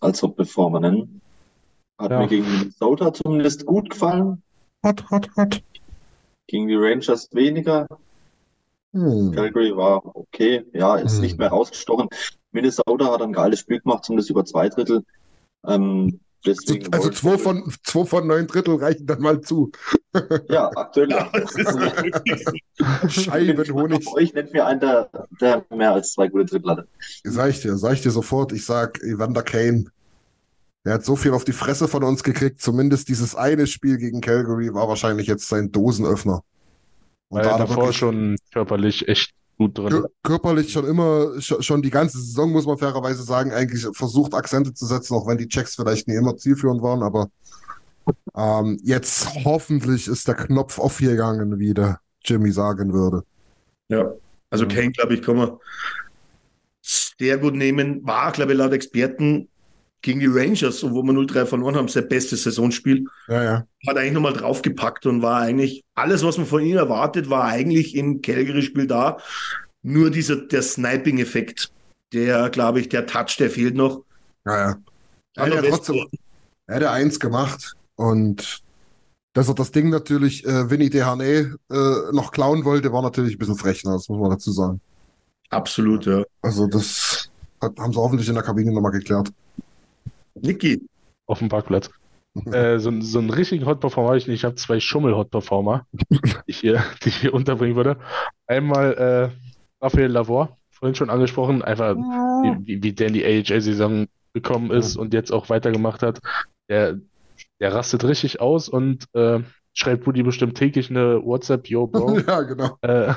als Hauptperformer nennen. Hat Ja. mir gegen Minnesota zumindest gut gefallen. Hot, hot, hot. Gegen die Rangers weniger. Hm. Calgary war okay, ja, ist Hm. nicht mehr rausgestochen. Minnesota hat ein geiles Spiel gemacht, zumindest über zwei Drittel. Ähm, deswegen Also zwei von, zwei von neun Drittel reichen dann mal zu. Ja, aktuell. Ja, das ist wirklich so. Scheiben Honig. Ich nennt mir einen, der, der mehr als zwei gute Drittel hatte. Sag ich dir, sag ich dir sofort. Ich sag Evander Kane. Er hat so viel auf die Fresse von uns gekriegt. Zumindest dieses eine Spiel gegen Calgary war wahrscheinlich jetzt sein Dosenöffner. Und Weil er davor wirklich schon körperlich echt gut drin. kör- körperlich schon immer, sch- schon die ganze Saison, muss man fairerweise sagen, eigentlich versucht, Akzente zu setzen, auch wenn die Checks vielleicht nie immer zielführend waren. Aber ähm, jetzt hoffentlich ist der Knopf aufgegangen, wie der Jimmy sagen würde. Ja, also Kane, glaube ich, kann man sehr gut nehmen. War, glaube ich, laut Experten gegen die Rangers, wo wir 0-3 verloren haben, sein bestes Saisonspiel. Ja, ja. Hat eigentlich nochmal draufgepackt und war eigentlich, alles, was man von ihm erwartet, war eigentlich im Calgary-Spiel da. Nur dieser, der Sniping-Effekt, der, glaube ich, der Touch, der fehlt noch. Ja, ja. Er hat ja trotzdem, er hat ja eins gemacht und dass er das Ding natürlich äh, Vinny Deharnay äh, noch klauen wollte, war natürlich ein bisschen frech, ne? das muss man dazu sagen. Absolut, ja. Also das hat, haben sie hoffentlich in der Kabine nochmal geklärt. Niki, auf dem Parkplatz. Äh, so, so einen richtigen Hot-Performer habe ich nicht. Ich habe zwei Schummel-Hot-Performer, die ich hier, die ich hier unterbringen würde. Einmal äh, Raphael Lavor, vorhin schon angesprochen, einfach wie, wie, wie der in die AHL-Saison gekommen ist und jetzt auch weitergemacht hat. Der, der rastet richtig aus und äh, schreibt Woody bestimmt täglich eine WhatsApp, yo, Bro, ja, genau. äh,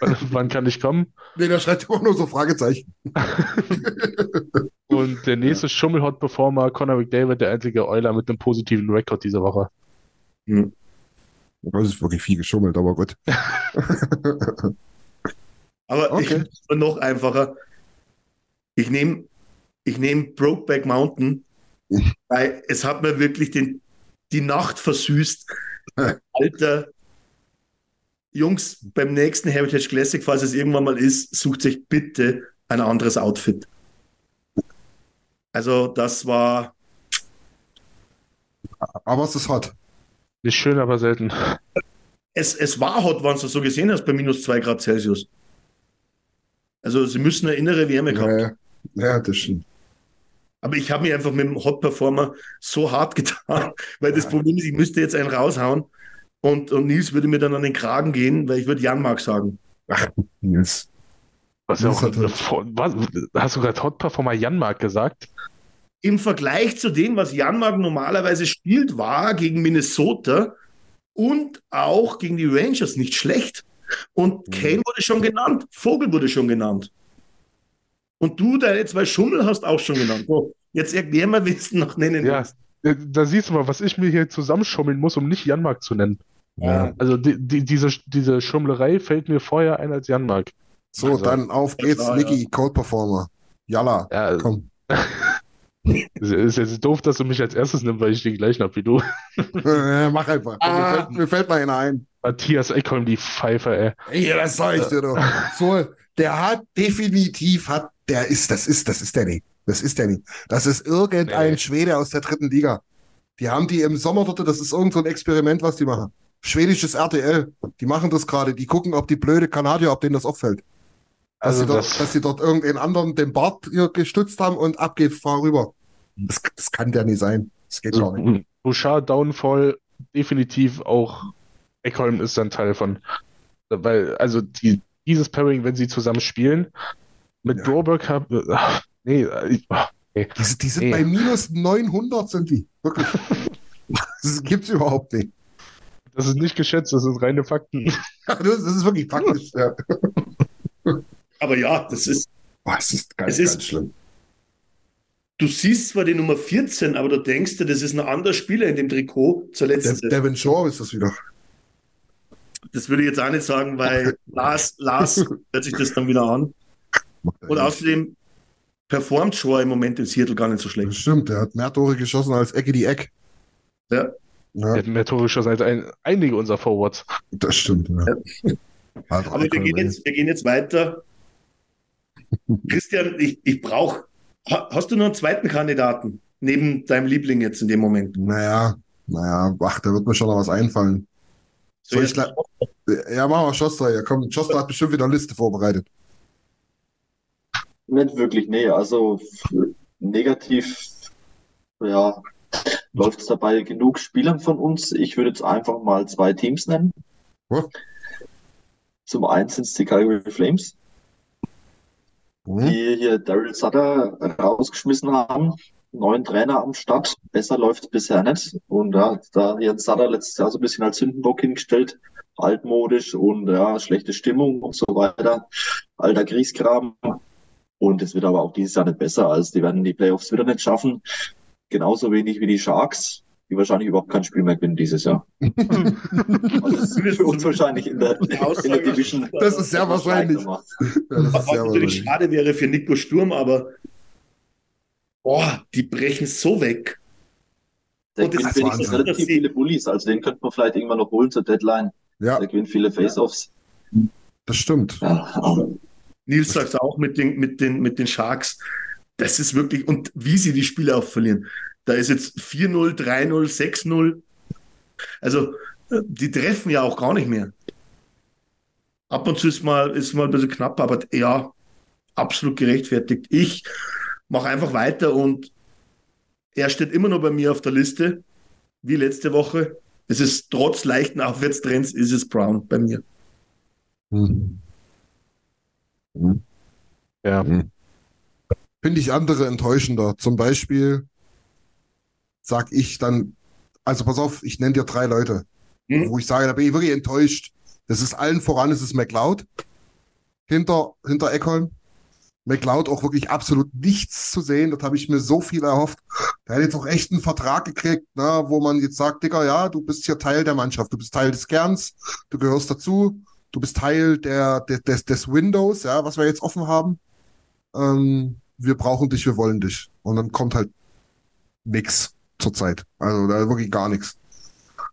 wann, kann ich kommen? Nee, der schreibt immer nur so Fragezeichen. Und der nächste Schummel-Hot-Performer, Conor McDavid, der einzige Euler mit einem positiven Rekord diese Woche. Das ist wirklich viel geschummelt, aber gut. aber ich Okay. es noch einfacher. Ich nehme ich nehm Brokeback Mountain, weil es hat mir wirklich den, die Nacht versüßt. Alter, Jungs, beim nächsten Heritage Classic, falls es irgendwann mal ist, sucht sich bitte ein anderes Outfit. Also, das war, aber es ist hot. Nicht schön, aber selten. es, es war hot, wenn du es so gesehen hast, bei minus 2 Grad Celsius. Also, sie müssen eine innere Wärme Ja, ja, das stimmt. Aber ich habe mich einfach mit dem Hot Performer so hart getan, weil das Problem ist, ich müsste jetzt einen raushauen und, und Nils würde mir dann an den Kragen gehen, weil ich würde Janmark sagen. Nils. Was ja Das auch halt- was, hast du gerade Hot-Performer Janmark gesagt? Im Vergleich zu dem, was Janmark normalerweise spielt, war gegen Minnesota und auch gegen die Rangers nicht schlecht. Und Kane wurde schon genannt, Vogel wurde schon genannt. Und du, deine zwei Schummel hast auch schon genannt. So, jetzt erklär mal, wen du noch nennen Ja, willst. äh, da siehst du mal, was ich mir hier zusammenschummeln muss, um nicht Janmark zu nennen. Ja. Also die, die, diese, diese Schummlerei fällt mir vorher ein als Janmark. So, Also, dann auf geht's, klar, Niki, Cold Performer. Jalla, Ja, komm. es ist jetzt doof, dass du mich als erstes nimmst, weil ich den gleichen habe wie du. Äh, Mach einfach. Ah. Mir, fällt, mir fällt mal einer ein. Matthias Eckholm, die Pfeife, ey. Ja, das sag ich dir doch. So, der hat definitiv, hat, der ist, das ist, das ist der nicht. Das ist der nicht. Das ist irgendein Nee. Schwede aus der dritten Liga. Die haben die im Sommer dort, das ist irgend so ein Experiment, was die machen. Schwedisches RTL. Die machen das gerade. Die gucken, ob die blöde Kanadier, ob denen das auffällt. Dass, Also sie dort, das- dass sie dort irgendeinen anderen den Bart hier gestützt haben und ab geht, fahr rüber. Das, das kann der nicht sein. Das geht gar nicht. Also, Bouchard Downfall, definitiv auch Eckholm ist dann Teil von. Weil, also die, dieses Pairing, wenn sie zusammen spielen, mit Ja. Broberg hab, ach, nee, ich, ach, nee. Die, sind- die sind Nee. bei minus 900 sind die. Wirklich. Das gibt's überhaupt nicht. Das ist nicht geschätzt, das sind reine Fakten. Das, das ist wirklich faktisch. Ja. Aber ja, das ist, Boah, es ist ganz, Es ist- ganz schlimm. du siehst zwar die Nummer 14, aber du denkst dir, das ist ein anderer Spieler in dem Trikot zur letzten De Saison. Devin Shaw ist das wieder. Das würde ich jetzt auch nicht sagen, weil Lars, Lars hört sich das dann wieder an. Und außerdem performt Shaw im Moment in Seattle gar nicht so Das schlecht. stimmt, der hat mehr Tore geschossen als Ecke die Eck. Ja. Ja, hatten mehr Tore geschossen als ein, einige unserer Forwards. das stimmt. Ja. Halt Aber wir gehen jetzt, wir gehen jetzt weiter. Christian, ich, ich brauche. Ha, hast du noch einen zweiten Kandidaten neben deinem Liebling jetzt in dem Moment? Naja, naja, ach, da wird mir schon noch was einfallen. So, Soll ich gleich- Ja, machen wir Schoster hier. Komm, Schoster hat bestimmt wieder eine Liste vorbereitet. Nicht wirklich, nee. Also negativ, ja, läuft es dabei genug Spielern von uns. Ich würde jetzt einfach mal zwei Teams nennen. Ja. Zum einen sind es die Calgary Flames, Mhm. die hier Daryl Sutter rausgeschmissen haben. Neuen Trainer am Start. Besser läuft bisher nicht. Und ja, da hier Sutter letztes Jahr so ein bisschen als Sündenbock hingestellt. Altmodisch und ja, schlechte Stimmung und so weiter. Alter Griesgraben. Und es wird aber auch dieses Jahr nicht besser. Also die werden die Playoffs wieder nicht schaffen. Genauso wenig wie die Sharks, die wahrscheinlich überhaupt kein Spiel mehr gewinnen dieses Jahr. Also das ist für uns wahrscheinlich in der, in der Division. Das ist sehr wahrscheinlich. Ja, das ist Was sehr natürlich wahrscheinlich. schade wäre für Nico Sturm, aber boah, die brechen so weg. Der Und das gewinnt ist relativ viele Bullies. Also den könnte man vielleicht irgendwann noch holen zur Deadline. Ja, Der gewinnt viele Face-Offs. das stimmt. Ja, aber Nils sagt auch mit den, mit den, mit den Sharks. Das ist wirklich, und wie sie die Spiele auch verlieren. Da ist jetzt 4-0, 3-0, 6-0. Also, äh, die treffen ja auch gar nicht mehr. Ab und zu ist mal, ist mal ein bisschen knapp, aber ja, absolut gerechtfertigt. Ich mache einfach weiter und er steht immer noch bei mir auf der Liste, wie letzte Woche. Es ist trotz leichten Aufwärtstrends, ist es Brown bei mir. Mhm. Mhm. Ja. Finde ich andere enttäuschender. Zum Beispiel sag ich dann, also pass auf, ich nenne dir drei Leute, Hm? wo ich sage, da bin ich wirklich enttäuscht. Das ist allen voran, es ist McLeod. Hinter, hinter Eckholm. McLeod auch wirklich absolut nichts zu sehen. Das habe ich mir so viel erhofft. Der hat jetzt auch echt einen Vertrag gekriegt, ne, wo man jetzt sagt, Digga, ja, du bist hier Teil der Mannschaft, du bist Teil des Kerns, du gehörst dazu, du bist Teil der, des, des Windows, ja, was wir jetzt offen haben. Ähm, wir brauchen dich, wir wollen dich. Und dann kommt halt nix zurzeit. Also da wirklich gar nichts.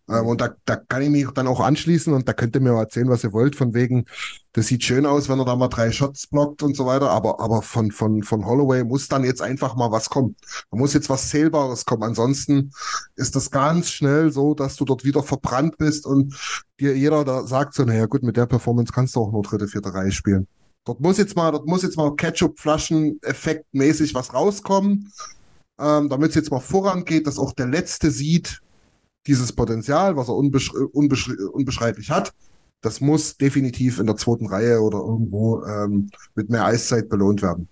Ähm, und da, da kann ich mich dann auch anschließen und da könnt ihr mir mal erzählen, was ihr wollt, von wegen, das sieht schön aus, wenn er da mal drei Shots blockt und so weiter, aber, aber von, von, von Holloway muss dann jetzt einfach mal was kommen. Da muss jetzt was Zählbares kommen. Ansonsten ist das ganz schnell so, dass du dort wieder verbrannt bist und dir jeder da sagt so, naja gut, mit der Performance kannst du auch nur dritte, vierte Reihe spielen. Dort muss jetzt mal, dort muss jetzt mal Ketchup-Flaschen-Effekt mäßig was rauskommen, ähm, damit es jetzt mal vorangeht, dass auch der Letzte sieht, dieses Potenzial, was er unbesch unbesch unbeschreiblich hat, das muss definitiv in der zweiten Reihe oder irgendwo ähm, mit mehr Eiszeit belohnt werden.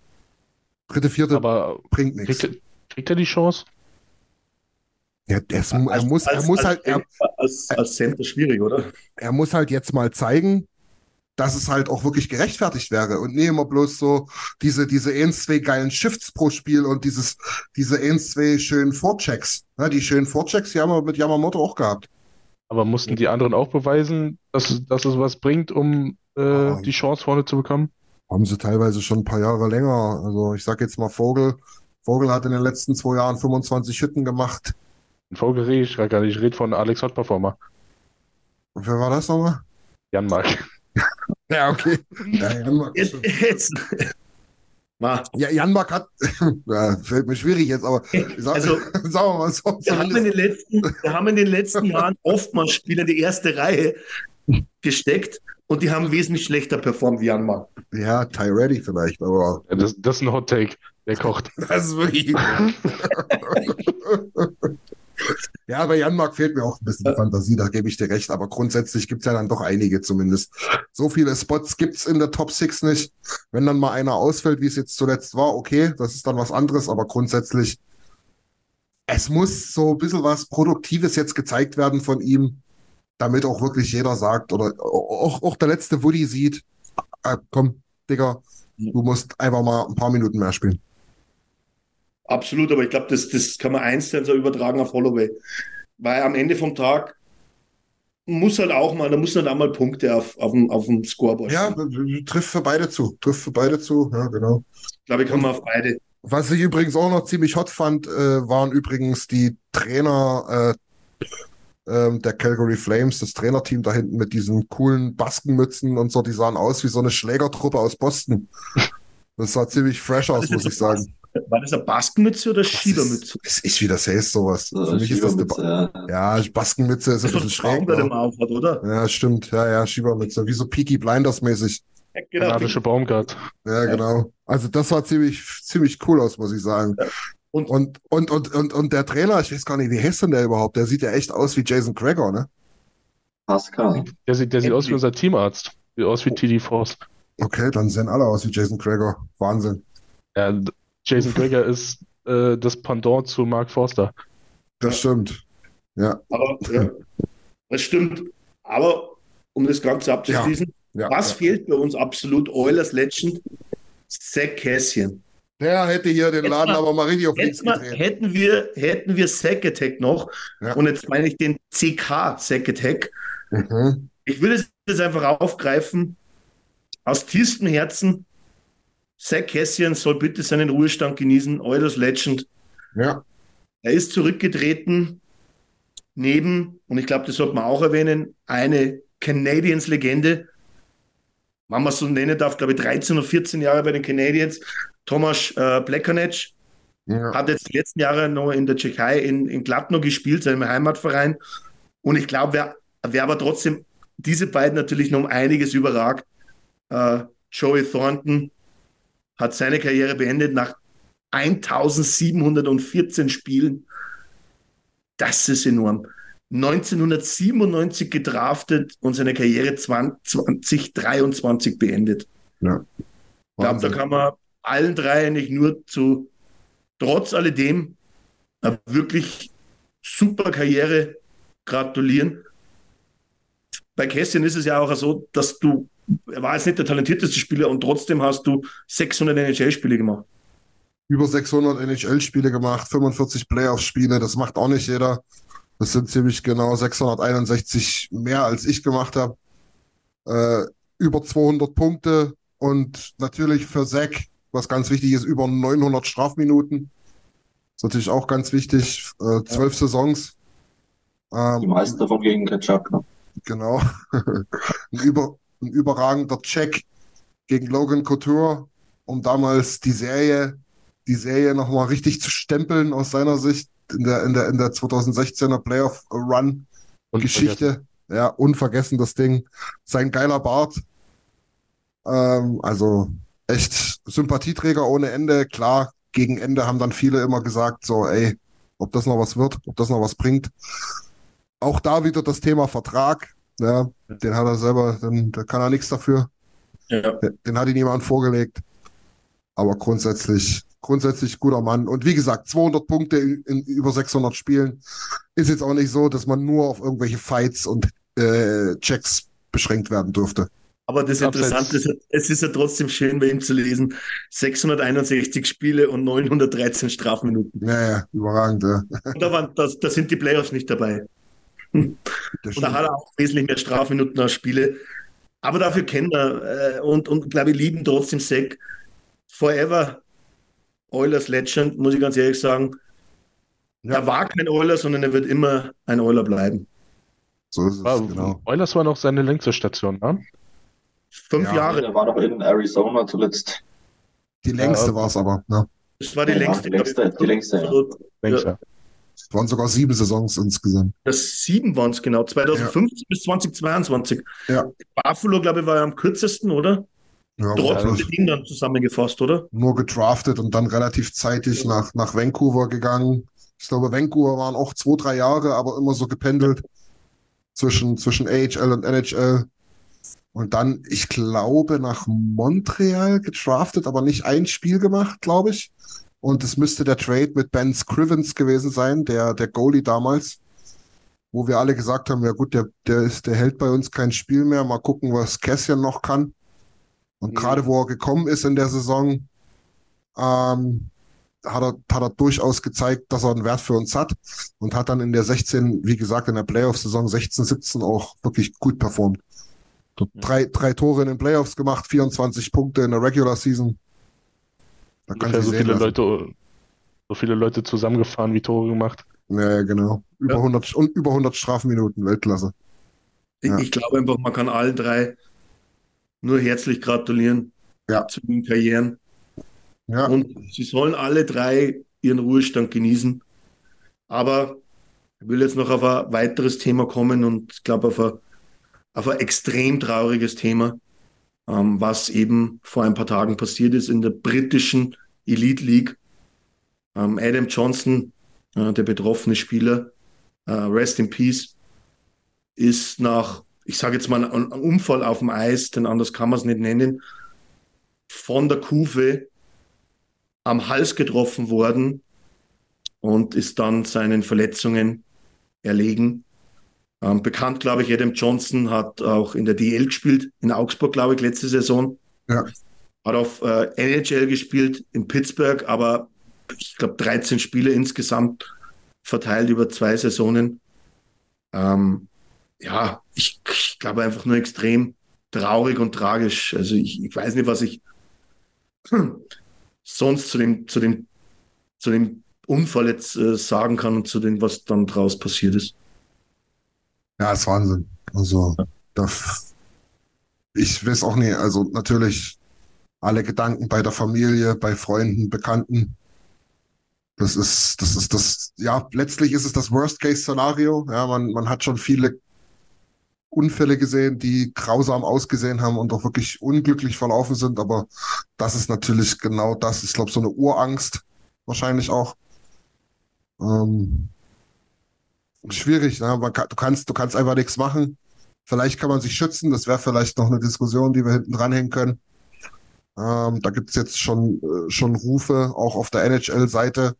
Dritte, vierte Aber bringt nichts. kriegt, er- kriegt er die Chance? Ja, das, er muss, er muss halt, er, als, als Center schwierig, oder? er muss halt jetzt mal zeigen, dass es halt auch wirklich gerechtfertigt wäre und nicht immer bloß so diese, diese 1, 2 geilen Shifts pro Spiel und dieses, diese 1, 2 schönen Vorchecks. Ja, die schönen Vorchecks, die haben wir mit Yamamoto auch gehabt. Aber mussten die anderen auch beweisen, dass, dass es was bringt, um äh, Ah. die Chance vorne zu bekommen? Haben sie teilweise schon ein paar Jahre länger. Also ich sag jetzt mal Vogel. Vogel hat in den letzten zwei Jahren 25 Hütten gemacht. Ein Vogel rede ich gerade gar nicht. Ich rede von Alex Hot Performer. Und wer war das nochmal? Jan Mark. Ja, okay. Ja, Janmark, Jetzt, jetzt. Ma, ja, Janmark hat, ja, fällt mir schwierig jetzt, aber sag, Also, sagen wir mal so. wir haben, in den letzten, wir haben in den letzten Jahren oftmals Spieler in die erste Reihe gesteckt und die haben wesentlich schlechter performt wie Janmark. Ja, Ty Reddy vielleicht, aber Ja, Das, das ist ein Hot Take. Der kocht. das ist wirklich. Ja, bei Janmark fehlt mir auch ein bisschen die Fantasie, da gebe ich dir recht, aber grundsätzlich gibt es ja dann doch einige zumindest. So viele Spots gibt es in der Top Six nicht. Wenn dann mal einer ausfällt, wie es jetzt zuletzt war, okay, das ist dann was anderes, aber grundsätzlich, es muss so ein bisschen was Produktives jetzt gezeigt werden von ihm, damit auch wirklich jeder sagt, oder auch, auch der letzte Woody sieht, äh, komm, Digga, du musst einfach mal ein paar Minuten mehr spielen. Absolut, aber ich glaube, das, das kann man eins so übertragen auf Holloway. Weil am Ende vom Tag muss halt auch mal, da muss halt auch mal Punkte auf, auf, dem, auf dem Scoreboard. Ja, trifft für beide zu. Trifft für beide zu, ja, genau. Ich glaube, ich kann man auf beide. Was ich übrigens auch noch ziemlich hot fand, äh, waren übrigens die Trainer äh, ähm, der Calgary Flames, das Trainerteam da hinten mit diesen coolen Baskenmützen und so, die sahen aus wie so eine Schlägertruppe aus Boston. Das sah ziemlich fresh aus, muss ich sagen. War das eine Baskenmütze oder Schiebermütze? Ist, ist ich wieder says sowas. Äh, Für mich ist das eine ba ja. ja, Baskenmütze ist ein bisschen schräg. Der immer aufhat, oder? Ja, stimmt. Ja, ja, Schiebermütze. Wie so Peaky Blinders mäßig. Ja, genau. Kanadische Baumgart. Ja, genau. Also das sah ziemlich, ziemlich cool aus, muss ich sagen. Und- Und, und, und, und, und der Trainer, ich weiß gar nicht, wie heißt denn der überhaupt? Der sieht ja echt aus wie Jason Gregor, ne? Pascal. Der sieht, der sieht aus wie unser Teamarzt. Sieht aus wie TD Force. Okay, dann sehen alle aus wie Jason Gregor. Wahnsinn. Ja, Jason Greger ist äh, das Pendant zu Mark Forster. Das stimmt. Ja, Aber ja, das stimmt. Aber um das Ganze abzuschließen, ja. was ja. fehlt bei uns absolut Oilers Legend? Zach Cassian. Der hätte hier den Laden mal- aber mal richtig auf links Hätten wir, gedreht. hätten wir, hätten wir Zack Attack noch, Ja. und jetzt meine ich den CK Zack Attack, Mhm. ich will es jetzt einfach aufgreifen, aus tiefstem Herzen, Zach Cassian soll bitte seinen Ruhestand genießen, Oilers Legend. Ja, Er ist zurückgetreten neben, und ich glaube, das sollte man auch erwähnen, eine Canadiens-Legende, wenn man es so nennen darf, glaube ich, 13 oder 14 Jahre bei den Canadiens, Tomasz äh, Plekanec, ja. hat jetzt die letzten Jahre noch in der Tschechei in, in Gladno gespielt, seinem Heimatverein. Und ich glaube, wer, wer aber trotzdem diese beiden natürlich noch um einiges überragt. Äh, Joey Thornton hat seine Karriere beendet nach 1714 Spielen. Das ist enorm. 1997 gedraftet und seine Karriere 2023 beendet. ja. Ich glaube, da kann man allen drei eigentlich nur zu, trotz alledem, eine wirklich super Karriere gratulieren. Bei Kästchen ist es ja auch so, dass du, er war jetzt nicht der talentierteste Spieler und trotzdem hast du 600 NHL-Spiele gemacht. Über 600 NHL-Spiele gemacht, 45 Playoff-Spiele, das macht auch nicht jeder. Das sind ziemlich genau 661 mehr, als ich gemacht habe. Äh, über 200 Punkte und natürlich für Zach, was ganz wichtig ist, über 900 Strafminuten. Das ist natürlich auch ganz wichtig. Äh, zwölf Saisons. Ähm, Die meisten davon gegen Ketchup. Ne? Genau. über, ein überragender Check gegen Logan Couture, um damals die Serie, die Serie nochmal richtig zu stempeln aus seiner Sicht in der, in der, in der 2016er Playoff Run Geschichte. Ja, unvergessen das Ding. Sein geiler Bart. Ähm, also echt Sympathieträger ohne Ende. Klar, gegen Ende haben dann viele immer gesagt, so, ey, ob das noch was wird, ob das noch was bringt. Auch da wieder das Thema Vertrag. Ja, den hat er selber, den, da kann er nichts dafür. Ja. Den hat ihm jemand vorgelegt. Aber grundsätzlich, grundsätzlich guter Mann. Und wie gesagt, 200 Punkte in, in über 600 Spielen ist jetzt auch nicht so, dass man nur auf irgendwelche Fights und äh, Checks beschränkt werden dürfte. Aber das Interessante ist, es ist ja trotzdem schön bei ihm zu lesen. 661 Spiele und 913 Strafminuten. Ja, ja, überragend. Ja. Und da, waren, da, da sind die Playoffs nicht dabei. Das Und da hat er auch wesentlich mehr Strafminuten als Spiele. Aber dafür kennt er äh, und, und glaube ich, lieben trotzdem Sack. Forever Oilers Legend, muss ich ganz ehrlich sagen. Ja. Er war kein Oiler, sondern er wird immer ein Oiler bleiben. So ist es, War, genau. Oilers war noch seine längste Station, ne? Fünf Ja. Jahre. Der war noch in Arizona zuletzt. Die längste Ja. war es aber. Ne? Das war die Ja, längste. die längste- die längste, ja. Absolut. Es waren sogar sieben Saisons insgesamt. Das sieben waren es genau, 2015 bis 2022. Ja. Buffalo, glaube ich, war ja am kürzesten, oder? Ja, Trotz bloß der Ding dann zusammengefasst, oder? nur gedraftet und dann relativ zeitig nach, nach Vancouver gegangen. Ich glaube, Vancouver waren auch zwei, drei Jahre, aber immer so gependelt zwischen, zwischen AHL und NHL. Und dann, ich glaube, nach Montreal gedraftet, aber nicht ein Spiel gemacht, glaube ich. Und es müsste der Trade mit Ben Scrivens gewesen sein, der, der Goalie damals, wo wir alle gesagt haben, ja gut, der, der ist, der hält bei uns kein Spiel mehr. Mal gucken, was Cassian noch kann. Und Mhm. gerade wo er gekommen ist in der Saison, ähm, hat er, hat er durchaus gezeigt, dass er einen Wert für uns hat und hat dann in der 16, wie gesagt, in der Playoff-Saison 16, 17 auch wirklich gut performt. Drei, drei Tore in den Playoffs gemacht, 24 Punkte in der Regular Season. Da kann Ungefähr sie so viele lassen. Leute, so viele Leute zusammengefahren wie Tore gemacht. Ja, ja, genau. Über Ja. 100 und über 100 Strafminuten, Weltklasse. Ich, Ja. ich glaube einfach, man kann allen drei nur herzlich gratulieren Ja. zu den Karrieren. Ja. Und sie sollen alle drei ihren Ruhestand genießen. Aber ich will jetzt noch auf ein weiteres Thema kommen und ich glaube auf ein, auf ein extrem trauriges Thema, ähm, was eben vor ein paar Tagen passiert ist in der britischen Elite League. Ähm, Adam Johnson, äh, der betroffene Spieler, äh, Rest in Peace, ist nach, ich sage jetzt mal, einem Unfall auf dem Eis, denn anders kann man es nicht nennen, von der Kufe am Hals getroffen worden und ist dann seinen Verletzungen erlegen. Ähm, bekannt, glaube ich, Adam Johnson hat auch in der DL gespielt, in Augsburg, glaube ich, letzte Saison. Ja. Hat auf äh, NHL gespielt in Pittsburgh, aber ich glaube 13 Spiele insgesamt verteilt über zwei Saisonen. Ähm, ja, ich, ich glaube einfach nur extrem traurig und tragisch. Also ich, ich weiß nicht, was ich sonst zu dem, zu dem, zu dem Unfall jetzt äh, sagen kann und zu dem, was dann draus passiert ist. Ja, ist Wahnsinn. Also, da, ich weiß auch nicht. Also, natürlich alle Gedanken bei der Familie, bei Freunden, Bekannten. Das ist, das ist das, ja, letztlich ist es das Worst-Case-Szenario. Ja, man, man hat schon viele Unfälle gesehen, die grausam ausgesehen haben und auch wirklich unglücklich verlaufen sind. Aber das ist natürlich genau das. Ich glaube, so eine Urangst wahrscheinlich auch. Ähm, schwierig, ne? Man kann, du kannst, du kannst einfach nichts machen. Vielleicht kann man sich schützen. Das wäre vielleicht noch eine Diskussion, die wir hinten dranhängen können. Ähm, da gibt es jetzt schon, äh, schon Rufe, auch auf der NHL-Seite.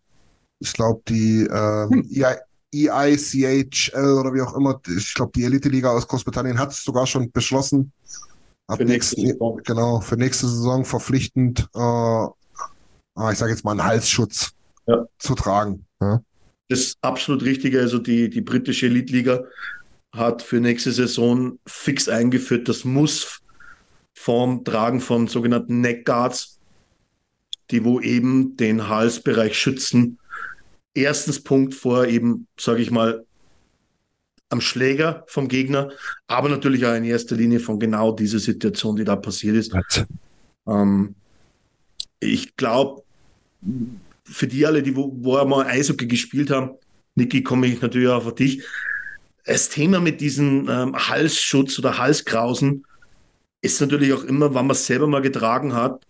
Ich glaube, die ähm, hm. EICHL oder wie auch immer, ich glaube, die Elite-Liga aus Großbritannien hat es sogar schon beschlossen. Ab für nächste nächsten. Genau, für nächste Saison verpflichtend, äh, ich sage jetzt mal, einen Halsschutz ja. zu tragen. Ja. Das ist absolut richtig. Also die, die britische Elite-Liga hat für nächste Saison fix eingeführt, das muss vom Tragen von sogenannten Neckguards, die wo eben den Halsbereich schützen. Erstens Punkt vor eben, sage ich mal, am Schläger vom Gegner, aber natürlich auch in erster Linie von genau dieser Situation, die da passiert ist. Ähm, ich glaube, für die alle, die wo, wo mal Eishockey gespielt haben, Niki, komme ich natürlich auch auf dich. Das Thema mit diesem ähm, Halsschutz oder Halskrausen ist natürlich auch immer, wann man es selber mal getragen hat.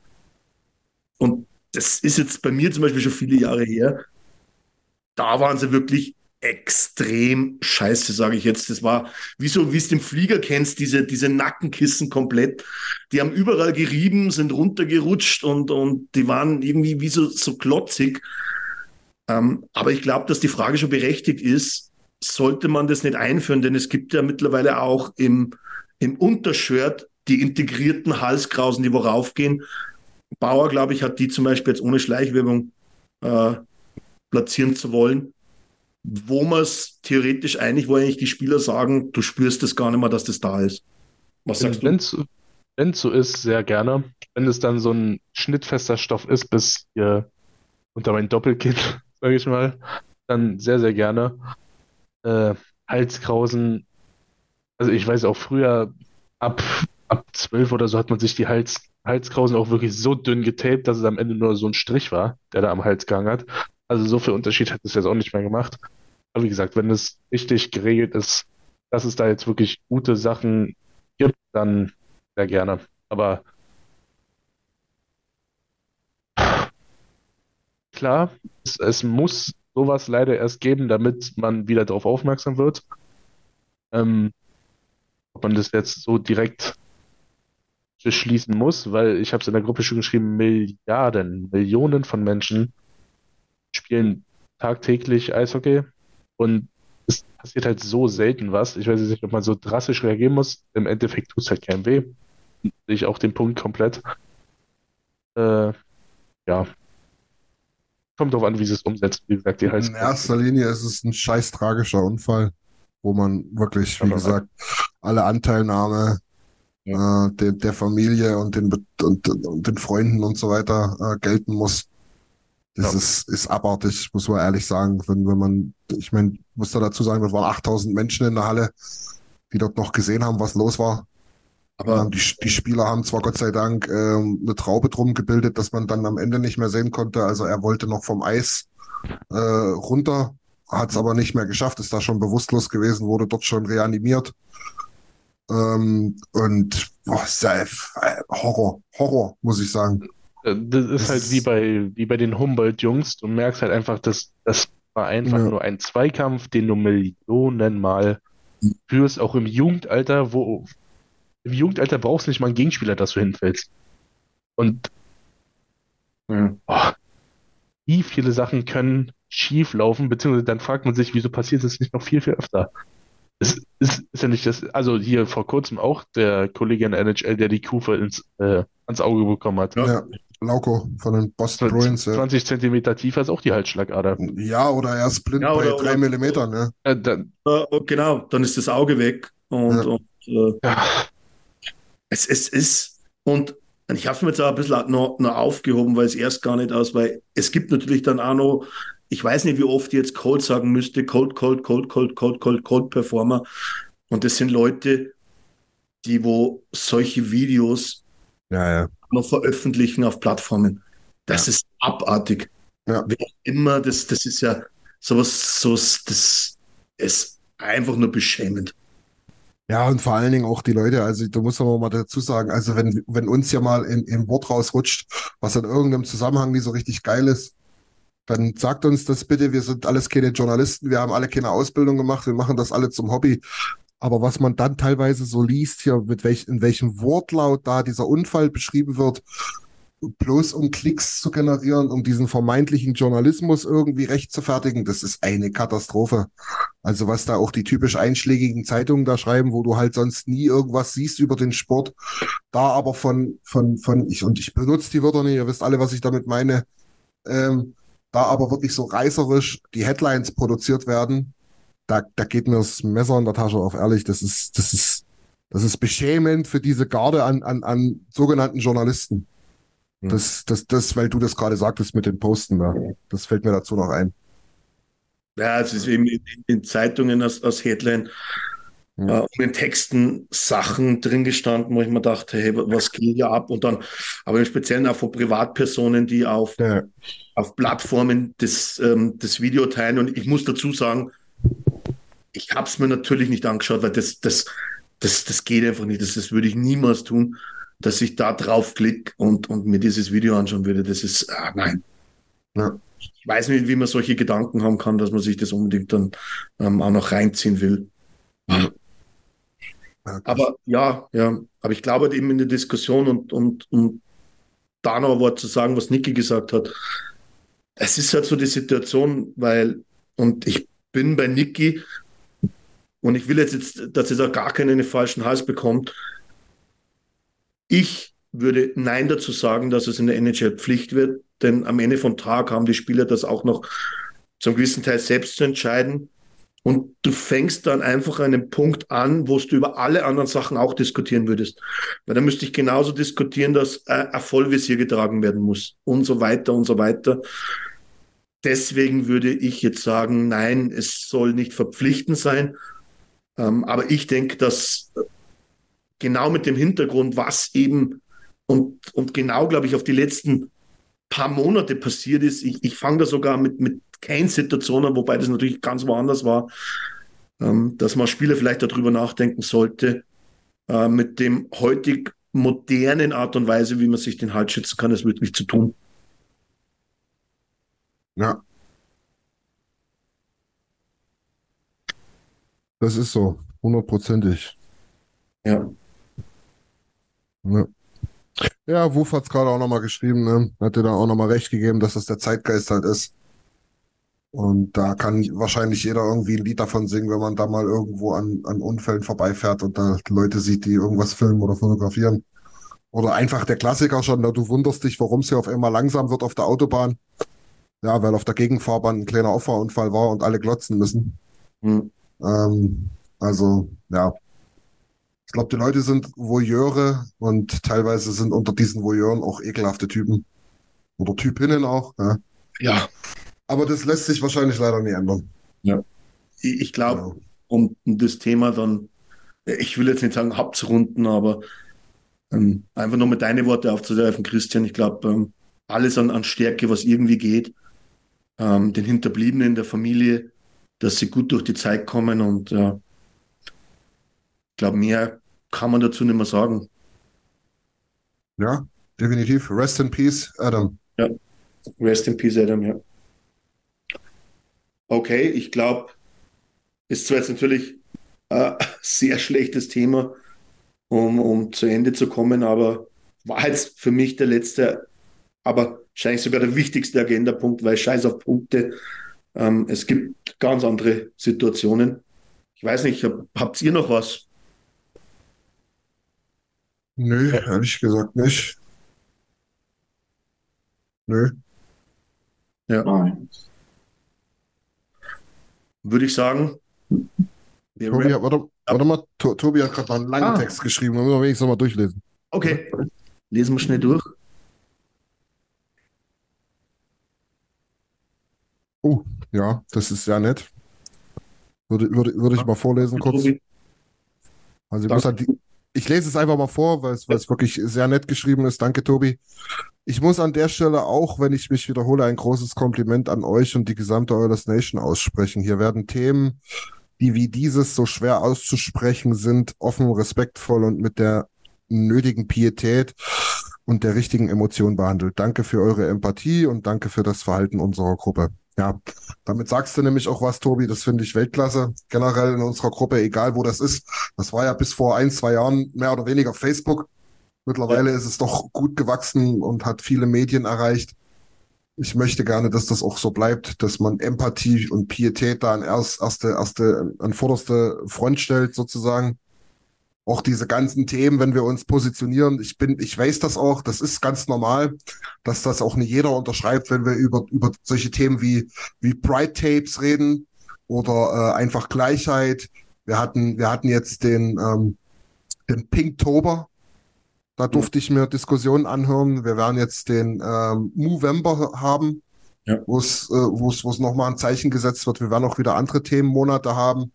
Und das ist jetzt bei mir zum Beispiel schon viele Jahre her. Da waren sie wirklich extrem scheiße, sage ich jetzt. Das war wie so, wie es den Flieger kennst, diese, diese Nackenkissen komplett. Die haben überall gerieben, sind runtergerutscht und, und die waren irgendwie wie so, so klotzig. Ähm, aber ich glaube, dass die Frage schon berechtigt ist, sollte man das nicht einführen, denn es gibt ja mittlerweile auch im, im Untershirt die integrierten Halskrausen, die worauf gehen. Bauer, glaube ich, hat die zum Beispiel jetzt ohne Schleichwerbung äh, platzieren zu wollen wo man es theoretisch eigentlich, wo eigentlich die Spieler sagen, du spürst es gar nicht mehr, dass das da ist. Was sagst Wenn du? Wenn es so ist, sehr gerne. Wenn es dann so ein schnittfester Stoff ist, bis hier unter mein Doppelkinn, sage ich mal, dann sehr, sehr gerne. Äh, Halskrausen, also ich weiß auch früher, ab, ab 12 oder so hat man sich die Hals, Halskrausen auch wirklich so dünn getaped, dass es am Ende nur so ein Strich war, der da am Hals gehangen hat. Also so viel Unterschied hat es jetzt auch nicht mehr gemacht. Aber wie gesagt, wenn es richtig geregelt ist, dass es da jetzt wirklich gute Sachen gibt, dann sehr gerne. Aber klar, es, es muss sowas leider erst geben, damit man wieder darauf aufmerksam wird. Ähm, ob man das jetzt so direkt beschließen muss, weil ich habe es in der Gruppe schon geschrieben, Milliarden, Millionen von Menschen spielen tagtäglich Eishockey und es passiert halt so selten was. Ich weiß nicht, ob man so drastisch reagieren muss. Im Endeffekt tut es halt keinem weh. Sehe ich auch den Punkt komplett. Äh, ja. Kommt drauf an, wie sie es umsetzt. Wie gesagt, die In erster Linie ist es ein scheiß tragischer Unfall, wo man wirklich, wie gesagt, alle Anteilnahme ja. äh, der, der, Familie und den, und, und, den Freunden und so weiter äh, gelten muss. Das ja. ist, ist abartig, muss man ehrlich sagen. Wenn, wenn man, ich meine, muss da dazu sagen, das waren 8000 Menschen in der Halle, die dort noch gesehen haben, was los war. Aber die, die Spieler haben zwar Gott sei Dank ähm, eine Traube drum gebildet, dass man dann am Ende nicht mehr sehen konnte. Also er wollte noch vom Eis äh, runter, hat es aber nicht mehr geschafft, ist da schon bewusstlos gewesen, wurde dort schon reanimiert. Ähm, und boah, ja, Horror, Horror, muss ich sagen. Äh, das ist das halt wie bei, wie bei den Humboldt-Jungs. Du merkst halt einfach, dass das war einfach ja. nur ein Zweikampf, den du Millionenmal führst, auch im Jugendalter, wo im Jugendalter brauchst du nicht mal einen Gegenspieler, dass du hinfällst. Und ja. oh, wie viele Sachen können schief laufen, beziehungsweise dann fragt man sich, wieso passiert es nicht noch viel, viel öfter? Es ist, ist, ja nicht das, also hier vor kurzem auch der Kollege in der NHL, der die Kufe ins, äh, ans Auge bekommen hat. Ja, Lauko von den Boston Bruins. 20 Zentimeter tiefer ist auch die Halsschlagader. Ja, oder er ist blind ja, bei oder, 3 Millimetern. Ja. Äh, dann, äh, genau, dann ist das Auge weg. Und, ja. und äh, es, es ist, und ich habe es mir jetzt auch ein bisschen noch, noch aufgehoben, weil es erst gar nicht aus, weil es gibt natürlich dann auch noch ich weiß nicht, wie oft ich jetzt Cold sagen müsste, Cold, Cold, Cold, Cold, Cold, Cold, Cold Performer. Und das sind Leute, die wo solche Videos ja, ja. Noch veröffentlichen auf Plattformen. Das ja. ist abartig. Ja. Wer immer, das, das ist ja sowas, sowas, das ist einfach nur beschämend. Ja, und vor allen Dingen auch die Leute, also da muss man mal dazu sagen, also wenn, wenn uns ja mal in, im Wort rausrutscht, was in irgendeinem Zusammenhang nicht so richtig geil ist, dann sagt uns das bitte. Wir sind alles keine Journalisten, wir haben alle keine Ausbildung gemacht, wir machen das alle zum Hobby. Aber was man dann teilweise so liest hier, mit welch, in welchem Wortlaut da dieser Unfall beschrieben wird, bloß um Klicks zu generieren, um diesen vermeintlichen Journalismus irgendwie recht zu fertigen, das ist eine Katastrophe. Also was da auch die typisch einschlägigen Zeitungen da schreiben, wo du halt sonst nie irgendwas siehst über den Sport, da aber von, von, von, ich, und ich benutze die Wörter nicht, ihr wisst alle, was ich damit meine, ähm, da aber wirklich so reißerisch die Headlines produziert werden, da, da geht mir das Messer in der Tasche auf, ehrlich. Das ist, das ist, das ist beschämend für diese Garde an, an, an sogenannten Journalisten. Hm. Das, das, das, weil du das gerade sagtest mit den Posten da. Das fällt mir dazu noch ein. Ja, es ist eben in, in Zeitungen als, als Headline ja. äh, in den Texten Sachen drin gestanden, wo ich mir dachte, hey, was geht hier ab? Und dann, aber im Speziellen auch von Privatpersonen, die auf, ja. auf Plattformen das, ähm, das Video teilen. Und ich muss dazu sagen, ich habe es mir natürlich nicht angeschaut, weil das, das, das, das geht einfach nicht. Das, das würde ich niemals tun, dass ich da draufklicke und, und mir dieses Video anschauen würde. Das ist, ah, nein. Ja. Ich weiß nicht, wie man solche Gedanken haben kann, dass man sich das unbedingt dann ähm, auch noch reinziehen will. Ja. Aber ja, ja, aber ich glaube halt eben in der Diskussion und, und, und da noch ein Wort zu sagen, was Niki gesagt hat. Es ist halt so die Situation, weil, und ich bin bei Niki und ich will jetzt, dass er da gar keinen falschen Hals bekommt. Ich würde Nein dazu sagen, dass es in der NHL Pflicht wird, denn am Ende vom Tag haben die Spieler das auch noch zum gewissen Teil selbst zu entscheiden. Und du fängst dann einfach an einem Punkt an, wo du über alle anderen Sachen auch diskutieren würdest. Weil dann müsste ich genauso diskutieren, dass äh, ein getragen werden muss und so weiter und so weiter. Deswegen würde ich jetzt sagen, nein, es soll nicht verpflichtend sein. Ähm, aber ich denke, dass genau mit dem Hintergrund, was eben und, und genau, glaube ich, auf die letzten paar Monate passiert ist, ich, ich fange da sogar mit, mit Kane-Situationen, wobei das natürlich ganz woanders war, ähm, dass man Spieler vielleicht darüber nachdenken sollte, äh, mit dem heutig modernen Art und Weise, wie man sich den Halt schützen kann, es wirklich zu tun. Ja. Das ist so, hundertprozentig. Ja. ja. Ja, Wuf hat es gerade auch nochmal geschrieben, ne? Hat dir da auch nochmal recht gegeben, dass das der Zeitgeist halt ist. Und da kann wahrscheinlich jeder irgendwie ein Lied davon singen, wenn man da mal irgendwo an, an Unfällen vorbeifährt und da Leute sieht, die irgendwas filmen oder fotografieren. Oder einfach der Klassiker schon, da du wunderst dich, warum es hier auf einmal langsam wird auf der Autobahn. Ja, weil auf der Gegenfahrbahn ein kleiner Auffahrunfall war und alle glotzen müssen. Mhm. Ähm, also, ja. Ich glaube, die Leute sind Voyeure und teilweise sind unter diesen Voyeuren auch ekelhafte Typen. Oder Typinnen auch. Ja. ja. Aber das lässt sich wahrscheinlich leider nie ändern. Ja. Ich glaube, ja. um das Thema dann, ich will jetzt nicht sagen abzurunden, aber ähm, einfach nochmal deine Worte aufzugreifen, Christian. Ich glaube, ähm, alles an, an Stärke, was irgendwie geht, ähm, den Hinterbliebenen der Familie, dass sie gut durch die Zeit kommen und äh, ich glaube, mehr kann man dazu nicht mehr sagen. Ja, definitiv. Rest in Peace, Adam. Ja, Rest in Peace, Adam, ja. Okay, ich glaube, ist zwar jetzt natürlich ein sehr schlechtes Thema, um, um zu Ende zu kommen, aber war jetzt für mich der letzte, aber wahrscheinlich sogar der wichtigste Agendapunkt, weil scheiß auf Punkte. Ähm, es gibt ganz andere Situationen. Ich weiß nicht, hab, habt ihr noch was? Nö, ehrlich gesagt nicht. Nö. Ja. Nein. Würde ich sagen. Tobi, rap- warte, warte mal, To- Tobi hat gerade einen langen Ah. Text geschrieben, da müssen wir wenigstens noch mal durchlesen. Okay, lesen wir schnell durch. Oh, ja, das ist sehr nett. Würde, würde, würde ich mal vorlesen kurz. Also ich, halt ich lese es einfach mal vor, weil es, weil es wirklich sehr nett geschrieben ist. Danke, Tobi. Ich muss an der Stelle auch, wenn ich mich wiederhole, ein großes Kompliment an euch und die gesamte Oilers Nation aussprechen. Hier werden Themen, die wie dieses so schwer auszusprechen sind, offen, respektvoll und mit der nötigen Pietät und der richtigen Emotion behandelt. Danke für eure Empathie und danke für das Verhalten unserer Gruppe. Ja, damit sagst du nämlich auch was, Tobi. Das finde ich Weltklasse. Generell in unserer Gruppe, egal wo das ist. Das war ja bis vor ein, zwei Jahren mehr oder weniger Facebook. Mittlerweile ist es doch gut gewachsen und hat viele Medien erreicht. Ich möchte gerne, dass das auch so bleibt, dass man Empathie und Pietät da an erst, erste, erste, an vorderste Front stellt, sozusagen. Auch diese ganzen Themen, wenn wir uns positionieren, ich bin, ich weiß das auch, das ist ganz normal, dass das auch nicht jeder unterschreibt, wenn wir über, über solche Themen wie, wie Pride Tapes reden oder äh, einfach Gleichheit. Wir hatten, wir hatten jetzt den, ähm, den Pinktober. Da durfte ich mir Diskussionen anhören. Wir werden jetzt den ähm, Movember haben, Ja. wo es, äh, wo es, wo es nochmal ein Zeichen gesetzt wird. Wir werden auch wieder andere Themenmonate haben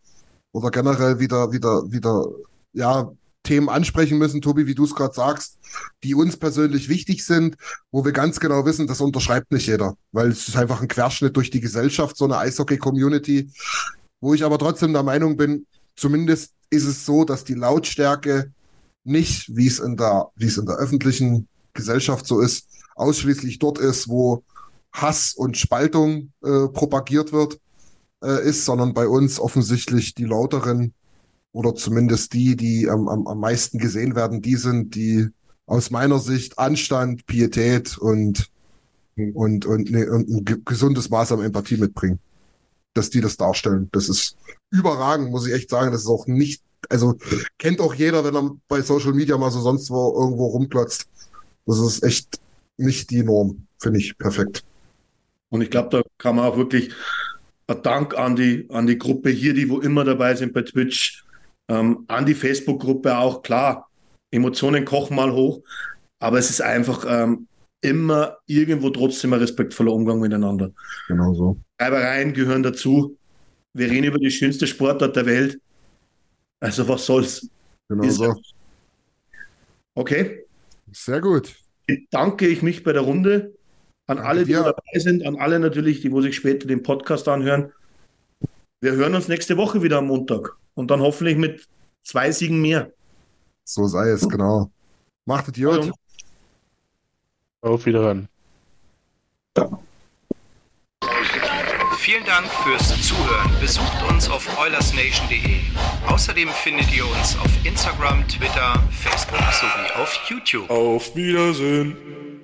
oder generell wieder, wieder, wieder, ja, Themen ansprechen müssen, Tobi, wie du es gerade sagst, die uns persönlich wichtig sind, wo wir ganz genau wissen, das unterschreibt nicht jeder, weil es ist einfach ein Querschnitt durch die Gesellschaft, so eine Eishockey-Community, wo ich aber trotzdem der Meinung bin, zumindest ist es so, dass die Lautstärke nicht, wie es in der, wie es in der öffentlichen Gesellschaft so ist, ausschließlich dort ist, wo Hass und Spaltung äh, propagiert wird, äh, ist, sondern bei uns offensichtlich die lauteren oder zumindest die, die am, am, am meisten gesehen werden, die sind, die aus meiner Sicht Anstand, Pietät und, und, und, ne, und ein ge- gesundes Maß an Empathie mitbringen. Dass die das darstellen. Das ist überragend, muss ich echt sagen. Das ist auch nicht, also kennt auch jeder, wenn er bei Social Media mal so sonst wo irgendwo rumklotzt. Das ist echt nicht die Norm. Finde ich perfekt. Und ich glaube, da kann man auch wirklich Dank an die, an die Gruppe hier, die wo immer dabei sind bei Twitch, ähm, an die Facebook-Gruppe auch. Klar, Emotionen kochen mal hoch, aber es ist einfach ähm, immer irgendwo trotzdem ein respektvoller Umgang miteinander. Genau so. Reibereien gehören dazu. Wir reden über die schönste Sportart der Welt. Also was soll's? Genau Ist- so. Okay, Sehr gut. bedanke ich mich bei der Runde. An Danke alle, die dir. dabei sind, an alle natürlich, die wo sich später den Podcast anhören. Wir hören uns nächste Woche wieder am Montag und dann hoffentlich mit zwei Siegen mehr. So sei es, genau. Macht es gut. Auf Wiederhören. Vielen Dank fürs Zuhören. Besucht uns auf oilersnation.de. Außerdem findet ihr uns auf Instagram, Twitter, Facebook sowie auf YouTube. Auf Wiedersehen.